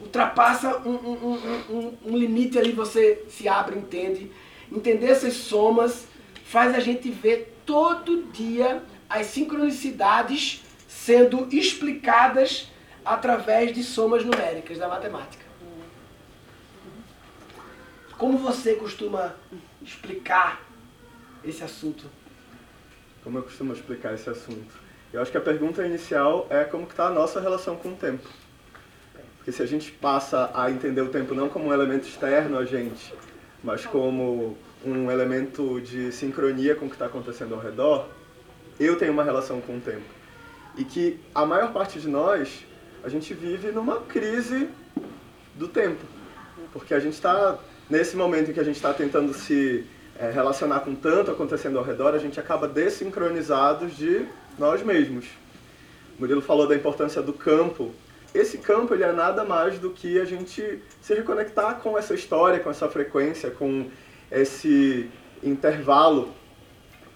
ultrapassa um, um, um, um, limite ali, você se abre, entende. Entender essas somas faz a gente ver todo dia as sincronicidades sendo explicadas através de somas numéricas da matemática. Como você costuma explicar esse assunto?
Como eu costumo explicar esse assunto? Eu acho que a pergunta inicial é como está a nossa relação com o tempo. Porque se a gente passa a entender o tempo não como um elemento externo a gente, mas como um elemento de sincronia com o que está acontecendo ao redor, eu tenho uma relação com o tempo. E que a maior parte de nós, a gente vive numa crise do tempo. Porque a gente está, nesse momento em que a gente está tentando se é, relacionar com tanto acontecendo ao redor, a gente acaba desincronizados de nós mesmos. Murilo falou da importância do campo esse campo ele é nada mais do que a gente se reconectar com essa história, com essa frequência, com esse intervalo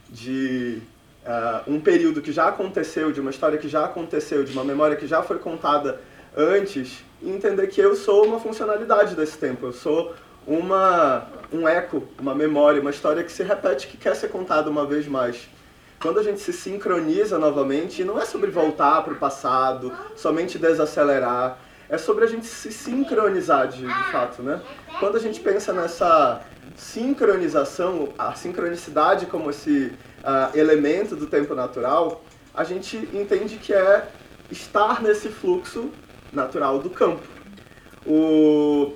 de uh, um período que já aconteceu, de uma história que já aconteceu, de uma memória que já foi contada antes, e entender que eu sou uma funcionalidade desse tempo, eu sou uma, um eco, uma memória, uma história que se repete, que quer ser contada uma vez mais quando a gente se sincroniza novamente, não é sobre voltar para o passado, somente desacelerar, é sobre a gente se sincronizar de, de fato, né? Quando a gente pensa nessa sincronização, a sincronicidade como esse uh, elemento do tempo natural, a gente entende que é estar nesse fluxo natural do campo. O,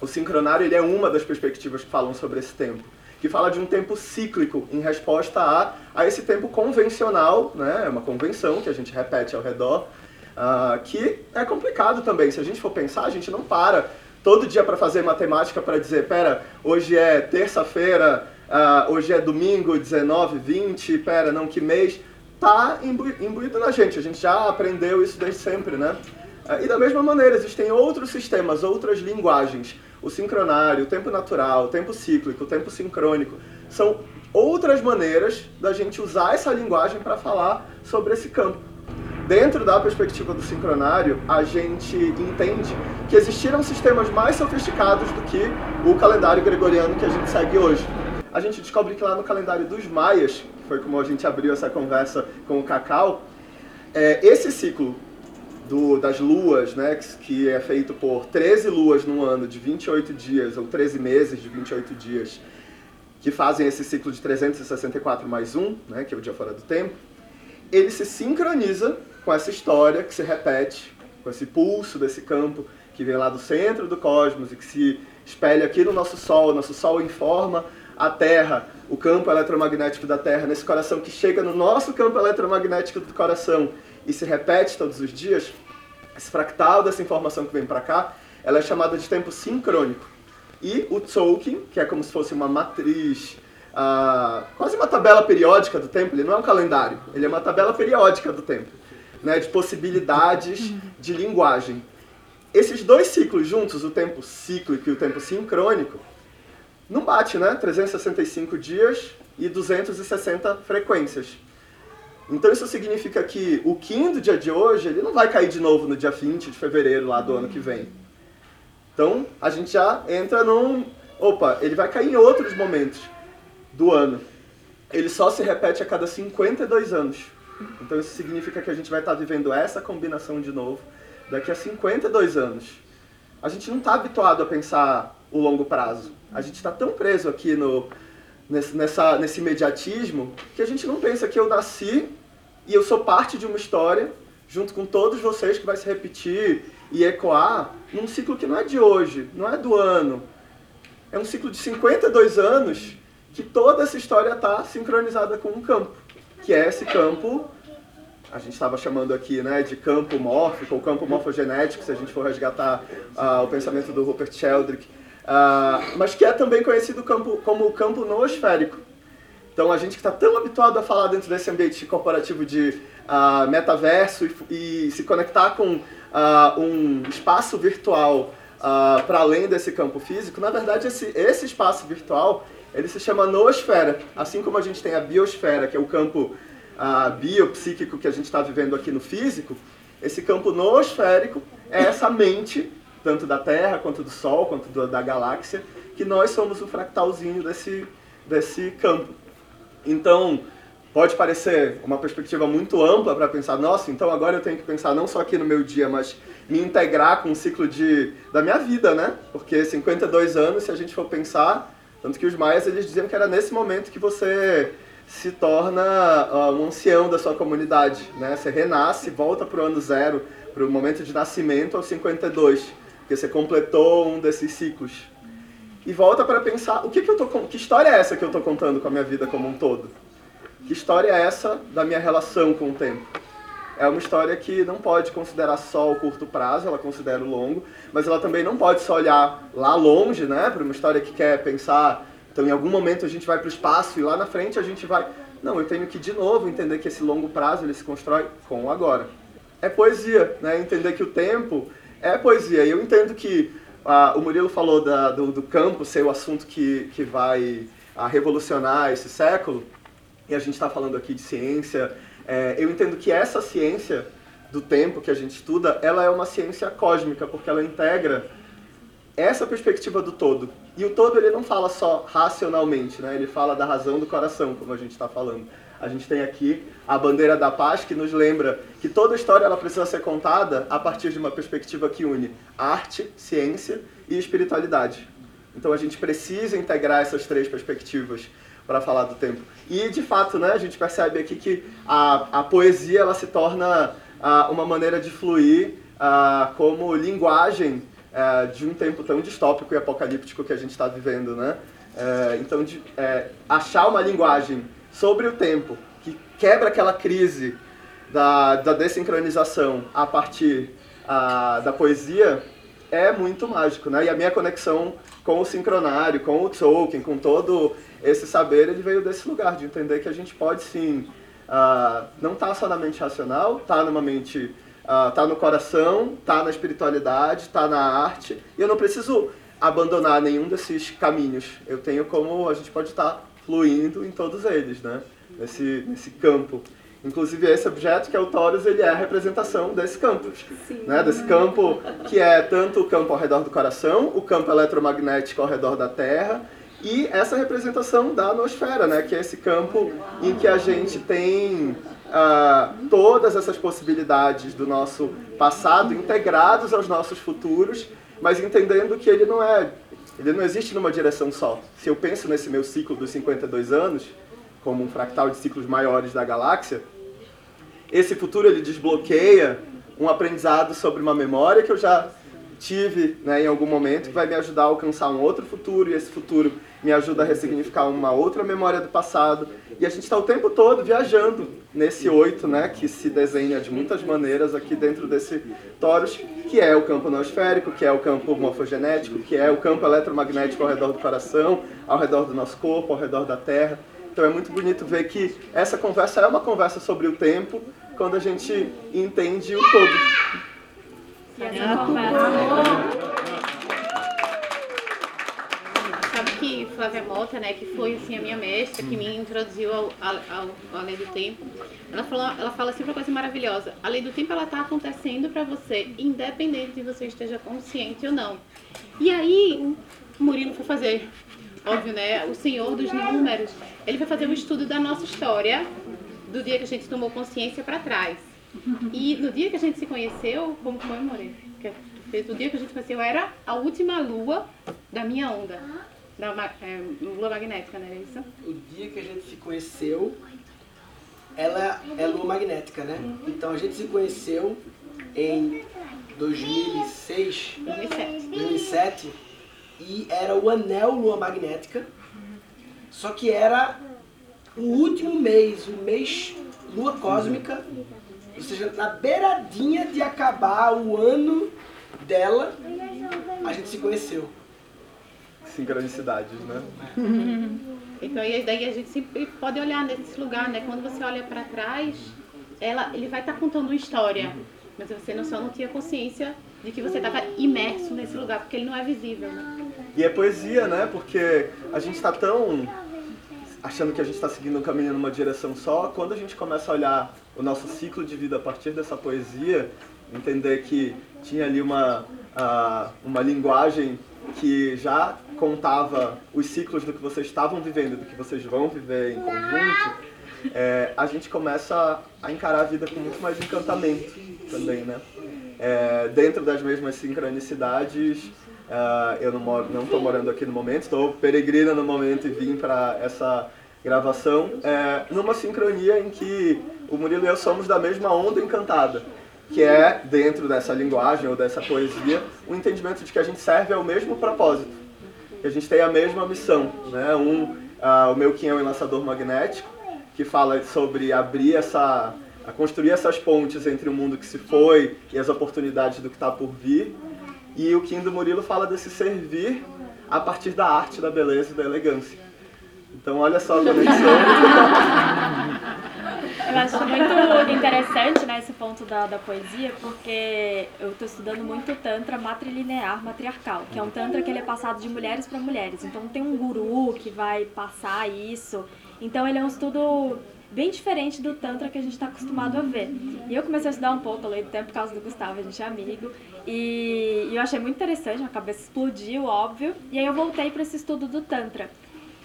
o sincronário ele é uma das perspectivas que falam sobre esse tempo, que fala de um tempo cíclico em resposta a, a esse tempo convencional, né? é uma convenção que a gente repete ao redor, ah, que é complicado também. Se a gente for pensar, a gente não para todo dia para fazer matemática para dizer, pera, hoje é terça-feira, ah, hoje é domingo, 19, 20, pera, não, que mês? Tá imbu- imbuído na gente, a gente já aprendeu isso desde sempre, né? Ah, E da mesma maneira, existem outros sistemas, outras linguagens. O sincronário, o tempo natural, o tempo cíclico, o tempo sincrônico. São outras maneiras da gente usar essa linguagem para falar sobre esse campo. Dentro da perspectiva do sincronário, a gente entende que existiram sistemas mais sofisticados do que o calendário gregoriano que a gente segue hoje. A gente descobre que lá no calendário dos maias, que foi como a gente abriu essa conversa com o Cacau, é, esse ciclo do- das luas, né, que, que é feito por 13 luas num ano de 28 dias, ou 13 meses de 28 dias, que fazem esse ciclo de 364 mais um, né, que é o dia fora do tempo, ele se sincroniza com essa história que se repete, com esse pulso desse campo que vem lá do centro do cosmos e que se espelha aqui no nosso Sol. Nosso Sol informa a Terra, o campo eletromagnético da Terra, nesse coração que chega no nosso campo eletromagnético do coração e se repete todos os dias. Esse fractal dessa informação que vem para cá, ela é chamada de tempo sincrônico. E o Tzolk'in, que é como se fosse uma matriz, ah, quase uma tabela periódica do tempo, ele não é um calendário, ele é uma tabela periódica do tempo, né, de possibilidades de linguagem. Esses dois ciclos juntos, o tempo cíclico e o tempo sincrônico, não bate, né? 365 dias e 260 frequências. Então isso significa que o Kim do dia de hoje, ele não vai cair de novo no dia 20 de fevereiro lá do ano que vem. Então a gente já entra num. Opa, ele vai cair em outros momentos do ano. Ele só se repete a cada 52 anos. Então isso significa que a gente vai estar vivendo essa combinação de novo daqui a 52 anos. A gente não está habituado a pensar o longo prazo. A gente está tão preso aqui no, nesse, nessa, nesse imediatismo que a gente não pensa que eu nasci e eu sou parte de uma história junto com todos vocês que vai se repetir e ecoar num ciclo que não é de hoje, não é do ano. É um ciclo de 52 anos que toda essa história está sincronizada com um campo, que é esse campo, a gente estava chamando aqui né, de campo mórfico ou campo morfogenético, se a gente for resgatar ah, o pensamento do Rupert Sheldrake, ah, mas que é também conhecido campo, como o campo noosférico. Então a gente que está tão habituado a falar dentro desse ambiente corporativo de ah, metaverso e, e se conectar com ah, um espaço virtual para além desse campo físico, na verdade esse, esse espaço virtual ele se chama noosfera, assim como a gente tem a biosfera, que é o campo biopsíquico que a gente está vivendo aqui no físico, esse campo noosférico é essa mente, tanto da Terra, quanto do Sol, quanto do- da galáxia, que nós somos o fractalzinho desse, desse campo. Então, pode parecer uma perspectiva muito ampla para pensar, nossa, então agora eu tenho que pensar não só aqui no meu dia, mas me integrar com o ciclo de, da minha vida, né? Porque 52 anos, se a gente for pensar, tanto que os maias eles diziam que era nesse momento que você se torna ah, um ancião da sua comunidade, né? Você renasce, volta para o ano zero, para o momento de nascimento aos 52, porque você completou um desses ciclos. E volta para pensar, o que, que eu tô que história é essa que eu estou contando com a minha vida como um todo? Que história é essa da minha relação com o tempo? É uma história que não pode considerar só o curto prazo, ela considera o longo, mas ela também não pode só olhar lá longe, né, para uma história que quer pensar, então em algum momento a gente vai para o espaço e lá na frente a gente vai, não, eu tenho que de novo entender que esse longo prazo ele se constrói com o agora. É poesia, né, entender que o tempo é poesia. Eu entendo que ah, o Murilo falou da- do, do campo ser o assunto que, que vai ah, revolucionar esse século, e a gente está falando aqui de ciência, é, eu entendo que essa ciência do tempo que a gente estuda, ela é uma ciência cósmica, porque ela integra essa perspectiva do todo. E o todo ele não fala só racionalmente, né? ele fala da razão do coração, como a gente está falando. A gente tem aqui a bandeira da paz que nos lembra que toda história ela precisa ser contada a partir de uma perspectiva que une arte, ciência e espiritualidade. Então a gente precisa integrar essas três perspectivas para falar do tempo. E de fato, né, a gente percebe aqui que a, a poesia ela se torna ah, uma maneira de fluir ah, como linguagem eh, de um tempo tão distópico e apocalíptico que a gente está vivendo, né? Eh, então, de, eh, achar uma linguagem sobre o tempo que quebra aquela crise da, da desincronização a partir ah, da poesia é muito mágico, né? E a minha conexão com o sincronário, com o Tolkien, com todo esse saber, ele veio desse lugar, de entender que a gente pode sim, ah, não tá só na mente racional, tá numa mente, ah, tá no coração, tá na espiritualidade, tá na arte, e eu não preciso abandonar nenhum desses caminhos. Eu tenho como a gente pode estar tá fluindo em todos eles, né? Nesse, nesse campo. Inclusive esse objeto que é o Taurus, ele é a representação desse campo, né? Desse campo que é tanto o campo ao redor do coração, o campo eletromagnético ao redor da Terra e essa representação da nosfera, né? Que é esse campo em que a gente tem ah, todas essas possibilidades do nosso passado integrados aos nossos futuros, mas entendendo que ele não é, ele não existe numa direção só. Se eu penso nesse meu ciclo dos 52 anos como um fractal de ciclos maiores da galáxia, esse futuro ele desbloqueia um aprendizado sobre uma memória que eu já tive né, em algum momento, que vai me ajudar a alcançar um outro futuro, e esse futuro me ajuda a ressignificar uma outra memória do passado. E a gente está o tempo todo viajando nesse oito, né, que se desenha de muitas maneiras aqui dentro desse torus, que é o campo noosférico, que é o campo morfogenético, que é o campo eletromagnético ao redor do coração, ao redor do nosso corpo, ao redor da Terra. Então é muito bonito ver que essa conversa é uma conversa sobre o tempo, quando a gente entende o todo.
Sabe que Flávia Mota, né, que foi assim a minha mestra, que me introduziu ao, ao, ao, à lei do tempo, ela, falou, ela fala sempre uma coisa maravilhosa. A lei do tempo ela está acontecendo para você, independente de você esteja consciente ou não. E aí, Murilo foi fazer, óbvio, né, o Senhor dos Números, ele vai fazer um estudo da nossa história, do dia que a gente tomou consciência para trás. E no dia que a gente se conheceu, como foi, More? O dia que a gente conheceu era a última lua da minha onda. Da é, lua magnética, não era isso?
O dia que a gente se conheceu, ela é lua magnética, né? Então a gente se conheceu em 2006,
2007.
2007 e era o anel lua magnética. Só que era o último mês, o mês lua cósmica, ou seja, na beiradinha de acabar o ano dela, a gente se conheceu.
Sincronicidades, né?
Então, e daí a gente sempre pode olhar nesse lugar, né? Quando você olha para trás, ela, ele vai estar tá contando uma história, mas você não, só não tinha consciência de que você estava imerso nesse lugar, porque ele não é visível, né?
E é poesia, né? Porque a gente está tão achando que a gente está seguindo um caminho numa direção só, quando a gente começa a olhar o nosso ciclo de vida a partir dessa poesia, entender que tinha ali uma, uma linguagem que já contava os ciclos do que vocês estavam vivendo, do que vocês vão viver em conjunto, é, a gente começa a encarar a vida com muito mais encantamento também, né? É, dentro das mesmas sincronicidades, Uh, eu não estou morando aqui no momento, estou peregrina no momento e vim para essa gravação, é, numa sincronia em que o Murilo e eu somos da mesma onda encantada, que é, dentro dessa linguagem ou dessa poesia, o entendimento de que a gente serve ao mesmo propósito, que a gente tem a mesma missão. Né? Um, uh, o meu Kim é um enlaçador magnético, que fala sobre abrir essa, a construir essas pontes entre o mundo que se foi e as oportunidades do que está por vir. E o Kim do Murilo fala desse servir a partir da arte, da beleza e da elegância. Então olha só a conexão.
Eu acho muito interessante né, esse ponto da, da poesia, porque eu estou estudando muito Tantra matrilinear matriarcal, que é um Tantra que ele é passado de mulheres para mulheres. Então tem um guru que vai passar isso. Então ele é um estudo bem diferente do Tantra que a gente está acostumado a ver. E eu comecei a estudar um pouco, eu leio tempo por causa do Gustavo, a gente é amigo. E, eu achei muito interessante, a cabeça explodiu, óbvio. E aí eu voltei para esse estudo do Tantra.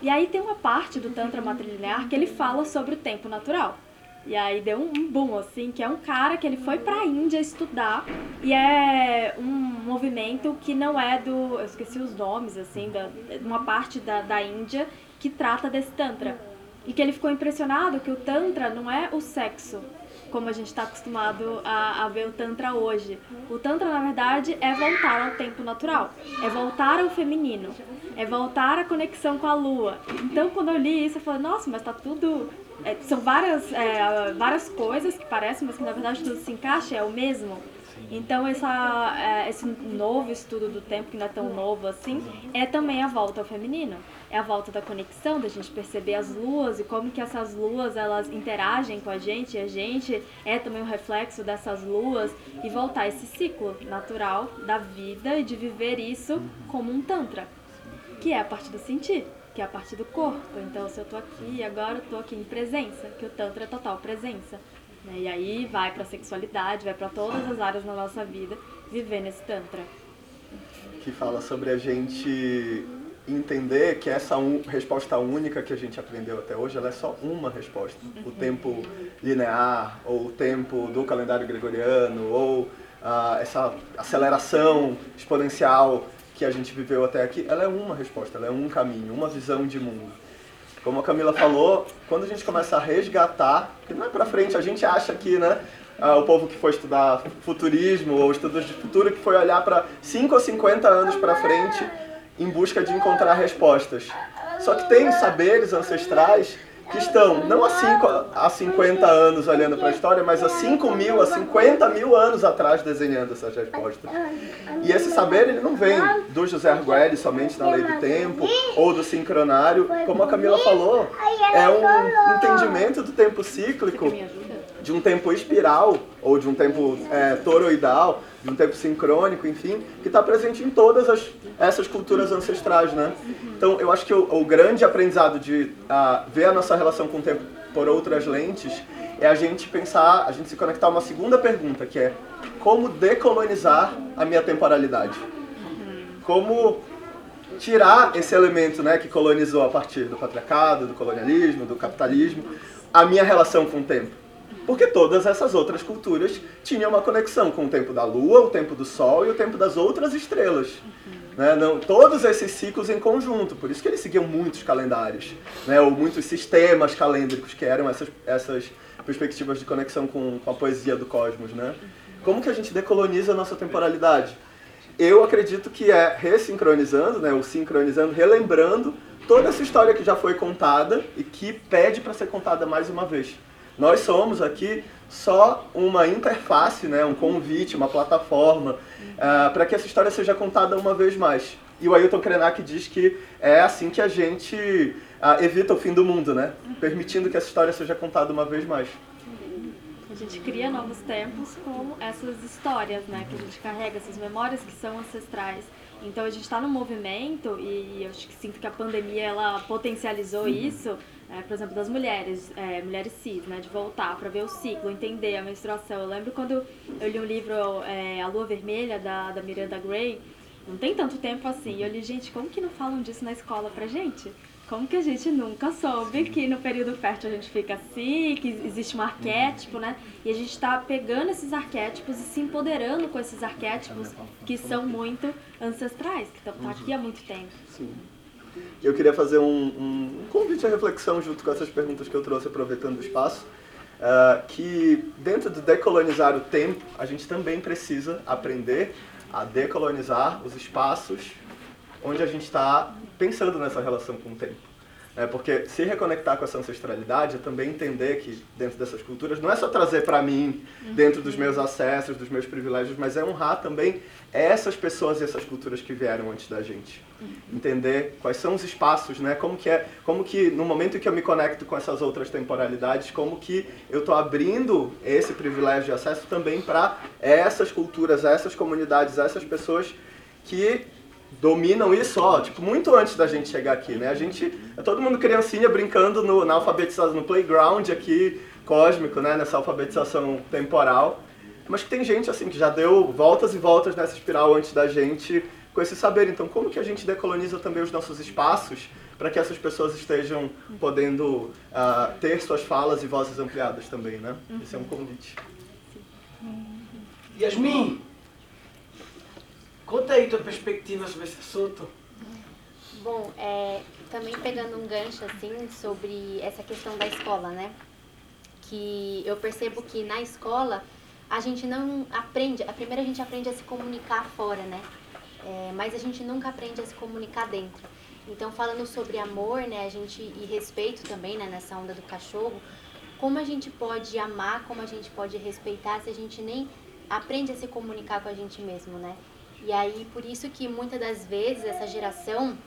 E aí tem uma parte do Tantra matrilinear que ele fala sobre o tempo natural. E aí deu um boom, assim, que é um cara que ele foi pra Índia estudar e é um movimento que não é do. Eu esqueci os nomes, assim, da, uma parte da, da Índia que trata desse Tantra. E que ele ficou impressionado que o Tantra não é o sexo, como a gente está acostumado a, a ver o Tantra hoje. O Tantra, na verdade, é voltar ao tempo natural, é voltar ao feminino, é voltar à conexão com a lua. Então, quando eu li isso, eu falei, nossa, mas tá tudo. é, são várias, é, várias coisas que parecem, mas que na verdade tudo se encaixa, é o mesmo. Então, essa, é, esse novo estudo do tempo, que não é tão novo assim, é também a volta ao feminino. É a volta da conexão, da gente perceber as luas e como que essas luas elas interagem com a gente, e a gente é também um reflexo dessas luas, e voltar a esse ciclo natural da vida e de viver isso como um tantra, que é a partir do sentir, que é a partir do corpo. Então, se eu tô aqui, agora eu tô aqui em presença, que o tantra é total presença. né? E aí vai pra sexualidade, vai pra todas as áreas da nossa vida, viver nesse tantra.
que fala sobre a gente entender que essa un- resposta única que a gente aprendeu até hoje, ela é só uma resposta. O tempo linear, ou o tempo do calendário gregoriano, ou ah, essa aceleração exponencial que a gente viveu até aqui, ela é uma resposta, ela é um caminho, uma visão de mundo. Como a Camila falou, quando a gente começa a resgatar, que não é pra frente, a gente acha que, né, ah, o povo que foi estudar futurismo ou estudos de futuro que foi olhar para 5 ou 50 anos para frente em busca de encontrar respostas. Só que tem saberes ancestrais que estão não há 5 a 50 anos olhando para a história, mas há 5 mil, a 50 mil anos atrás desenhando essas respostas. E esse saber ele não vem do José Arguelli somente na lei do tempo ou do sincronário, como a Camila falou, é um entendimento do tempo cíclico, de um tempo espiral ou de um tempo é, toroidal, de um tempo sincrônico, enfim, que está presente em todas as, essas culturas ancestrais, né? Então, eu acho que o, o grande aprendizado de ver a nossa relação com o tempo por outras lentes é a gente pensar, a gente se conectar a uma segunda pergunta, que é como decolonizar a minha temporalidade? Como tirar esse elemento né, que colonizou a partir do patriarcado, do colonialismo, do capitalismo, a minha relação com o tempo. Porque todas essas outras culturas tinham uma conexão com o tempo da lua, o tempo do sol e o tempo das outras estrelas. Né? Não, todos esses ciclos em conjunto, por isso que eles seguiam muitos calendários, né? ou muitos sistemas calêndricos, que eram essas, essas perspectivas de conexão com, com a poesia do cosmos. Né? Como que a gente decoloniza a nossa temporalidade? Eu acredito que é ressincronizando, né, ou sincronizando, relembrando toda essa história que já foi contada e que pede para ser contada mais uma vez. Nós somos aqui só uma interface, né, um convite, uma plataforma ah, para que essa história seja contada uma vez mais. E o Ailton Krenak diz que é assim que a gente ah, evita o fim do mundo, né? Permitindo que essa história seja contada uma vez mais.
A gente cria novos tempos com essas histórias, né? Que a gente carrega, essas memórias que são ancestrais. Então a gente está no movimento e eu acho que sinto que a pandemia ela potencializou isso, é, por exemplo, das mulheres, é, mulheres cis, né? De voltar para ver o ciclo, entender a menstruação. Eu lembro quando eu li um livro, é, A Lua Vermelha, da, da Miranda Gray, não tem tanto tempo assim. E eu li, gente, como que não falam disso na escola pra gente? Como que a gente nunca soube que no período fértil a gente fica assim, que existe um arquétipo, né? E a gente está pegando esses arquétipos e se empoderando com esses arquétipos que são muito ancestrais, que estão tá aqui há muito tempo.
Sim. Eu queria fazer um, um, um convite à reflexão junto com essas perguntas que eu trouxe, aproveitando o espaço, ah, que dentro de decolonizar o tempo, a gente também precisa aprender a decolonizar os espaços onde a gente está pensando nessa relação com o tempo. É, porque se reconectar com essa ancestralidade é também entender que dentro dessas culturas não é só trazer para mim, dentro dos meus acessos, dos meus privilégios, mas é honrar também essas pessoas e essas culturas que vieram antes da gente. Entender quais são os espaços, né? Como que é, como que no momento em que eu me conecto com essas outras temporalidades, como que eu estou abrindo esse privilégio de acesso também para essas culturas, essas comunidades, essas pessoas que dominam isso, ó, tipo, muito antes da gente chegar aqui, né? A gente, é todo mundo criancinha brincando no, na alfabetização, no playground aqui, cósmico, né? Nessa alfabetização temporal. Mas que tem gente, assim, que já deu voltas e voltas nessa espiral antes da gente com esse saber. Então, como que a gente decoloniza também os nossos espaços para que essas pessoas estejam podendo ah, ter suas falas e vozes ampliadas também, né? Esse é um convite.
Yasmin, conta aí tua perspectiva sobre esse assunto.
Bom, é, também pegando um gancho assim sobre essa questão da escola, né?
que eu percebo que na escola a gente não aprende, a primeira a gente aprende a se comunicar fora, né? É, mas a gente nunca aprende a se comunicar dentro. Então, falando sobre amor, né, a gente e respeito também, né, nessa onda do cachorro, como a gente pode amar, como a gente pode respeitar se a gente nem aprende a se comunicar com a gente mesmo, né? E aí, por isso que muitas das vezes essa geração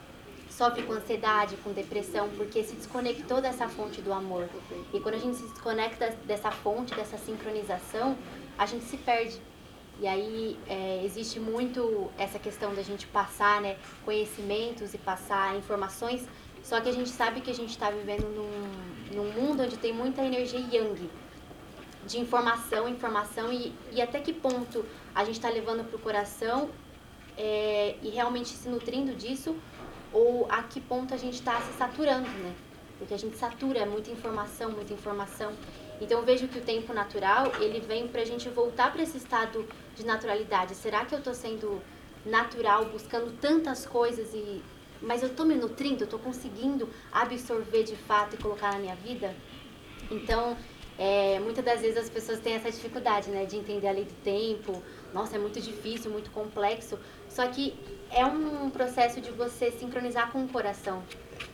sofre com ansiedade, com depressão, porque se desconectou dessa fonte do amor. E quando a gente se desconecta dessa fonte, dessa sincronização, a gente se perde. E aí é, existe muito essa questão da gente passar né, conhecimentos e passar informações, só que a gente sabe que a gente está vivendo num, num mundo onde tem muita energia yang, de informação, informação, e, e até que ponto a gente está levando para o coração é, e realmente se nutrindo disso, ou a que ponto a gente está se saturando, né? Porque a gente satura muita informação, muita informação. Então eu vejo que o tempo natural, ele vem para a gente voltar para esse estado de naturalidade. Será que eu estou sendo natural, buscando tantas coisas e mas eu estou me nutrindo, estou conseguindo absorver de fato e colocar na minha vida? Então, é, muitas das vezes as pessoas têm essa dificuldade, né, de entender a lei do tempo. Nossa, é muito difícil, muito complexo. Só que é um processo de você sincronizar com o coração.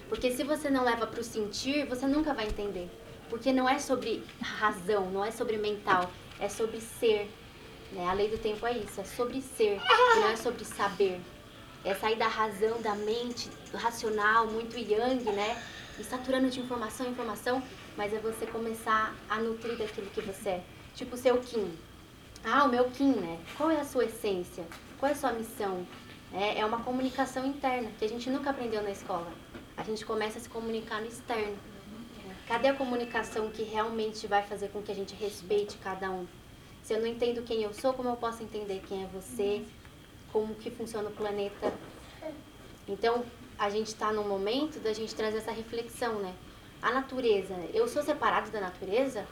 Porque se você não leva para o sentir, você nunca vai entender. Porque não é sobre razão, não é sobre mental, é sobre ser. Né? A lei do tempo é isso, é sobre ser, não é sobre saber. É sair da razão, da mente, do racional, muito yang, né? E saturando de informação, informação, mas é você começar a nutrir daquilo que você é. Tipo o seu Kim. Ah, o meu Kim, né? Qual é a sua essência? Qual é a sua missão? É, uma comunicação interna, que a gente nunca aprendeu na escola. A gente começa a se comunicar no externo. Cadê a comunicação que realmente vai fazer com que a gente respeite cada um? Se eu não entendo quem eu sou, como eu posso entender quem é você? Como que funciona o planeta? Então, a gente está num momento da gente trazer essa reflexão, né? A natureza, eu sou separado da natureza?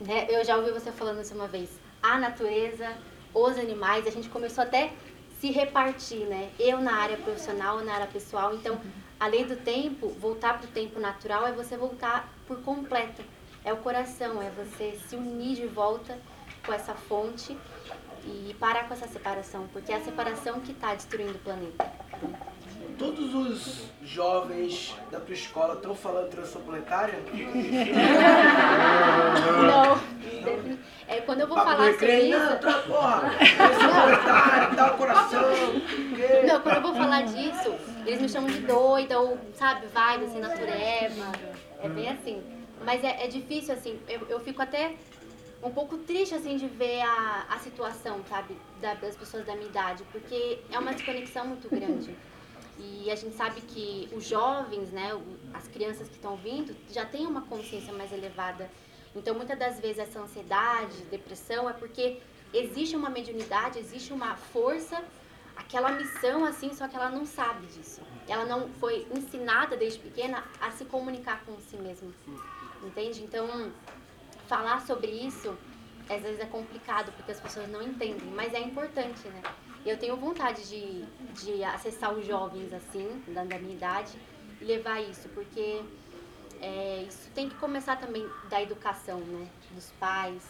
Né? Eu já ouvi você falando isso uma vez. A natureza, os animais, a gente começou até se repartir, né? Eu na área profissional, na área pessoal. Então, além do tempo, voltar para o tempo natural é você voltar por completo. É o coração, é você se unir de volta com essa fonte e parar com essa separação, porque é a separação que está destruindo o planeta.
Todos os jovens da tua escola estão falando transição planetária?
Não. É, quando eu vou
Papo
falar sobre isso.
não, tá, porra, transição planetária, dá o coração.
Não, quando eu vou falar disso, eles me chamam de doida ou, sabe, vibe, assim, natureba. É bem assim. Mas é, é difícil, assim, eu, eu fico até um pouco triste, assim, de ver a, a situação, sabe, da- das pessoas da minha idade, porque é uma desconexão muito grande. E a gente sabe que os jovens, né, as crianças que estão vindo, já têm uma consciência mais elevada. Então, muitas das vezes, essa ansiedade, depressão, é porque existe uma mediunidade, existe uma força, aquela missão, assim, só que ela não sabe disso. Ela não foi ensinada desde pequena a se comunicar com si mesma. Entende? Então, falar sobre isso, às vezes é complicado, porque as pessoas não entendem, mas é importante, né? Eu tenho vontade de, de acessar os jovens, assim, da, da minha idade, e levar isso, porque é, isso tem que começar também da educação, né? Dos pais,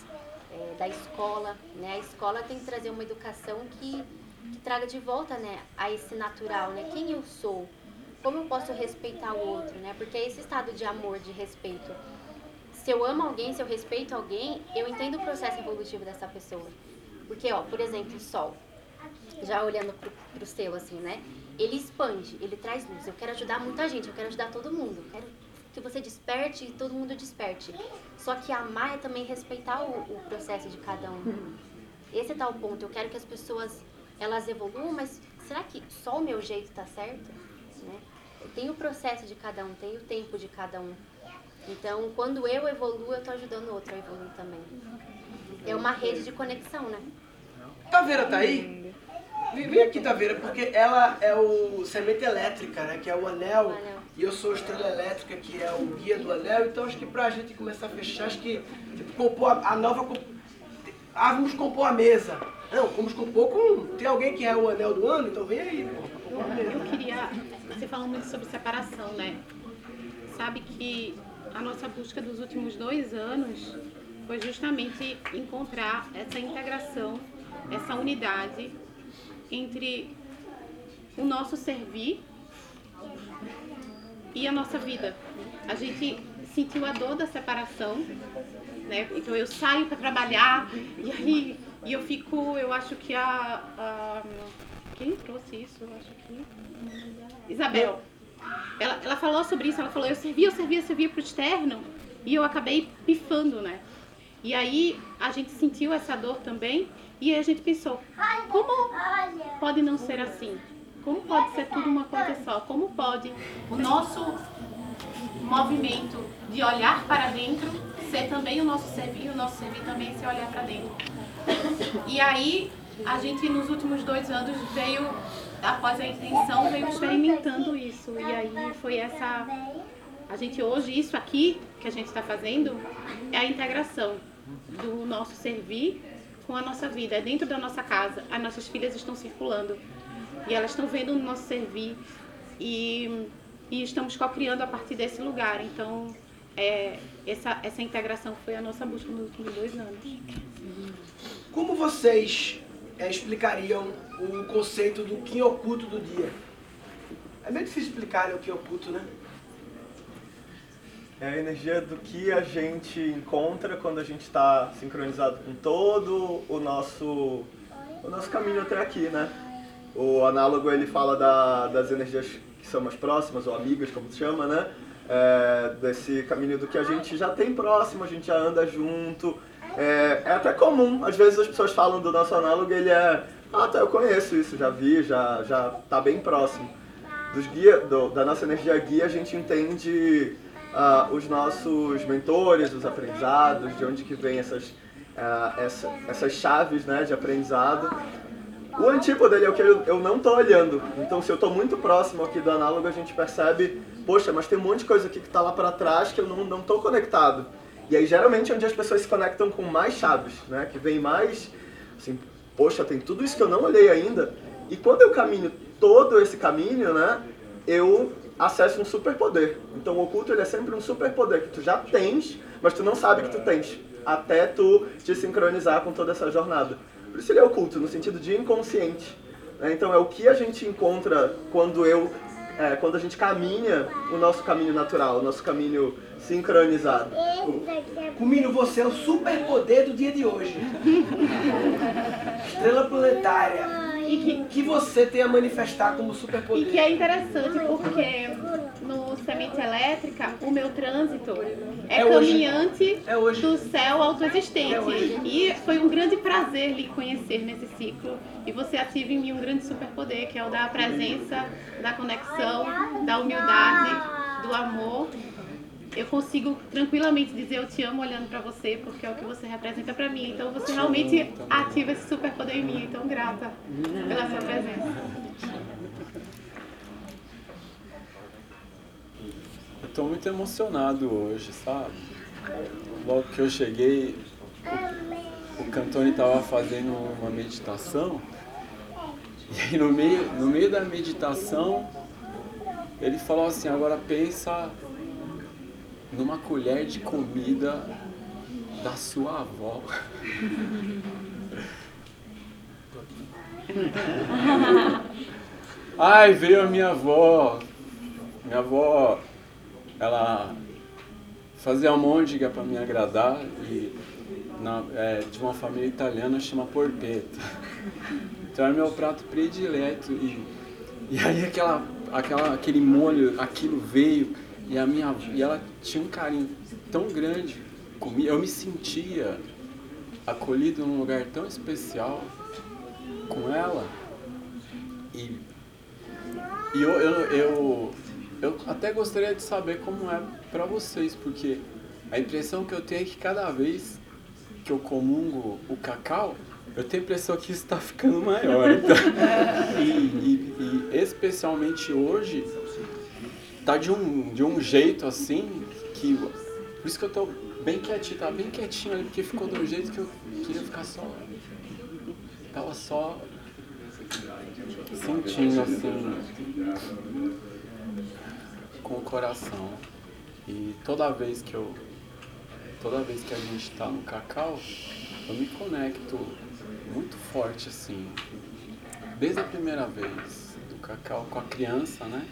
é, da escola, né? A escola tem que trazer uma educação que, que traga de volta, né? A esse natural, né? Quem eu sou? Como eu posso respeitar o outro, né? Porque é esse estado de amor, de respeito. Se eu amo alguém, se eu respeito alguém, eu entendo o processo evolutivo dessa pessoa. Porque, ó, por exemplo, o sol, já olhando pro, pro seu, assim, né? Ele expande, ele traz luz. Eu quero ajudar muita gente, eu quero ajudar todo mundo. Eu quero que você desperte e todo mundo desperte. Só que amar é também respeitar o, o processo de cada um. Esse é tal ponto. Eu quero que as pessoas elas evoluam, mas será que só o meu jeito está certo? Né? Tem o processo de cada um, tem o tempo de cada um. Então, quando eu evoluo, eu estou ajudando o outro a evoluir também. É uma rede de conexão, né?
Taveira tá aí? Vem aqui, Taveira, porque ela é o semente elétrica, né? Que é o anel. E eu sou estrela elétrica, que é o guia do anel. Então acho que pra gente começar a fechar, acho que tipo, compor a, a nova. Ah, vamos compor a mesa. Não, vamos compor com. Tem alguém que é o anel do ano? Então vem aí, pô. a.
Eu queria. Você falou muito sobre separação, né? Sabe que a nossa busca dos últimos dois anos foi justamente encontrar essa integração, essa unidade entre o nosso servir e a nossa vida. A gente sentiu a dor da separação, né? Então eu saio para trabalhar e aí e eu fico, eu acho que a, a quem trouxe isso? Eu acho que Isabel. Ela, ela falou sobre isso, ela falou, eu servia, eu servia, eu servia pro externo e eu acabei pifando, né? E aí a gente sentiu essa dor também e aí a gente pensou, como pode não ser assim? Como pode ser tudo uma coisa só? Como pode o nosso movimento de olhar para dentro ser também o nosso servir, o nosso servir também ser olhar para dentro? E aí a gente nos últimos dois anos veio, após a intenção, veio experimentando isso. E aí foi essa. A gente hoje, isso aqui que a gente está fazendo, é a integração do nosso servir com a nossa vida. É dentro da nossa casa. As nossas filhas estão circulando. E elas estão vendo o nosso servir. E, e estamos co-criando a partir desse lugar. Então, é, essa, essa integração foi a nossa busca nos últimos dois anos.
Como vocês eh, explicariam o conceito do Kim oculto do dia? É meio difícil explicar o Kim oculto, né?
É a energia do que a gente encontra quando a gente está sincronizado com todo o nosso, o nosso caminho até aqui, né? O análogo ele fala da, das energias que são mais próximas, ou amigas, como se chama, né? É, desse caminho do que a gente já tem próximo, a gente já anda junto. É, é até comum, às vezes as pessoas falam do nosso análogo, ele é, ah, tá, eu conheço isso, já vi, já, já tá bem próximo. Dos guia, do, da nossa energia guia, a gente entende ah, os nossos mentores, os aprendizados, de onde que vem essas, ah, essa, essas chaves né, de aprendizado. O antípodo dele é o que eu, eu não estou olhando. Então, se eu estou muito próximo aqui do análogo, a gente percebe, poxa, mas tem um monte de coisa aqui que está lá para trás que eu não estou conectado. E aí, geralmente, é onde as pessoas se conectam com mais chaves, né? Que vem mais, assim, poxa, tem tudo isso que eu não olhei ainda. E quando eu caminho todo esse caminho, né? Eu acesso um superpoder. Então, o oculto ele é sempre um superpoder que tu já tens, mas tu não sabe que tu tens. Até tu te sincronizar com toda essa jornada. Por isso ele é oculto, no sentido de inconsciente. né? Então é o que a gente encontra quando eu, é, quando a gente caminha o nosso caminho natural, o nosso caminho sincronizado.
Comino, você é o superpoder do dia de hoje. Estrela planetária.
E que,
que você tem a manifestar como
E
superpoder.
que é interessante porque no Semente Elétrica, o meu trânsito é,
É hoje.
caminhante do céu autoexistente.
É hoje.
e foi um grande prazer lhe conhecer nesse ciclo. E você ativa em mim um grande superpoder, que é o da presença, da conexão, da humildade, do amor. Eu consigo tranquilamente dizer eu te amo olhando pra você, porque é o que você representa pra mim. Então você realmente ativa esse superpoder em mim. Então grata pela sua presença.
Eu tô muito emocionado hoje, sabe? Logo que eu cheguei, o, Cantone tava fazendo uma meditação. E aí no meio, no meio da meditação, ele falou assim, agora pensa numa colher de comida da sua avó. Ai, veio a minha avó. Minha avó, ela fazia almôndega para me agradar e na, é, de uma família italiana chama porpeta. Então era meu prato predileto e, e aí aquela, aquela, aquele molho, aquilo veio e a minha e ela tinha um carinho tão grande comigo, eu me sentia acolhido num lugar tão especial com ela e, e eu, eu, eu, eu até gostaria de saber como é pra vocês, porque a impressão que eu tenho é que cada vez que eu comungo o cacau, eu tenho a impressão que isso está ficando maior. Então, e, e- e especialmente hoje, tá de um, de um jeito assim que. Por isso que eu tô bem quietinho, tava bem quietinho ali, porque ficou um jeito que eu queria ficar só. Tava só sentindo assim com o coração. E toda vez que eu. Toda vez que a gente está no cacau, eu me conecto muito forte assim. Desde a primeira vez do cacau com a criança, né?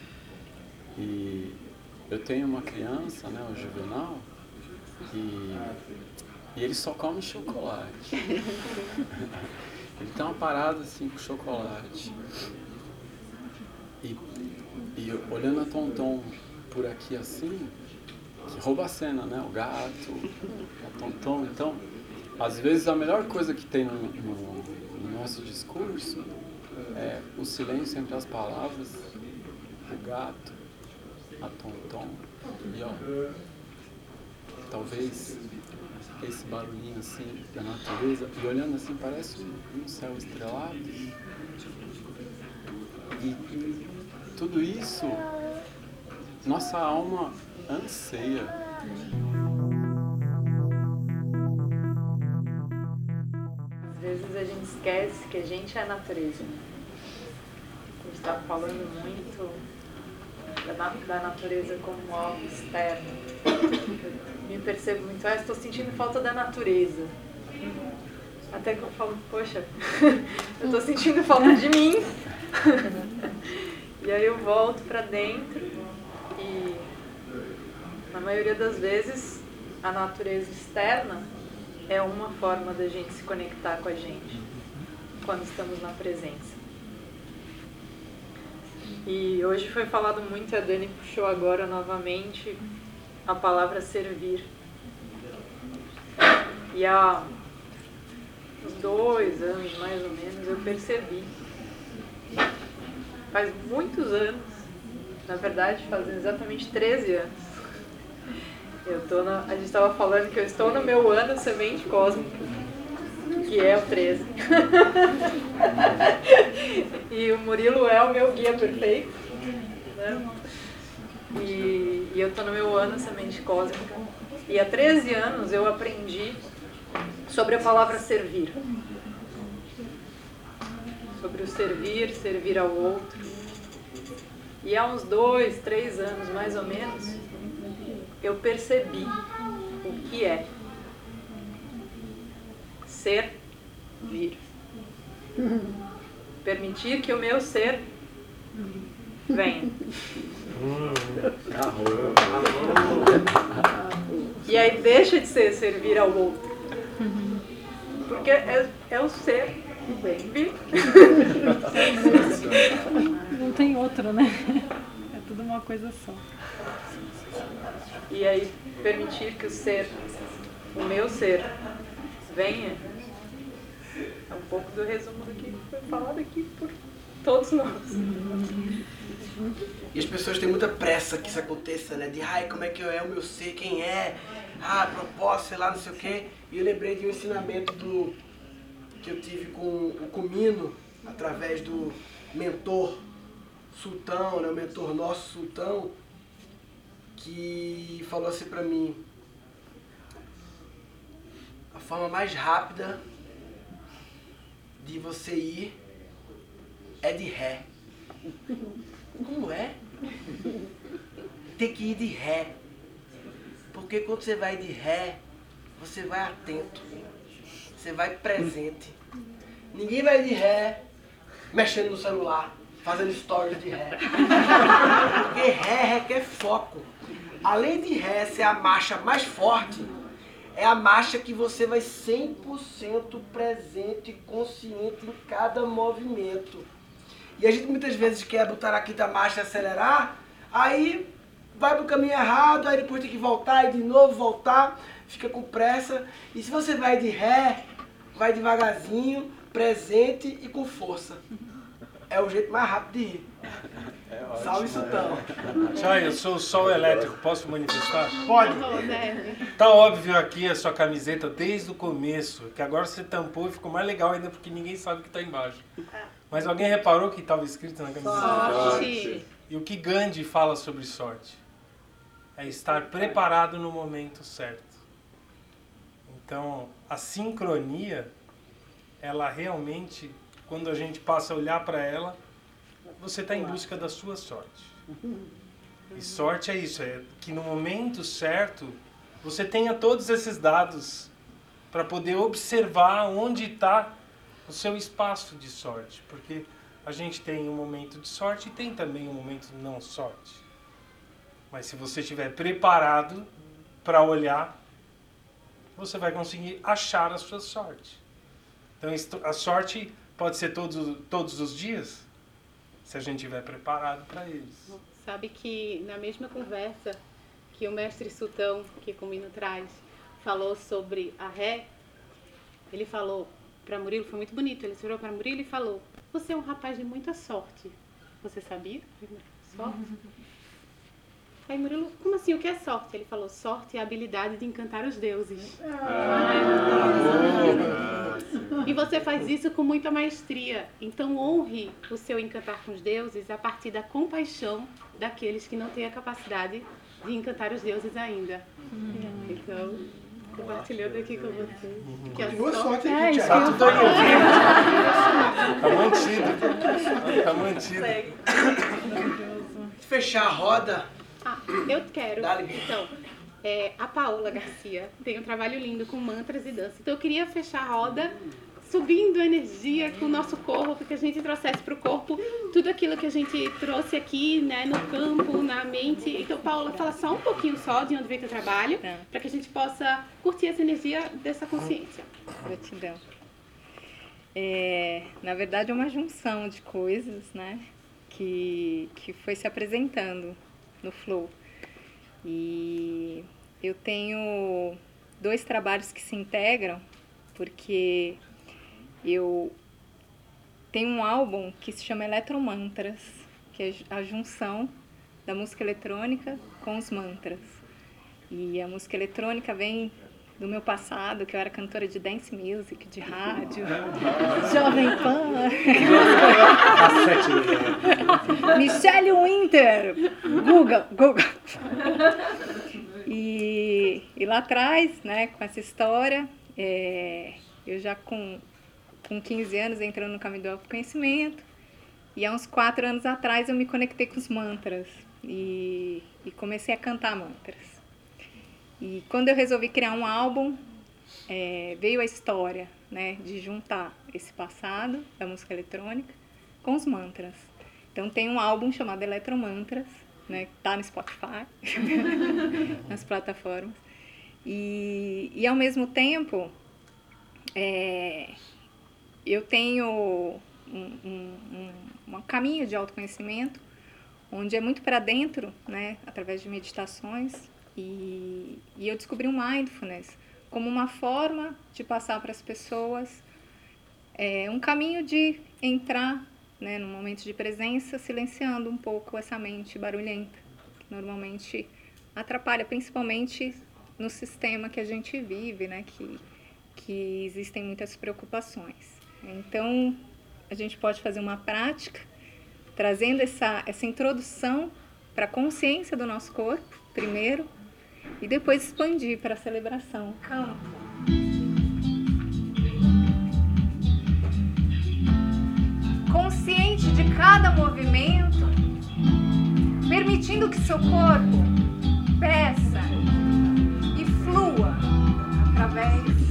E eu tenho uma criança, né, o Juvenal, e, e ele só come chocolate. ele tem uma parada assim com chocolate. E, e olhando a Tonton por aqui assim, que rouba a cena, né? O gato, a Tonton. Então, às vezes a melhor coisa que tem no, no, no nosso discurso é o silêncio entre as palavras, o gato, a Tonton. E ó, talvez esse barulhinho assim da natureza, e olhando assim parece um céu estrelado. E tudo isso nossa alma anseia.
Às vezes a gente esquece que a gente é a natureza. A gente está falando muito da, na- da natureza como algo externo. Me percebo muito, ah, estou sentindo falta da natureza. Até que eu falo, poxa, eu estou sentindo falta de mim. e aí eu volto para dentro e na maioria das vezes a natureza externa é uma forma da gente se conectar com a gente quando estamos na presença. E hoje foi falado muito, a Dani puxou agora novamente a palavra servir. E há uns dois anos, mais ou menos, eu percebi. Faz muitos anos, na verdade fazem exatamente 13 anos. Eu tô na, a gente estava falando que eu estou no meu ano semente cósmica, que é o 13. e o Murilo é o meu guia perfeito. Né? E, e eu estou no meu ano semente cósmica. E há 13 anos eu aprendi sobre a palavra servir. Sobre o servir, servir ao outro. E há uns dois, três anos mais ou menos, eu percebi o que é ser vir. Permitir que o meu ser venha. E aí deixa de ser servir ao outro. Porque é, é o ser vem vir.
Não tem outro, né? É tudo uma coisa só.
E aí permitir que o ser, o meu ser, venha. É um pouco do resumo do que foi falado aqui por todos nós.
E as pessoas têm muita pressa que isso aconteça, né? De, ai, como é que é o meu ser, quem é? Ah, propósito, sei lá, não sei o quê. E eu lembrei de um ensinamento do, que eu tive com o Comino, através do mentor Sultão, né? O mentor nosso Sultão, que falou assim pra mim, a forma mais rápida de você ir é de ré. Como é? Tem que ir de ré. Porque quando você vai de ré, você vai atento. Você vai presente. Ninguém vai de ré mexendo no celular, fazendo stories de ré. Porque ré requer foco. Além de ré ser a marcha mais forte, é a marcha que você vai 100% presente e consciente em cada movimento. E a gente muitas vezes quer botar na quinta marcha e acelerar, aí vai pro caminho errado, aí depois tem que voltar e de novo voltar, fica com pressa. E se você vai de ré, vai devagarzinho, presente e com força. É o jeito mais rápido de ir. Salve Sultão.
Tchau, eu sou o Sol Elétrico, posso manifestar?
Pode.
Tá óbvio aqui a sua camiseta desde o começo, que agora você tampou e ficou mais legal ainda porque ninguém sabe o que tá embaixo. Mas alguém reparou que estava escrito na camiseta?
Sorte.
E o que Gandhi fala sobre sorte? É estar preparado no momento certo. Então, a sincronia, ela realmente, quando a gente passa a olhar para ela, você está em busca da sua sorte. E sorte é isso, é que no momento certo você tenha todos esses dados para poder observar onde está o seu espaço de sorte, porque a gente tem um momento de sorte e tem também um momento de não sorte. Mas se você estiver preparado para olhar, você vai conseguir achar a sua sorte. Então a sorte pode ser todos, todos os dias, se a gente estiver preparado para eles.
Sabe que na mesma conversa que o mestre Sultão, que Comino traz, falou sobre a ré, ele falou para Murilo, foi muito bonito, ele virou para Murilo e falou, você é um rapaz de muita sorte. Você sabia? Sorte? Aí Murilo, como assim, o que é sorte? Ele falou, sorte é a habilidade de encantar os deuses. E você faz isso com muita maestria. Então honre o seu encantar com os deuses a partir da compaixão daqueles que não têm a capacidade de encantar os deuses ainda. Então, compartilhando aqui com vocês. Que a
Boa sorte
é
aqui,
Tá tudo aí. Tá mantido. Tá mantido.
Fechar a roda.
Ah, eu quero. Então, é, a Paola Garcia tem um trabalho lindo com mantras e dança. Então eu queria fechar a roda subindo a energia com o nosso corpo, que a gente trouxesse para o corpo tudo aquilo que a gente trouxe aqui, né, no campo, na mente. Então, Paola, fala só um pouquinho só de onde vem teu trabalho, para que a gente possa curtir essa energia dessa consciência.
Gratidão. É, na verdade, é uma junção de coisas, né? Que, que foi se apresentando no Flow. E eu tenho dois trabalhos que se integram, porque eu tenho um álbum que se chama Eletromantras, que é a junção da música eletrônica com os mantras. E a música eletrônica vem do meu passado, que eu era cantora de dance music, de rádio, Jovem Pan. Michelle Winter, Google, Google. E, e lá atrás, né, com essa história, é, eu já com, com 15 anos entrando no caminho do autoconhecimento, e há uns 4 anos atrás eu me conectei com os mantras e, e comecei a cantar mantras. E quando eu resolvi criar um álbum, é, veio a história né, de juntar esse passado da música eletrônica com os mantras. Então tem um álbum chamado Eletromantras, né, que tá no Spotify, nas plataformas. E, e ao mesmo tempo, é, eu tenho um, um, um, um caminho de autoconhecimento onde é muito para dentro, né, através de meditações, e, e eu descobri o mindfulness como uma forma de passar para as pessoas é, um caminho de entrar né, momento de presença, silenciando um pouco essa mente barulhenta, que normalmente atrapalha, principalmente no sistema que a gente vive, né, que, que existem muitas preocupações. Então, a gente pode fazer uma prática trazendo essa, essa introdução para a consciência do nosso corpo, primeiro, e depois expandir para a celebração. Campo. Consciente de cada movimento, permitindo que seu corpo peça e flua através.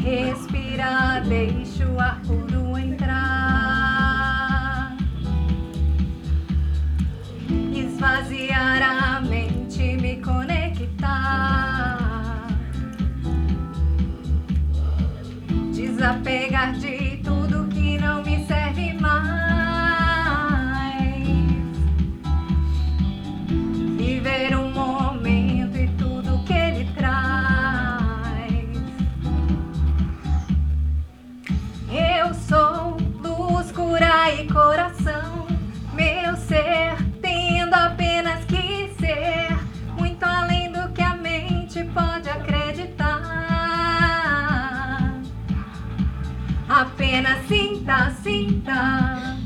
Respira, deixa o ar puro entrar. Esvaziar a mente, me conectar. Desapegar de tudo que não me serve mais. Viver um momento e tudo que ele traz. Eu sou luz, cura e coração. Apenas sinta, sinta.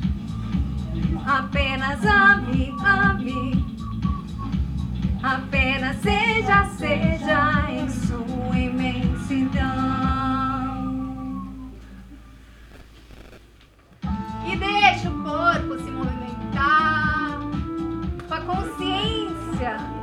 Apenas ame, ame. Apenas seja, seja em sua imensidão. E deixe o
corpo se movimentar com a consciência